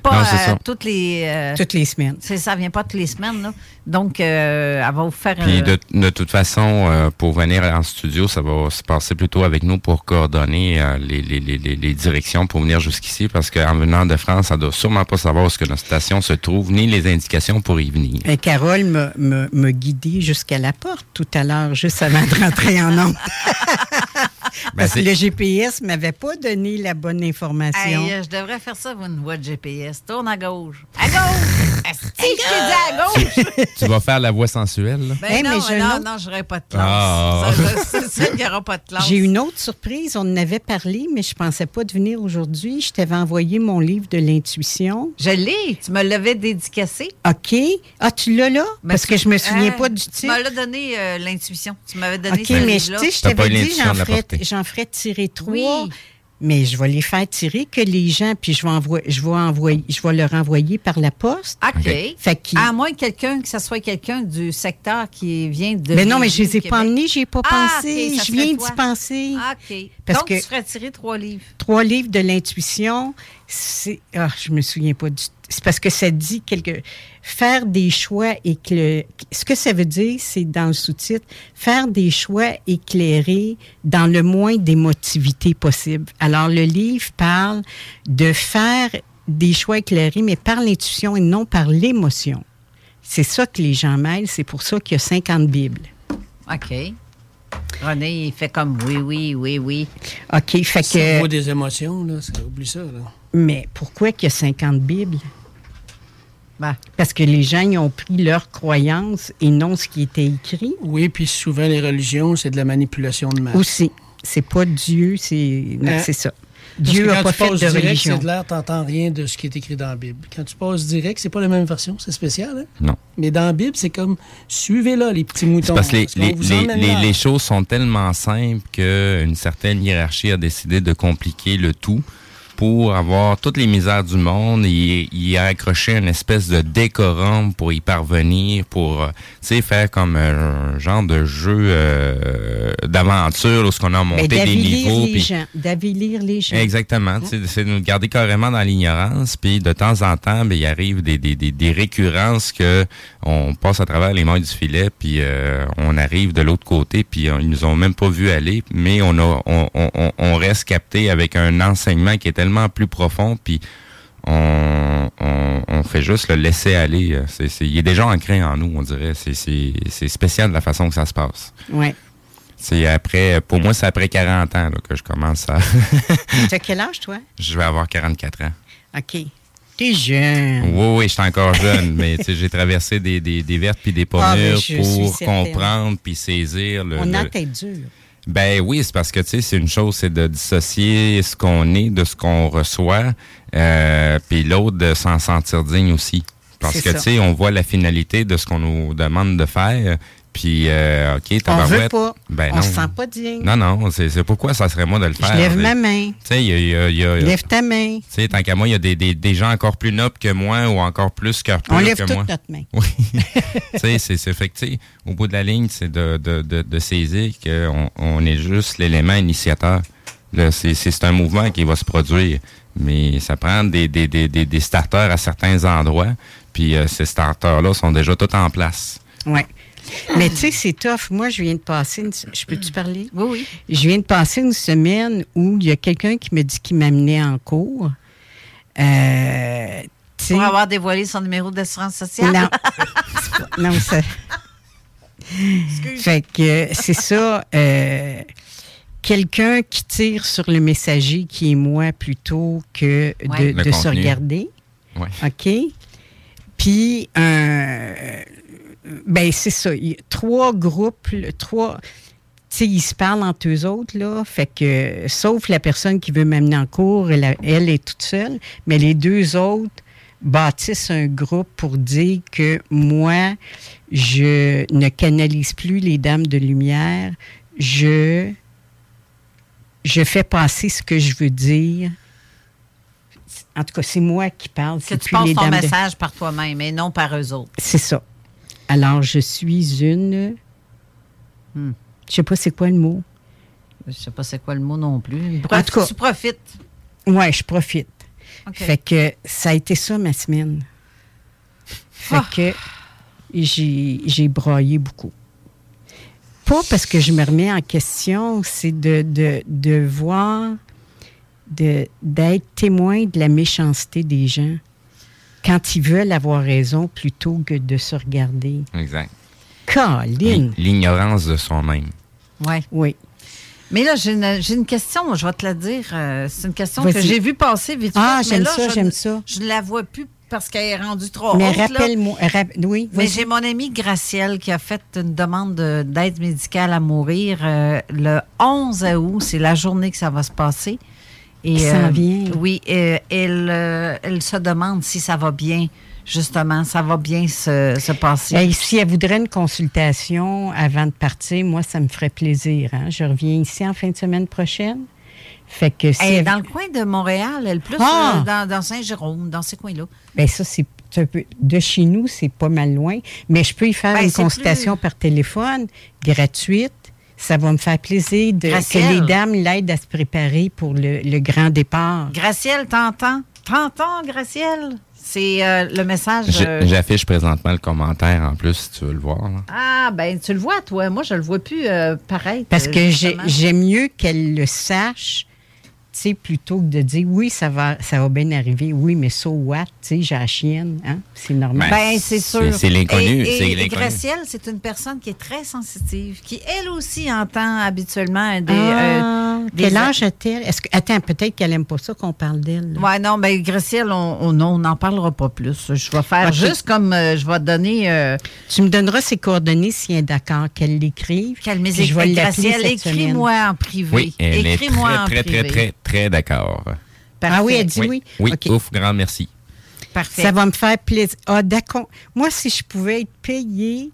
Speaker 5: Pas
Speaker 2: Non,
Speaker 5: euh, toutes les. euh,
Speaker 7: Toutes les semaines.
Speaker 5: C'est ça, vient pas toutes les semaines. Là. Donc, euh, elle va vous faire.
Speaker 2: Puis
Speaker 5: euh,
Speaker 2: de, de toute façon, euh, pour venir en studio, ça va se passer plutôt avec nous pour coordonner euh, les, les, les, les- directions pour venir jusqu'ici, parce qu'en venant de France, ça doit sûrement pas savoir où est-ce que notre station se trouve, ni les indications pour y venir.
Speaker 7: Et Carole m'a- m'a m'a guidée jusqu'à la porte tout à l'heure, juste avant de rentrer en onde. Parce que
Speaker 2: Ben,
Speaker 7: le GPS m'avait pas donné la bonne information.
Speaker 5: Hey, je devrais faire ça, une voix de GPS. Tourne à gauche. À gauche! Asti, je t'ai dit à gauche!
Speaker 2: tu vas faire la voix sensuelle, là?
Speaker 5: Ben
Speaker 7: Hey,
Speaker 5: non,
Speaker 7: mais
Speaker 5: non, non, j'aurais pas de classe.
Speaker 2: Ah.
Speaker 5: Ça, je- C'est sûr qu'il n'y aura pas de classe.
Speaker 7: J'ai une autre surprise. On en avait parlé, mais je pensais pas de venir aujourd'hui. Je t'avais envoyé mon livre de l'intuition.
Speaker 5: Je l'ai. Tu me l'avais dédicacé.
Speaker 7: OK. Ah, tu l'as là?
Speaker 5: Mais
Speaker 7: Parce
Speaker 5: tu-
Speaker 7: que je me souviens
Speaker 5: hein,
Speaker 7: pas du
Speaker 5: Tu
Speaker 7: titre.
Speaker 5: m'as donné euh, l'intuition. Tu m'avais donné
Speaker 7: OK,
Speaker 5: ce
Speaker 7: mais tu je t'avais dit, j'en ferais, ferais tirer trois.
Speaker 5: Oui.
Speaker 7: Mais je vais les faire tirer que les gens, puis je vais, envoyer, je vais, envoyer, je vais leur envoyer par la poste.
Speaker 5: OK.
Speaker 7: Fait
Speaker 5: À moins que quelqu'un, que ce soit quelqu'un du secteur qui vient de.
Speaker 7: mais non, mais je les ai pas emmenés, j'y ai pas
Speaker 5: Ah,
Speaker 7: pensé. Je viens d'y penser.
Speaker 5: Ah, OK.
Speaker 7: Parce
Speaker 5: Donc,
Speaker 7: que-
Speaker 5: tu ferais tirer trois livres.
Speaker 7: Trois livres de l'intuition, c'est. Ah, je me souviens pas du. C'est parce que ça dit quelque. Faire des choix éclairés. Ce que ça veut dire, c'est dans le sous-titre, faire des choix éclairés dans le moins d'émotivité possible. Alors, le livre parle de faire des choix éclairés, mais par l'intuition et non par l'émotion. C'est ça que les gens mêlent. C'est pour ça qu'il y a 50 Bibles.
Speaker 5: OK. René, il fait comme oui, oui, oui, oui.
Speaker 7: OK, fait que.
Speaker 6: vaut des émotions, là. Ça, oublie ça, là.
Speaker 7: Mais pourquoi qu'il y a 50 Bibles?
Speaker 5: Ben.
Speaker 7: Parce que les gens ils ont pris leur croyance et non ce qui était écrit.
Speaker 6: Oui, puis souvent, les religions, c'est de la manipulation de masse.
Speaker 7: Aussi. C'est pas Dieu, c'est
Speaker 6: Hein?
Speaker 7: c'est ça.
Speaker 6: Parce
Speaker 7: Dieu n'a
Speaker 6: quand
Speaker 7: pas
Speaker 6: tu
Speaker 7: fait
Speaker 6: passes
Speaker 7: de
Speaker 6: direct,
Speaker 7: religion.
Speaker 6: c'est de l'air, t'entends rien de ce qui est écrit dans la Bible. Quand tu passes direct, c'est pas la même version, c'est spécial, hein?
Speaker 2: Non.
Speaker 6: Mais dans la Bible, c'est comme, suivez-là, les petits moutons.
Speaker 2: C'est parce que les, les, les, les choses sont tellement simples qu'une certaine hiérarchie a décidé de compliquer le tout pour avoir toutes les misères du monde. Il, il a accroché une espèce de décorum pour y parvenir, pour, euh, faire comme un genre de jeu euh, d'aventure où ce qu'on a
Speaker 7: Mais
Speaker 2: monté des niveaux.
Speaker 7: gens. D'avilir les gens.
Speaker 2: Exactement. C'est de nous garder carrément dans l'ignorance. Puis de temps en temps, ben, il arrive des, des, des, des récurrences que on passe à travers les mailles du filet, puis euh, on arrive de l'autre côté, puis ils nous ont même pas vu aller, mais on a on, on, on- reste capté avec un enseignement qui est tellement plus profond, puis on, on, on fait juste le laisser aller. C'est, c'est, il est déjà ancré en nous, on dirait. C'est, spécial de la façon que ça se passe.
Speaker 7: Ouais.
Speaker 2: C'est après, pour moi, c'est après 40 ans là, que je commence à.
Speaker 7: Tu as quel âge, toi?
Speaker 2: je vais avoir 44 ans.
Speaker 7: OK. T'es jeune.
Speaker 2: Oui, oui, je suis encore jeune, mais tu sais, j'ai traversé des, des, des vertes puis des pas
Speaker 7: Ah, ben, suis
Speaker 2: pour comprendre puis saisir le.
Speaker 7: On a
Speaker 2: le-
Speaker 7: la tête dure.
Speaker 2: Ben oui, c'est parce que tu sais, c'est une chose, c'est de dissocier ce qu'on est de ce qu'on reçoit, euh, puis l'autre de s'en sentir digne aussi. Parce que tu sais, on voit la finalité de ce qu'on nous demande de faire, puis euh, ok,
Speaker 7: On veut
Speaker 2: tabarouette.
Speaker 7: pas.
Speaker 2: Ben
Speaker 7: on
Speaker 2: non.
Speaker 7: se sent pas digne.
Speaker 2: Non, non, c'est pourquoi ça serait moi de le faire.
Speaker 7: Je lève ma main.
Speaker 2: Tu sais, il y a, il y a- il y a-
Speaker 7: Lève ta main.
Speaker 2: tu sais, tant qu'à moi, il y a des, des, des gens encore plus nobles que moi ou encore plus cœur pur
Speaker 7: On lève
Speaker 2: que
Speaker 7: toute
Speaker 2: moi.
Speaker 7: notre main.
Speaker 2: Oui. tu sais, c'est fait que, au bout de la ligne, c'est de, de, de, de saisir qu'on on est juste l'élément initiateur. C'est un mouvement qui va se produire. Mais ça prend des, des, des, des, des starters à certains endroits. Puis euh, ces starters-là sont déjà tous en place.
Speaker 7: Oui. Mais tu sais, c'est tough. Moi, je viens de passer une... Je peux-tu parler?
Speaker 5: Oui, oui.
Speaker 7: Je viens de passer une semaine où il y a quelqu'un qui me dit qu'il m'amenait en cours. Euh,
Speaker 5: Pour avoir dévoilé son numéro d'assurance sociale?
Speaker 7: Non. Pas- non, ça... Fait que c'est ça. euh, Quelqu'un qui tire sur le messager qui est moi plutôt que de,
Speaker 2: Ouais. Le
Speaker 7: de se regarder.
Speaker 2: Ouais.
Speaker 7: OK? Puis, un ben c'est ça. Il y a trois groupes, trois. Tu sais, ils se parlent entre eux autres, là. Fait que, sauf la personne qui veut m'amener en cours, elle, elle est toute seule. Mais les deux autres bâtissent un groupe pour dire que moi, je ne canalise plus les dames de lumière. Je, je fais passer ce que je veux dire. En tout cas, c'est moi qui parle.
Speaker 5: Que tu passes ton
Speaker 7: de-
Speaker 5: message par toi-même et non par eux autres.
Speaker 7: c'est ça. Alors, je suis une.
Speaker 5: Hmm.
Speaker 7: Je sais pas c'est quoi le mot.
Speaker 5: Je sais pas c'est quoi le mot non plus.
Speaker 7: En tout cas-
Speaker 5: tu profites.
Speaker 7: Ouais, je profite. Fait que ça a été ça ma semaine. Fait
Speaker 5: Ah.
Speaker 7: que j'ai broyé beaucoup. Pas parce que je me remets en question, c'est de, de, de voir, de- d'être témoin de la méchanceté des gens quand ils veulent avoir raison plutôt que de se regarder.
Speaker 2: Exact.
Speaker 7: Colin!
Speaker 2: L'ignorance de soi-même.
Speaker 5: Ouais.
Speaker 7: Oui.
Speaker 5: Mais là, j'ai une, j'ai une question, je vais te la dire. euh, c'est une question
Speaker 7: Vas-y.
Speaker 5: que j'ai vue passer vite
Speaker 7: Ah,
Speaker 5: fait, mais
Speaker 7: j'aime
Speaker 5: là,
Speaker 7: ça,
Speaker 5: je
Speaker 7: j'aime
Speaker 5: ne-
Speaker 7: ça.
Speaker 5: Je ne la vois plus parce qu'elle est rendue trop
Speaker 7: Mais
Speaker 5: haute. là.
Speaker 7: rappelle-moi. rap- oui,
Speaker 5: Mais j'ai mon amie Gracielle qui a fait une demande de- d'aide médicale à mourir euh, le 11 août. C'est la journée que ça va se passer. Et,
Speaker 7: Qui s'en vient.
Speaker 5: Oui, euh, elle, euh, elle se demande si ça va bien, justement, ça va bien se, se passer.
Speaker 7: Si elle voudrait une consultation avant de partir, moi, ça me ferait plaisir. hein. Je reviens ici en fin de semaine prochaine. Fait que si
Speaker 5: Elle est
Speaker 7: elle-
Speaker 5: dans le coin de Montréal, elle plus
Speaker 7: Ah!
Speaker 5: euh, dans, dans Saint-Jérôme, dans ces coins-là.
Speaker 7: Ben ça, c'est peu. De chez nous, c'est pas mal loin. Mais je peux y faire
Speaker 5: Ben,
Speaker 7: une consultation
Speaker 5: plus-
Speaker 7: par téléphone, gratuite. Ça va me faire plaisir de, que les dames l'aident à se préparer pour le, le grand départ.
Speaker 5: Gracielle, t'entends? T'entends, Gracielle? C'est euh, le message. Euh,
Speaker 2: J'affiche présentement le commentaire en plus, si tu veux le voir. là.
Speaker 5: Ah, ben, tu le vois, toi. Moi, je le vois plus euh, pareil.
Speaker 7: Parce que j'aime mieux qu'elle le sache, sais, plutôt que de dire oui, ça va, ça va bien arriver. Oui, mais so what? Tu sais, j'ai la chienne, hein? C'est normal.
Speaker 5: Ben, c'est sûr.
Speaker 2: c'est l'inconnu,
Speaker 5: Et-
Speaker 2: c'est
Speaker 5: Et. Gracielle, c'est une personne qui est très sensitive, qui elle aussi entend habituellement des.
Speaker 7: Ah,
Speaker 5: euh,
Speaker 7: quel âge a-t-elle? Est-ce que, attends, peut-être qu'elle aime pas ça qu'on parle d'elle.
Speaker 5: Ouais, non, ben Gracielle, on on- non, on n'en parlera pas plus. Je vais faire juste comme euh, je vais donner. euh,
Speaker 7: Tu me donneras ses coordonnées si elle est d'accord qu'elle l'écrive.
Speaker 5: Qu'elle
Speaker 7: l'appeler
Speaker 5: Gracielle, écris-moi en privé.
Speaker 2: Oui, elle est
Speaker 5: Écris-moi en
Speaker 2: très, très, très,
Speaker 5: privé.
Speaker 2: très, très d'accord.
Speaker 7: Ah oui, elle dit oui.
Speaker 2: Oui, ouf, grand merci.
Speaker 5: Parfait.
Speaker 7: Ça va me faire plaisir. Ah, d'accord. Moi, si je pouvais être payée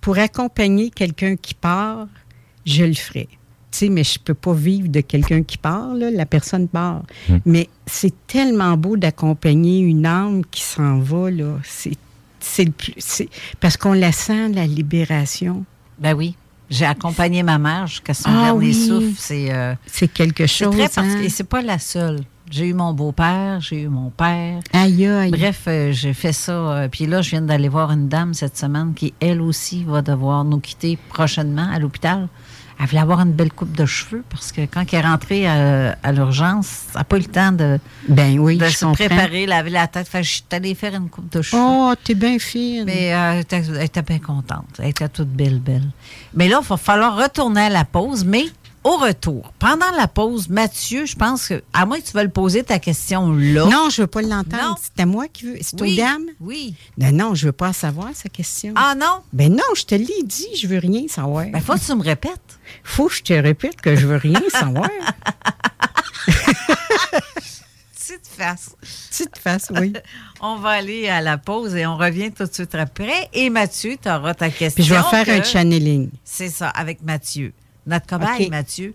Speaker 7: pour accompagner quelqu'un qui part, je le ferais. Tu sais, mais je peux pas vivre de quelqu'un qui part, là. La personne part.
Speaker 2: Hmm.
Speaker 7: Mais c'est tellement beau d'accompagner une âme qui s'en va, là. C'est, c'est le plus. c'est- parce qu'on la sent, la libération.
Speaker 5: Ben oui. J'ai accompagné ma mère jusqu'à son
Speaker 7: Ah
Speaker 5: dernier
Speaker 7: oui.
Speaker 5: souffle. C'est euh,
Speaker 7: quelque chose.
Speaker 5: très
Speaker 7: hein.
Speaker 5: particulier. C'est pas la seule. J'ai eu mon beau-père, j'ai eu mon père.
Speaker 7: Aïe, aïe.
Speaker 5: Bref, euh, j'ai fait ça. euh, puis là, je viens d'aller voir une dame cette semaine qui, elle aussi, va devoir nous quitter prochainement à l'hôpital. Elle voulait avoir une belle coupe de cheveux parce que quand elle est rentrée à, à l'urgence, elle n'a pas eu le temps de,
Speaker 7: Ben oui,
Speaker 5: de
Speaker 7: je
Speaker 5: se
Speaker 7: comprends.
Speaker 5: préparer, laver la tête. Fait je suis allée faire une coupe de cheveux.
Speaker 7: Oh, t'es bien fine.
Speaker 5: Mais euh, elle, était, elle était bien contente. Elle était toute belle, belle. Mais là, il va falloir retourner à la pause. Mais au retour, pendant la pause, Mathieu, je pense que, à moins que tu veuilles poser ta question là.
Speaker 7: Non, je veux pas l'entendre. C'est à moi qui veux. C'est
Speaker 5: Oui,
Speaker 7: aux dames?
Speaker 5: Oui.
Speaker 7: Ben non, je veux pas savoir sa question.
Speaker 5: Ah non?
Speaker 7: Ben non, je te l'ai dit, je veux rien savoir.
Speaker 5: Ben, faut que tu me répètes.
Speaker 7: Faut que je te répète que je veux rien savoir.
Speaker 5: Petite face.
Speaker 7: Petite face, oui.
Speaker 5: On va aller à la pause et on revient tout de suite après. Et Mathieu, tu auras ta question.
Speaker 7: Puis je vais faire un channeling.
Speaker 5: C'est ça, avec Mathieu. Notre cobaye. Mathieu.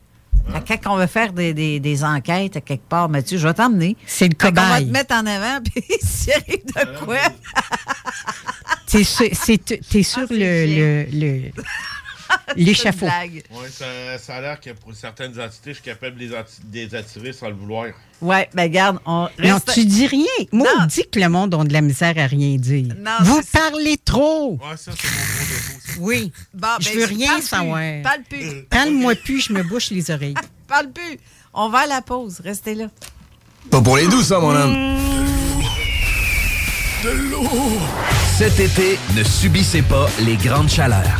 Speaker 5: Fait que Quand on va faire des, des- des enquêtes à quelque part, Mathieu, je vais t'emmener.
Speaker 7: C'est le
Speaker 5: Fait qu'on va
Speaker 7: cobaye.
Speaker 5: te mettre en avant, puis s'il arrive de quoi?
Speaker 7: T'es sur, t'es sur le, le, le- l'échafaud.
Speaker 19: Ouais, ça, ça a l'air que pour certaines entités, je suis capable de les, atti- de les attirer sans le vouloir.
Speaker 5: Ouais, ben garde, on
Speaker 7: Non, tu dis rien. Moi, on dit que le monde a de la misère à rien dire.
Speaker 5: Non,
Speaker 7: Vous parlez trop.
Speaker 19: Ouais, ça, c'est mon gros défaut.
Speaker 7: Oui.
Speaker 5: Bon,
Speaker 7: je
Speaker 5: ben,
Speaker 7: veux rien
Speaker 5: parle plus,
Speaker 7: savoir.
Speaker 5: Parle plus.
Speaker 7: Parle-moi plus, je me bouche les oreilles.
Speaker 5: Parle plus. On va à la pause. Restez là.
Speaker 17: Pas pour les douces, ça, mon homme.
Speaker 9: De l'eau! Cet été, ne subissez pas les grandes chaleurs.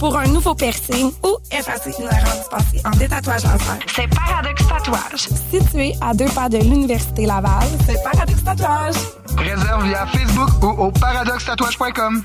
Speaker 20: pour un nouveau piercing ou effacer une erreur dispensée en détatouage laser, c'est Paradox Tatouage. Situé à deux pas de l'Université Laval, c'est Paradox Tatouage.
Speaker 21: Réserve via Facebook ou au paradoxtatouage.com.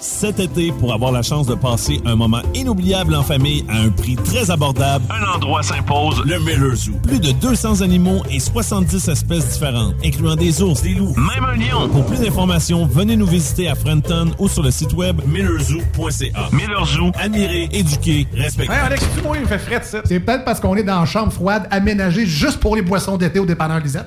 Speaker 22: Cet été, pour avoir la chance de passer un moment inoubliable en famille à un prix très abordable, un endroit s'impose, le Miller Zoo. Plus de 200 animaux et 70 espèces différentes, incluant des ours, des loups, même un lion. Pour plus d'informations, venez nous visiter à Frenton ou sur le site web millerzoo.ca. Miller Zoo, admirer, éduquer, respecter.
Speaker 14: Hey Alex, tu moi, il fait frais ça. C'est peut-être parce qu'on est dans une chambre froide aménagée juste pour les boissons d'été au dépanneur Lisette.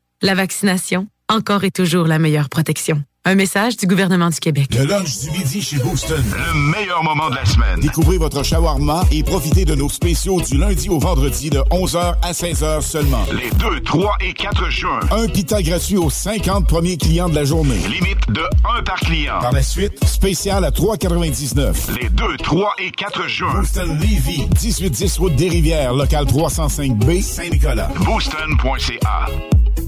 Speaker 23: La vaccination, encore et toujours la meilleure protection. Un message du gouvernement du Québec.
Speaker 24: Le lunch du midi chez Booston.
Speaker 13: Le meilleur moment de la semaine.
Speaker 24: Découvrez votre shawarma et profitez de nos spéciaux du lundi au vendredi de 11h à 16h seulement.
Speaker 13: Les 2, 3 et 4 juin.
Speaker 24: Un pita gratuit aux 50 premiers clients de la journée.
Speaker 13: Limite de 1 par client.
Speaker 24: Par la suite, spécial à 3,99.
Speaker 13: Les 2, 3 et 4 juin.
Speaker 24: Booston Levy, 1810 route des Rivières, local 305B, Saint-Nicolas.
Speaker 13: Booston.ca.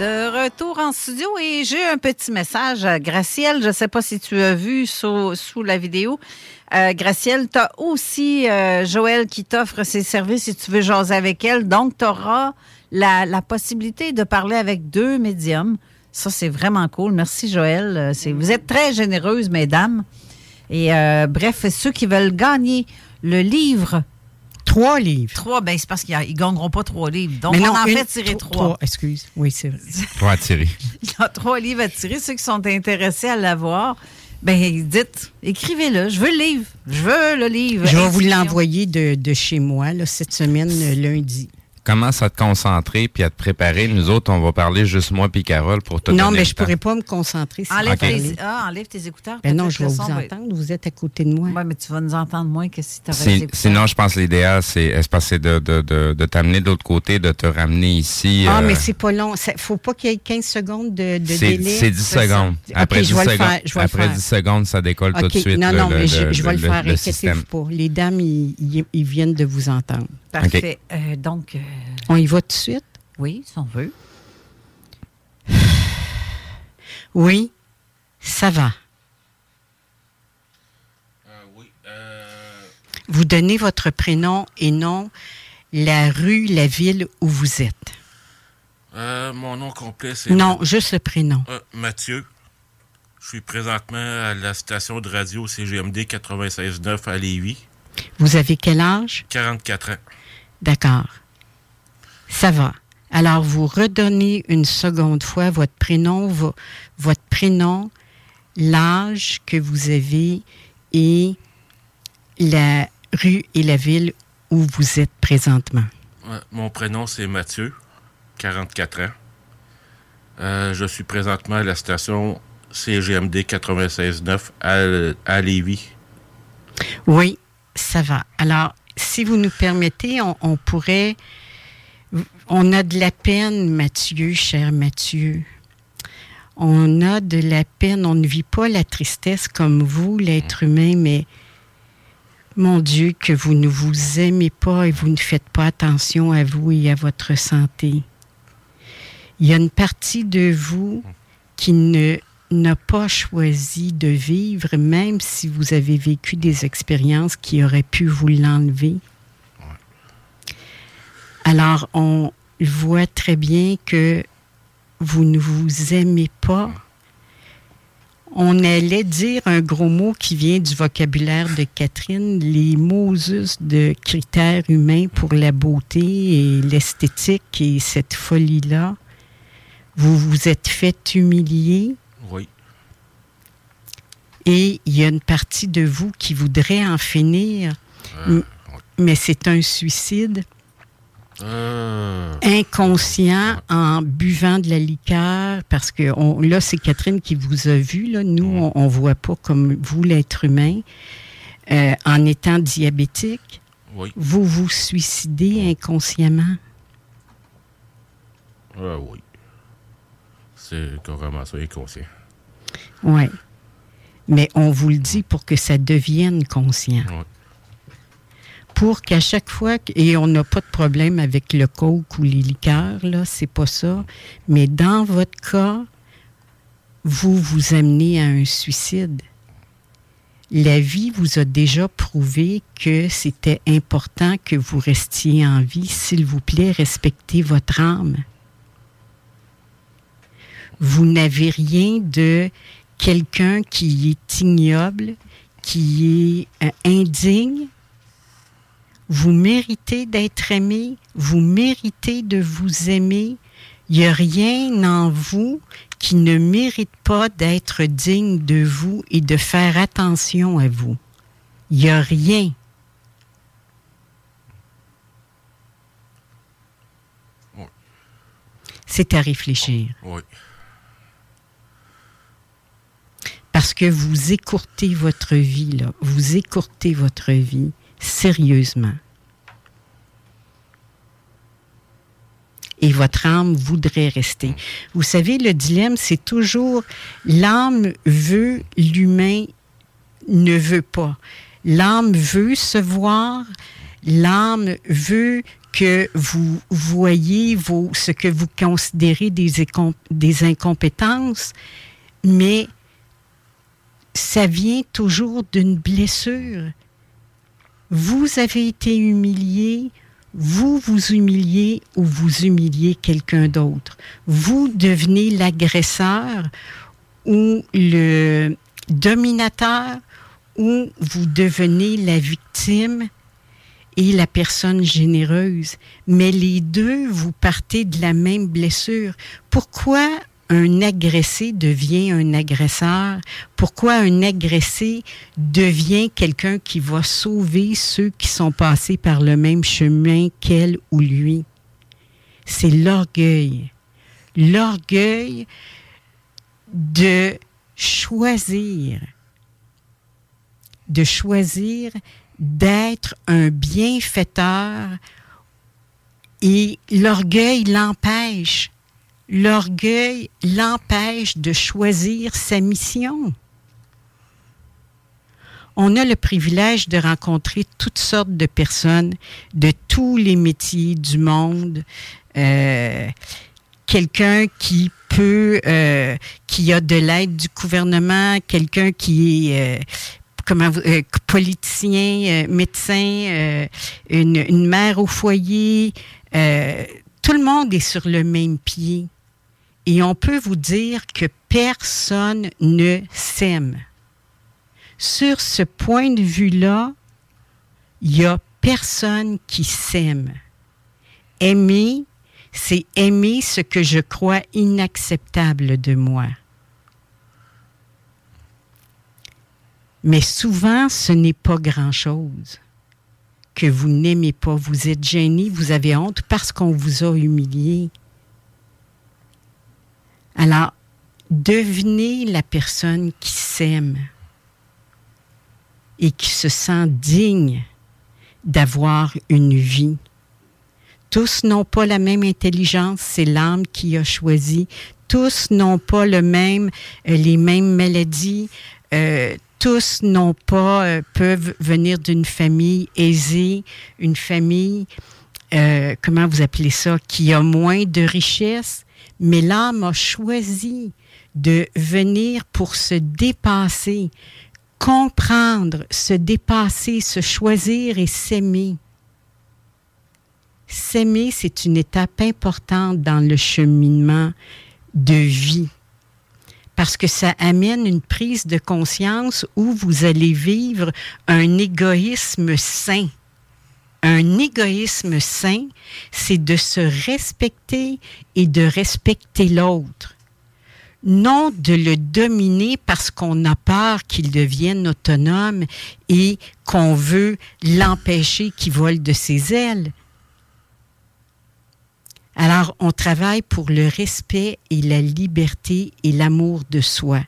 Speaker 5: De retour en studio et j'ai un petit message. à Gracielle, je ne sais pas si tu as vu sous, la vidéo. Euh, Gracielle, tu as aussi euh, Joël qui t'offre ses services si tu veux jaser avec elle. Donc, tu auras la, possibilité de parler avec deux médiums. Ça, c'est vraiment cool. Merci, Joël. Euh, Vous êtes très généreuses, mesdames. Et bref, ceux qui veulent gagner le livre.
Speaker 7: Trois livres.
Speaker 5: Trois, ben c'est parce qu'ils ne gagneront pas trois livres. Donc, on en
Speaker 7: une-
Speaker 5: fait tirer
Speaker 7: tro-
Speaker 5: trois.
Speaker 7: Excuse. Oui, c'est vrai.
Speaker 2: Trois à tirer.
Speaker 5: Il y a trois livres à tirer. Ceux qui sont intéressés à l'avoir, ben dites, écrivez-le. Je veux le livre. Je veux le livre.
Speaker 7: Je vais vous l'envoyer de, de chez moi là, cette semaine, lundi.
Speaker 2: Commence à te concentrer puis à te préparer? Nous autres, on va parler juste moi puis Carole pour te
Speaker 7: non,
Speaker 2: donner
Speaker 7: mais je
Speaker 2: temps.
Speaker 7: pourrais pas me concentrer. si
Speaker 5: Enlève, tes, ah, enlève tes écouteurs.
Speaker 7: Ben non, je vais vous
Speaker 5: son
Speaker 7: entendre. Vous êtes à côté de moi.
Speaker 5: Ouais, mais tu vas nous entendre moins que si tu avais écouteurs.
Speaker 2: Sinon, je pense que l'idéal, c'est de, de, de, de t'amener de l'autre côté, de te ramener ici.
Speaker 7: Ah,
Speaker 2: euh,
Speaker 7: mais c'est pas long. Il faut pas qu'il y ait 15 secondes de, délai.
Speaker 2: c'est 10 secondes. Après,
Speaker 7: je
Speaker 2: 10,
Speaker 7: vais le
Speaker 2: secondes,
Speaker 7: faire,
Speaker 2: après
Speaker 7: faire.
Speaker 2: 10 secondes, ça décolle tout de suite.
Speaker 7: Non,
Speaker 2: le-
Speaker 7: non, mais
Speaker 2: le-
Speaker 7: je, je vais le, faire. Inquiétez-vous pas. Les dames, ils viennent de vous entendre.
Speaker 5: Parfait. Euh, donc, euh,
Speaker 7: On y va tout de suite?
Speaker 5: oui, si on veut.
Speaker 7: Oui, ça va. Vous donnez votre prénom et non la rue, la ville où vous êtes.
Speaker 19: Euh, mon nom complet, c'est...
Speaker 7: Non, juste le prénom.
Speaker 19: Euh, Mathieu. Je suis présentement à la station de radio CGMD 96.9 à Lévis.
Speaker 7: Vous avez quel âge?
Speaker 19: 44 ans.
Speaker 7: D'accord. Ça va. Alors, vous redonnez une seconde fois votre prénom, vo- votre prénom, l'âge que vous avez et la rue et la ville où vous êtes présentement.
Speaker 19: Ouais, mon prénom, c'est Mathieu, 44 ans. Euh, je suis présentement à la station CGMD 96.9 à, à Lévis.
Speaker 7: Oui, ça va. Alors, si vous nous permettez, on, on pourrait... On a de la peine, Mathieu, cher Mathieu. On a de la peine. On ne vit pas la tristesse comme vous, l'être humain, mais mon Dieu, que vous ne vous aimez pas et vous ne faites pas attention à vous et à votre santé. Il y a une partie de vous qui ne n'a pas choisi de vivre, même si vous avez vécu des expériences qui auraient pu vous l'enlever. Alors, on voit très bien que vous ne vous aimez pas. On allait dire un gros mot qui vient du vocabulaire de Catherine, les Moses de critères humains pour la beauté et l'esthétique et cette folie-là. Vous vous êtes fait humilier. Et il y a une partie de vous qui voudrait en finir, mais c'est un suicide.
Speaker 19: Euh,
Speaker 7: inconscient en buvant de la liqueur, parce que on- là, c'est Catherine qui vous a vu. Là. Nous, on ne voit pas comme vous, l'être humain. Euh, en étant diabétique,
Speaker 19: Oui.
Speaker 7: vous vous suicidez inconsciemment.
Speaker 19: Ah oui. C'est carrément ça, inconscient.
Speaker 7: Oui. Mais on vous le dit pour que ça devienne conscient.
Speaker 19: Ouais.
Speaker 7: Pour qu'à chaque fois, et on n'a pas de problème avec le coke ou les liqueurs, là, c'est pas ça. Mais dans votre cas, vous vous amenez à un suicide. La vie vous a déjà prouvé que c'était important que vous restiez en vie. S'il vous plaît, respectez votre âme. Vous n'avez rien de quelqu'un qui est ignoble, qui est euh, indigne. Vous méritez d'être aimé, vous méritez de vous aimer. Il n'y a rien en vous qui ne mérite pas d'être digne de vous et de faire attention à vous. Il n'y a rien.
Speaker 19: Ouais.
Speaker 7: C'est à réfléchir.
Speaker 19: Oui.
Speaker 7: Parce que vous écourtez votre vie, là. Vous écourtez votre vie sérieusement. Et votre âme voudrait rester. Vous savez, le dilemme, c'est toujours l'âme veut, l'humain ne veut pas. L'âme veut se voir, l'âme veut que vous voyez vos, ce que vous considérez des, des incompétences, mais ça vient toujours d'une blessure. Vous avez été humilié, vous vous humiliez ou vous humiliez quelqu'un d'autre. Vous devenez l'agresseur ou le dominateur ou vous devenez la victime et la personne généreuse. Mais les deux, vous partez de la même blessure. Pourquoi un agressé devient un agresseur? Pourquoi un agressé devient quelqu'un qui va sauver ceux qui sont passés par le même chemin qu'elle ou lui? C'est l'orgueil. L'orgueil de choisir, de choisir d'être un bienfaiteur et l'orgueil l'empêche. L'orgueil l'empêche de choisir sa mission. On a le privilège de rencontrer toutes sortes de personnes de tous les métiers du monde. Euh, quelqu'un qui peut, euh, qui a de l'aide du gouvernement, quelqu'un qui est euh, comment euh, politicien, euh, médecin, une, une mère au foyer. tout le monde est sur le même pied. Et on peut vous dire que personne ne s'aime. Sur ce point de vue-là, il n'y a personne qui s'aime. Aimer, c'est aimer ce que je crois inacceptable de moi. Mais souvent, ce n'est pas grand-chose que vous n'aimez pas. Vous êtes gêné, vous avez honte parce qu'on vous a humilié. Alors, devenez la personne qui s'aime et qui se sent digne d'avoir une vie. Tous n'ont pas la même intelligence, c'est l'âme qui a choisi. Tous n'ont pas euh, les mêmes maladies. Euh, tous n'ont pas, euh, peuvent venir d'une famille aisée, une famille, comment vous appelez ça, qui a moins de richesse. Mais l'âme a choisi de venir pour se dépasser, comprendre, se dépasser, se choisir et s'aimer. S'aimer, c'est une étape importante dans le cheminement de vie parce que ça amène une prise de conscience où vous allez vivre un égoïsme sain. Un égoïsme sain, c'est de se respecter et de respecter l'autre. Non de le dominer parce qu'on a peur qu'il devienne autonome et qu'on veut l'empêcher qu'il vole de ses ailes. Alors, on travaille pour le respect et la liberté et l'amour de soi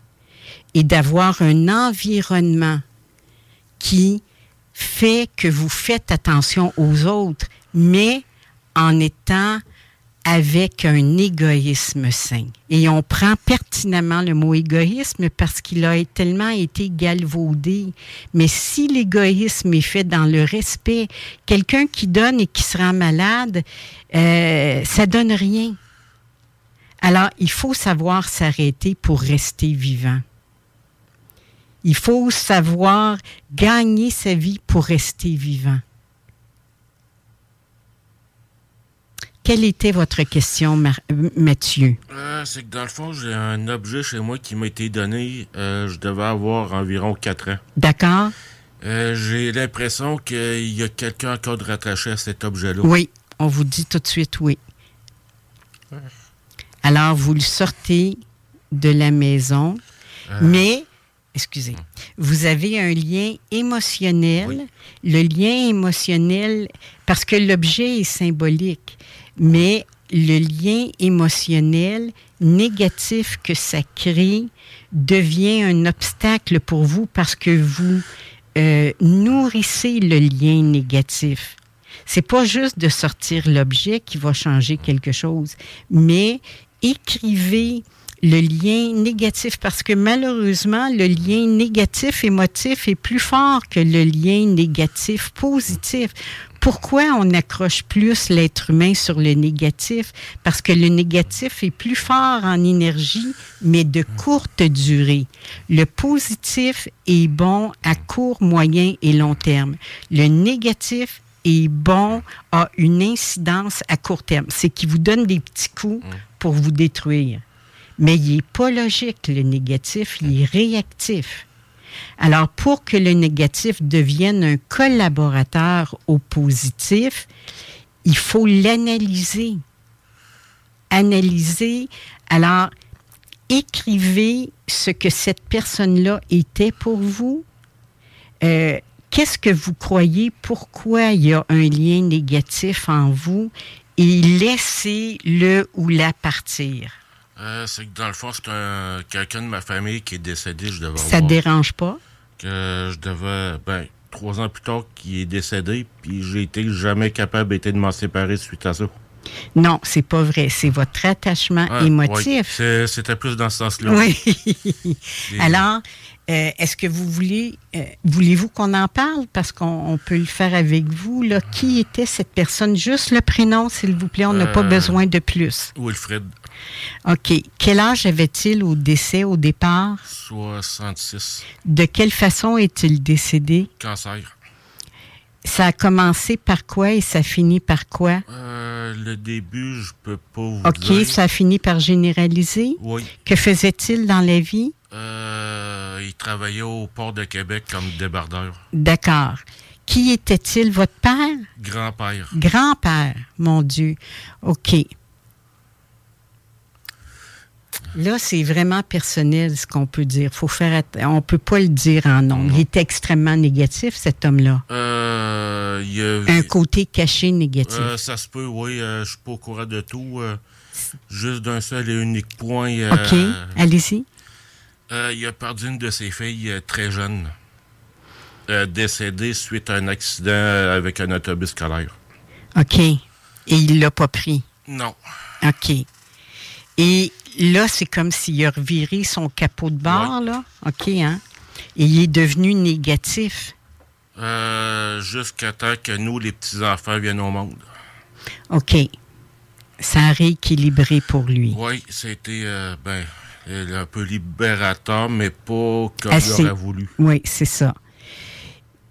Speaker 7: et d'avoir un environnement qui fait que vous faites attention aux autres, mais en étant avec un égoïsme sain. Et on prend pertinemment le mot égoïsme parce qu'il a tellement été galvaudé. Mais si l'égoïsme est fait dans le respect, quelqu'un qui donne et qui se rend malade, euh, ça donne rien. Alors, il faut savoir s'arrêter pour rester vivant. Il faut savoir gagner sa vie pour rester vivant. Quelle était votre question, Mathieu?
Speaker 19: Euh, c'est que dans le fond, j'ai un objet chez moi qui m'a été donné. Euh, je devais avoir environ 4 ans.
Speaker 7: D'accord.
Speaker 19: Euh, j'ai l'impression qu'il y a quelqu'un encore de rattaché à cet objet-là.
Speaker 7: Oui, on vous dit tout de suite oui. Alors, vous le sortez de la maison, mais excusez, vous avez un lien émotionnel. Le lien émotionnel, parce que l'objet est symbolique, mais le lien émotionnel négatif que ça crée devient un obstacle pour vous parce que vous euh, nourrissez le lien négatif. C'est pas juste de sortir l'objet qui va changer quelque chose, mais écrivez le lien négatif parce que malheureusement, le lien négatif émotif est plus fort que le lien négatif positif. Pourquoi on accroche plus l'être humain sur le négatif? Parce que le négatif est plus fort en énergie, mais de courte durée. Le positif est bon à court, moyen et long terme. Le négatif est bon, a une incidence à court terme. C'est qu'il vous donne des petits coups pour vous détruire. Mais il n'est pas logique, le négatif, il est réactif. Alors, pour que le négatif devienne un collaborateur au positif, il faut l'analyser. Analyser. Alors, écrivez ce que cette personne-là était pour vous. Euh, Qu'est-ce que vous croyez? Pourquoi il y a un lien négatif en vous? Et laissez-le ou la partir.
Speaker 19: Euh, c'est que dans le fond, c'est un, quelqu'un de ma famille qui est décédé. Je devais
Speaker 7: Ça ne dérange pas?
Speaker 19: Que je devais, ben, trois ans plus tard, qui est décédé, puis j'ai été jamais capable d'être de m'en séparer suite à ça.
Speaker 7: Non, c'est pas vrai. C'est votre attachement
Speaker 19: Ah,
Speaker 7: émotif.
Speaker 19: C'était plus dans ce sens-là.
Speaker 7: Oui. Alors, euh, est-ce que vous voulez, euh, voulez-vous qu'on en parle? Parce qu'on on peut le faire avec vous. Là. Qui était cette personne? Juste le prénom, s'il vous plaît. On n'a pas besoin de plus.
Speaker 19: Wilfred,
Speaker 7: OK. Quel âge avait-il au décès, au départ?
Speaker 19: 66,
Speaker 7: De quelle façon est-il décédé?
Speaker 19: cancer.
Speaker 7: Ça a commencé par quoi et ça finit par quoi?
Speaker 19: Euh, le début, je peux pas vous
Speaker 7: OK,
Speaker 19: dire.
Speaker 7: ça a fini par généraliser.
Speaker 19: Oui.
Speaker 7: Que faisait-il dans la vie?
Speaker 19: Euh, il travaillait au port de Québec comme débardeur.
Speaker 7: D'accord. Qui était-il, votre père?
Speaker 19: Grand-père.
Speaker 7: Grand-père, mon Dieu. OK. Là, c'est vraiment personnel ce qu'on peut dire. Faut faire on peut pas le dire en nom. Il est extrêmement négatif, cet homme-là.
Speaker 19: Euh, a-
Speaker 7: Un côté caché négatif.
Speaker 19: Euh, ça se peut, oui. euh, je suis pas au courant de tout. euh, juste d'un seul et unique point.
Speaker 7: OK, allez-y.
Speaker 19: il a perdu une de ses filles très jeune. Décédée suite à un accident avec un autobus scolaire.
Speaker 7: OK. Et il l'a pas pris?
Speaker 19: Non.
Speaker 7: OK. Et là, c'est comme s'il a reviré son capot de bord, là. OK, hein? Et il est devenu négatif.
Speaker 19: Euh, Jusqu'à temps que nous, les petits-enfants, viennent au monde.
Speaker 7: OK. Ça a rééquilibré pour lui.
Speaker 19: Oui, c'était euh, ben, euh, un peu libérateur, mais pas comme
Speaker 7: Assez.
Speaker 19: il aurait voulu.
Speaker 7: Oui, c'est ça.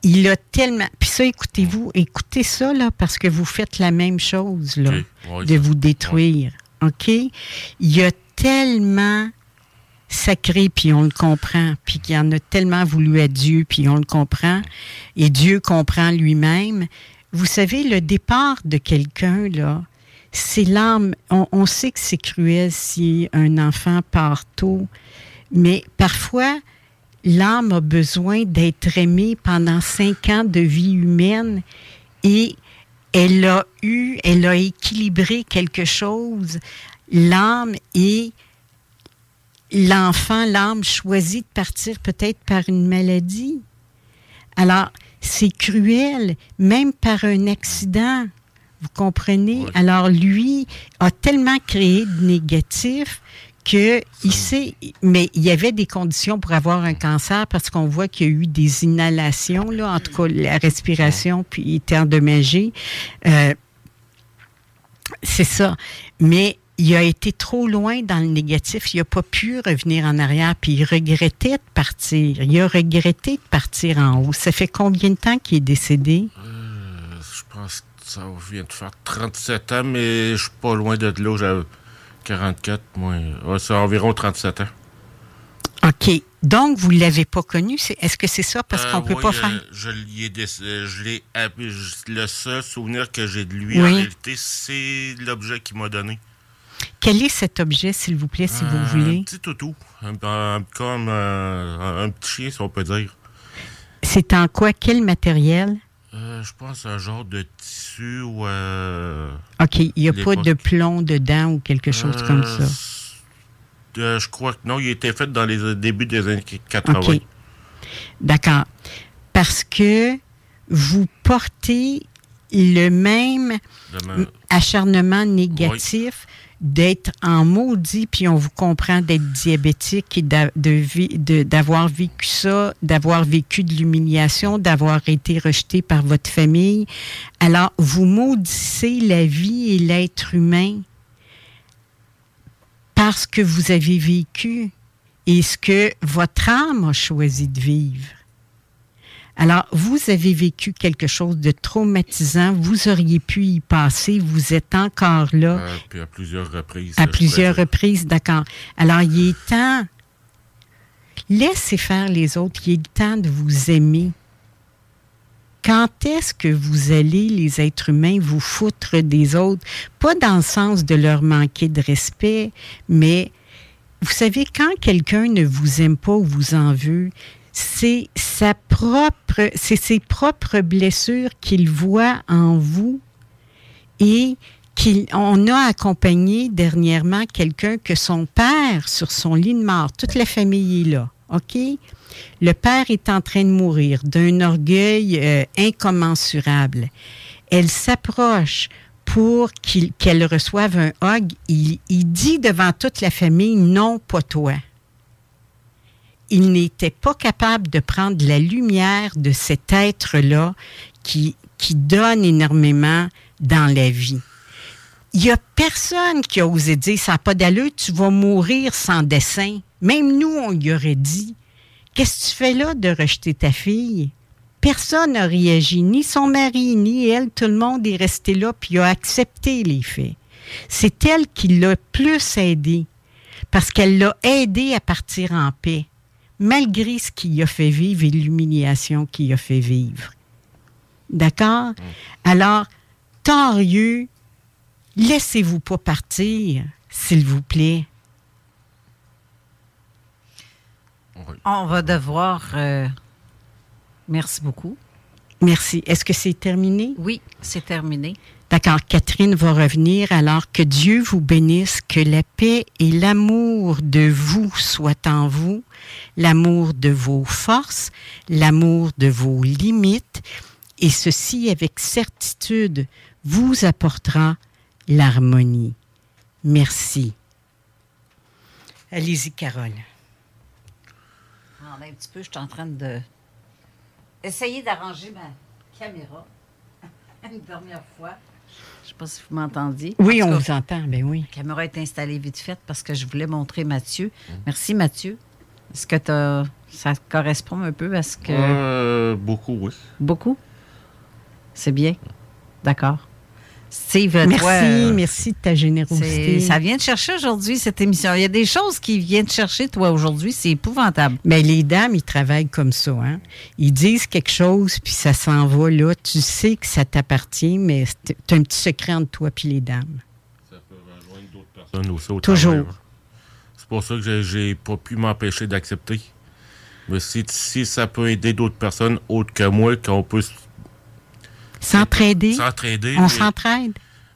Speaker 7: Il a tellement. Puis ça, écoutez-vous, écoutez ça, là, parce que vous faites la même chose, là, de
Speaker 19: ça-
Speaker 7: vous détruire. OK? Il a tellement sacré, puis on le comprend, puis qu'il en a tellement voulu à Dieu, puis on le comprend, et Dieu comprend lui-même. Vous savez, le départ de quelqu'un, là, c'est l'âme. On, on sait que c'est cruel si un enfant part tôt, mais parfois, l'âme a besoin d'être aimée pendant cinq ans de vie humaine et elle a eu, elle a équilibré quelque chose. L'âme et l'enfant, l'âme choisit de partir peut-être par une maladie. Alors, c'est cruel, même par un accident. Vous comprenez? Alors, lui a tellement créé de négatif que il sait, mais il y avait des conditions pour avoir un cancer parce qu'on voit qu'il y a eu des inhalations, là, en tout cas, la respiration puis était endommagée. Euh, c'est ça. Mais il a été trop loin dans le négatif. Il n'a pas pu revenir en arrière, puis il regrettait de partir. Il a regretté de partir en haut. Ça fait combien de temps qu'il est décédé?
Speaker 19: Euh, je pense que ça vient de faire 37 ans, mais je suis pas loin de là. J'avais 44, moi. Ouais, c'est environ 37 ans.
Speaker 7: OK. Donc, vous ne l'avez pas connu? Est-ce que c'est ça? Parce
Speaker 19: Euh,
Speaker 7: qu'on ne peut
Speaker 19: oui,
Speaker 7: pas
Speaker 19: euh,
Speaker 7: faire.
Speaker 19: Je l'ai Le seul souvenir que j'ai de lui,
Speaker 7: Oui.
Speaker 19: en réalité, c'est l'objet qu'il m'a donné.
Speaker 7: Quel est cet objet, s'il vous plaît, si vous
Speaker 19: Un
Speaker 7: voulez?
Speaker 19: petit toutou. Un, un- comme euh, un, un petit chien, si on peut dire.
Speaker 7: C'est en quoi? Quel matériel?
Speaker 19: Euh, je pense un genre de tissu ou. euh,
Speaker 7: OK. Il n'y a pas de plomb dedans ou quelque chose comme ça.
Speaker 19: je crois que non, il a été fait dans les débuts des années 80.
Speaker 7: OK. D'accord. Parce que vous portez le même
Speaker 19: Le même-
Speaker 7: acharnement négatif d'être en maudit, puis on vous comprend d'être diabétique et d'avoir vécu ça, d'avoir vécu de l'humiliation, d'avoir été rejeté par votre famille. Alors, vous maudissez la vie et l'être humain parce que vous avez vécu et ce que votre âme a choisi de vivre. Alors, vous avez vécu quelque chose de traumatisant, vous auriez pu y passer, vous êtes encore là
Speaker 19: Euh, puis à plusieurs reprises.
Speaker 7: à plusieurs
Speaker 19: dire.
Speaker 7: reprises, d'accord. Alors, il est temps, laissez faire les autres, il est temps de vous aimer. Quand est-ce que vous allez, les êtres humains, vous foutre des autres? Pas dans le sens de leur manquer de respect, mais vous savez, quand quelqu'un ne vous aime pas ou vous en veut, c'est sa propre, c'est ses propres blessures qu'il voit en vous et qu'on a accompagné dernièrement quelqu'un que son père, sur son lit de mort, toute la famille est là, OK? Le père est en train de mourir d'un orgueil euh, incommensurable. Elle s'approche pour qu'il- qu'elle reçoive un hug. Il, il dit devant toute la famille, non, pas toi. Il n'était pas capable de prendre la lumière de cet être-là qui, qui donne énormément dans la vie. Il n'y a personne qui a osé dire ça n'a pas d'allure, tu vas mourir sans dessin. Même nous, on lui aurait dit Qu'est-ce que tu fais là de rejeter ta fille? Personne n'a réagi, ni son mari, ni elle. Tout le monde est resté là puis a accepté les faits. C'est elle qui l'a plus aidé parce qu'elle l'a aidé à partir en paix, malgré ce qu'il a fait vivre et l'humiliation qu'il a fait vivre. D'accord? Alors, torieux, laissez-vous pas partir, s'il vous plaît.
Speaker 5: On va devoir. euh, Merci beaucoup.
Speaker 7: Merci. Est-ce que c'est terminé?
Speaker 5: Oui, c'est terminé.
Speaker 7: D'accord. Catherine va revenir. Alors que Dieu vous bénisse, que la paix et l'amour de vous soient en vous, l'amour de vos forces, l'amour de vos limites, et ceci avec certitude vous apportera l'harmonie. Merci. Allez-y, Carole.
Speaker 5: Attendez un petit peu, je suis en train de. Essayer d'arranger ma caméra. Une dernière fois. Je ne sais pas si vous m'entendiez.
Speaker 7: Oui,
Speaker 5: En
Speaker 7: on
Speaker 5: cas,
Speaker 7: vous entend. Ben oui.
Speaker 5: La caméra est installée vite fait parce que je voulais montrer Mathieu. Merci, Mathieu. Est-ce que ça correspond un peu à ce que.
Speaker 19: Euh, beaucoup, oui.
Speaker 5: Beaucoup? C'est bien? D'accord. Steve,
Speaker 7: Merci,
Speaker 5: toi. euh,
Speaker 7: merci de ta générosité.
Speaker 5: Ça vient de chercher aujourd'hui, cette émission. Il y a des choses qui viennent te chercher, toi, aujourd'hui. C'est épouvantable.
Speaker 7: Mais les dames, ils travaillent comme ça. Hein? Ils disent quelque chose, puis ça s'en va là. Tu sais que ça t'appartient, mais tu as un petit secret entre toi puis les dames.
Speaker 19: Personne aussi au
Speaker 7: Toujours.
Speaker 19: travers. C'est pour ça que j'ai- pas pu m'empêcher d'accepter. Mais si, si ça peut aider d'autres personnes autres que moi, qu'on peut
Speaker 7: S'entraider?
Speaker 19: S'entraider.
Speaker 7: On s'entraide?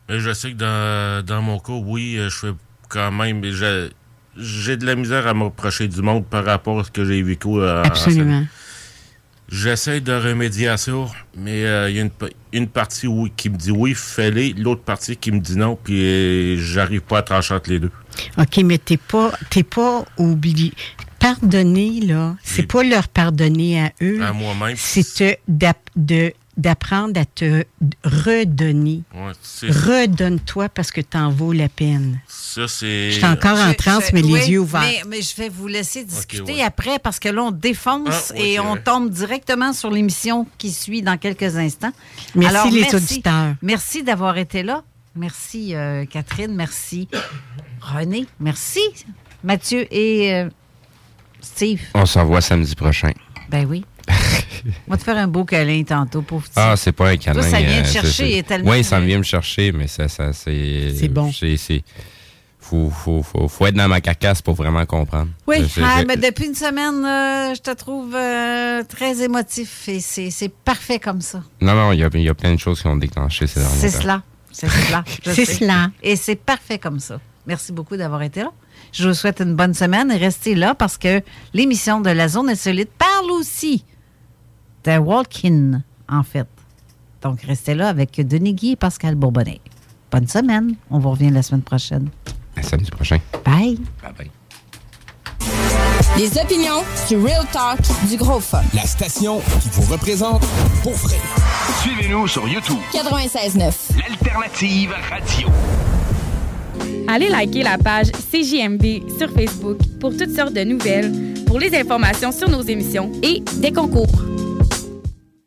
Speaker 19: Mais je sais que dans, dans mon cas, oui, euh, je fais quand même. J'ai de la misère à m'approcher du monde par rapport à ce que j'ai vécu. euh, en-
Speaker 7: Absolument.
Speaker 19: J'essaie de remédier à ça, mais euh, il y a une, une partie oui, qui me dit oui, fais-les, l'autre partie qui me dit non, puis euh, j'arrive pas à trancher entre les deux.
Speaker 7: OK, mais t'es pas, t'es pas obligé. Pardonner, là, c'est pas leur pardonner à eux.
Speaker 19: À moi-même.
Speaker 7: C'est d'ap- de- d'apprendre à te redonner.
Speaker 19: Ouais,
Speaker 7: Redonne-toi parce que t'en vaux la peine.
Speaker 19: ça, c'est.
Speaker 7: Je suis encore en transe, mais les yeux ouverts.
Speaker 5: Mais, mais je vais vous laisser discuter
Speaker 19: ouais.
Speaker 5: après parce que là, on défonce
Speaker 19: Ah,
Speaker 5: et on tombe directement sur l'émission qui suit dans quelques instants.
Speaker 7: Merci, les auditeurs.
Speaker 5: Merci d'avoir été là. Merci, euh, Catherine. Merci, René. Merci, Mathieu et euh, Steve.
Speaker 2: On s'en voit samedi prochain.
Speaker 5: Ben oui. On va te faire un beau câlin tantôt, pauvre petit.
Speaker 2: Ah, c'est pas un câlin.
Speaker 5: Toi, ça vient
Speaker 2: euh,
Speaker 5: te chercher, il est tellement-
Speaker 2: Oui, ça vient me chercher, mais ça, ça c'est.
Speaker 7: C'est bon.
Speaker 2: C'est. Faut, faut, faut, faut être dans ma carcasse pour vraiment comprendre.
Speaker 5: Oui, ah, mais depuis une semaine, euh, je te trouve euh, très émotif et c'est c'est parfait comme ça.
Speaker 2: Non, non, il y a, il y a plein de choses qui ont déclenché ces derniers
Speaker 5: C'est cela. C'est cela.
Speaker 7: C'est cela.
Speaker 5: Et c'est parfait comme ça. Merci beaucoup d'avoir été là. Je vous souhaite une bonne semaine et restez là parce que l'émission de la Zone Insolite parle aussi de walk-in, en fait. Donc, restez là avec Denis Guy et Pascal Bourbonnais. Bonne semaine. On vous revient la semaine prochaine.
Speaker 2: À samedi prochain.
Speaker 5: Bye.
Speaker 2: Bye bye.
Speaker 25: Les opinions du Real Talk du Gros Fun.
Speaker 24: La station qui vous représente pour vrai.
Speaker 13: Suivez-nous sur YouTube.
Speaker 25: 96.9.
Speaker 13: L'alternative radio.
Speaker 26: Allez liker la page CJMD sur Facebook pour toutes sortes de nouvelles, pour les informations sur nos émissions et des concours.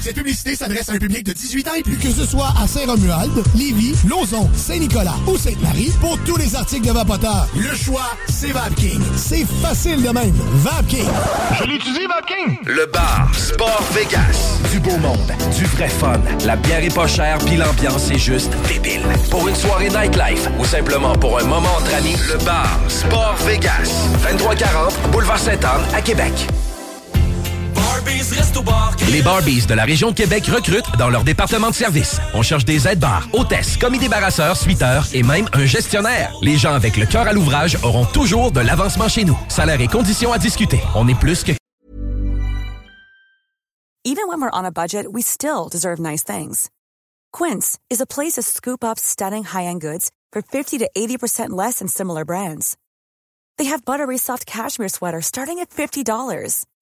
Speaker 14: Cette publicité s'adresse à un public de 18 ans et plus. Que ce soit à Saint-Romuald, Lévis, Lauson, Saint-Nicolas ou Sainte-Marie, pour tous les articles de Vapoteur, le choix, c'est VapKing. C'est facile de même. VapKing.
Speaker 13: Je l'utilise, Vapking.
Speaker 9: Le bar Sport Vegas. Du beau monde, du vrai fun. La bière est pas chère, puis l'ambiance est juste débile. Pour une soirée nightlife ou simplement pour un moment entre amis, le bar Sport Vegas. 2340 Boulevard Sainte-Anne à Québec. Les Barbies de la région de Québec recrutent dans leur département de service. On cherche des aides-bars, hôtesses, commis débarrasseurs, suiteurs et même un gestionnaire. Les gens avec le cœur à l'ouvrage auront toujours de l'avancement chez nous. Salaire et conditions à discuter. On est plus que
Speaker 27: Even when we're on a budget, we still deserve nice things. Quince is a place to scoop up stunning high-end goods for 50 to 80% less than similar brands. They have buttery soft cashmere sweaters starting at $50,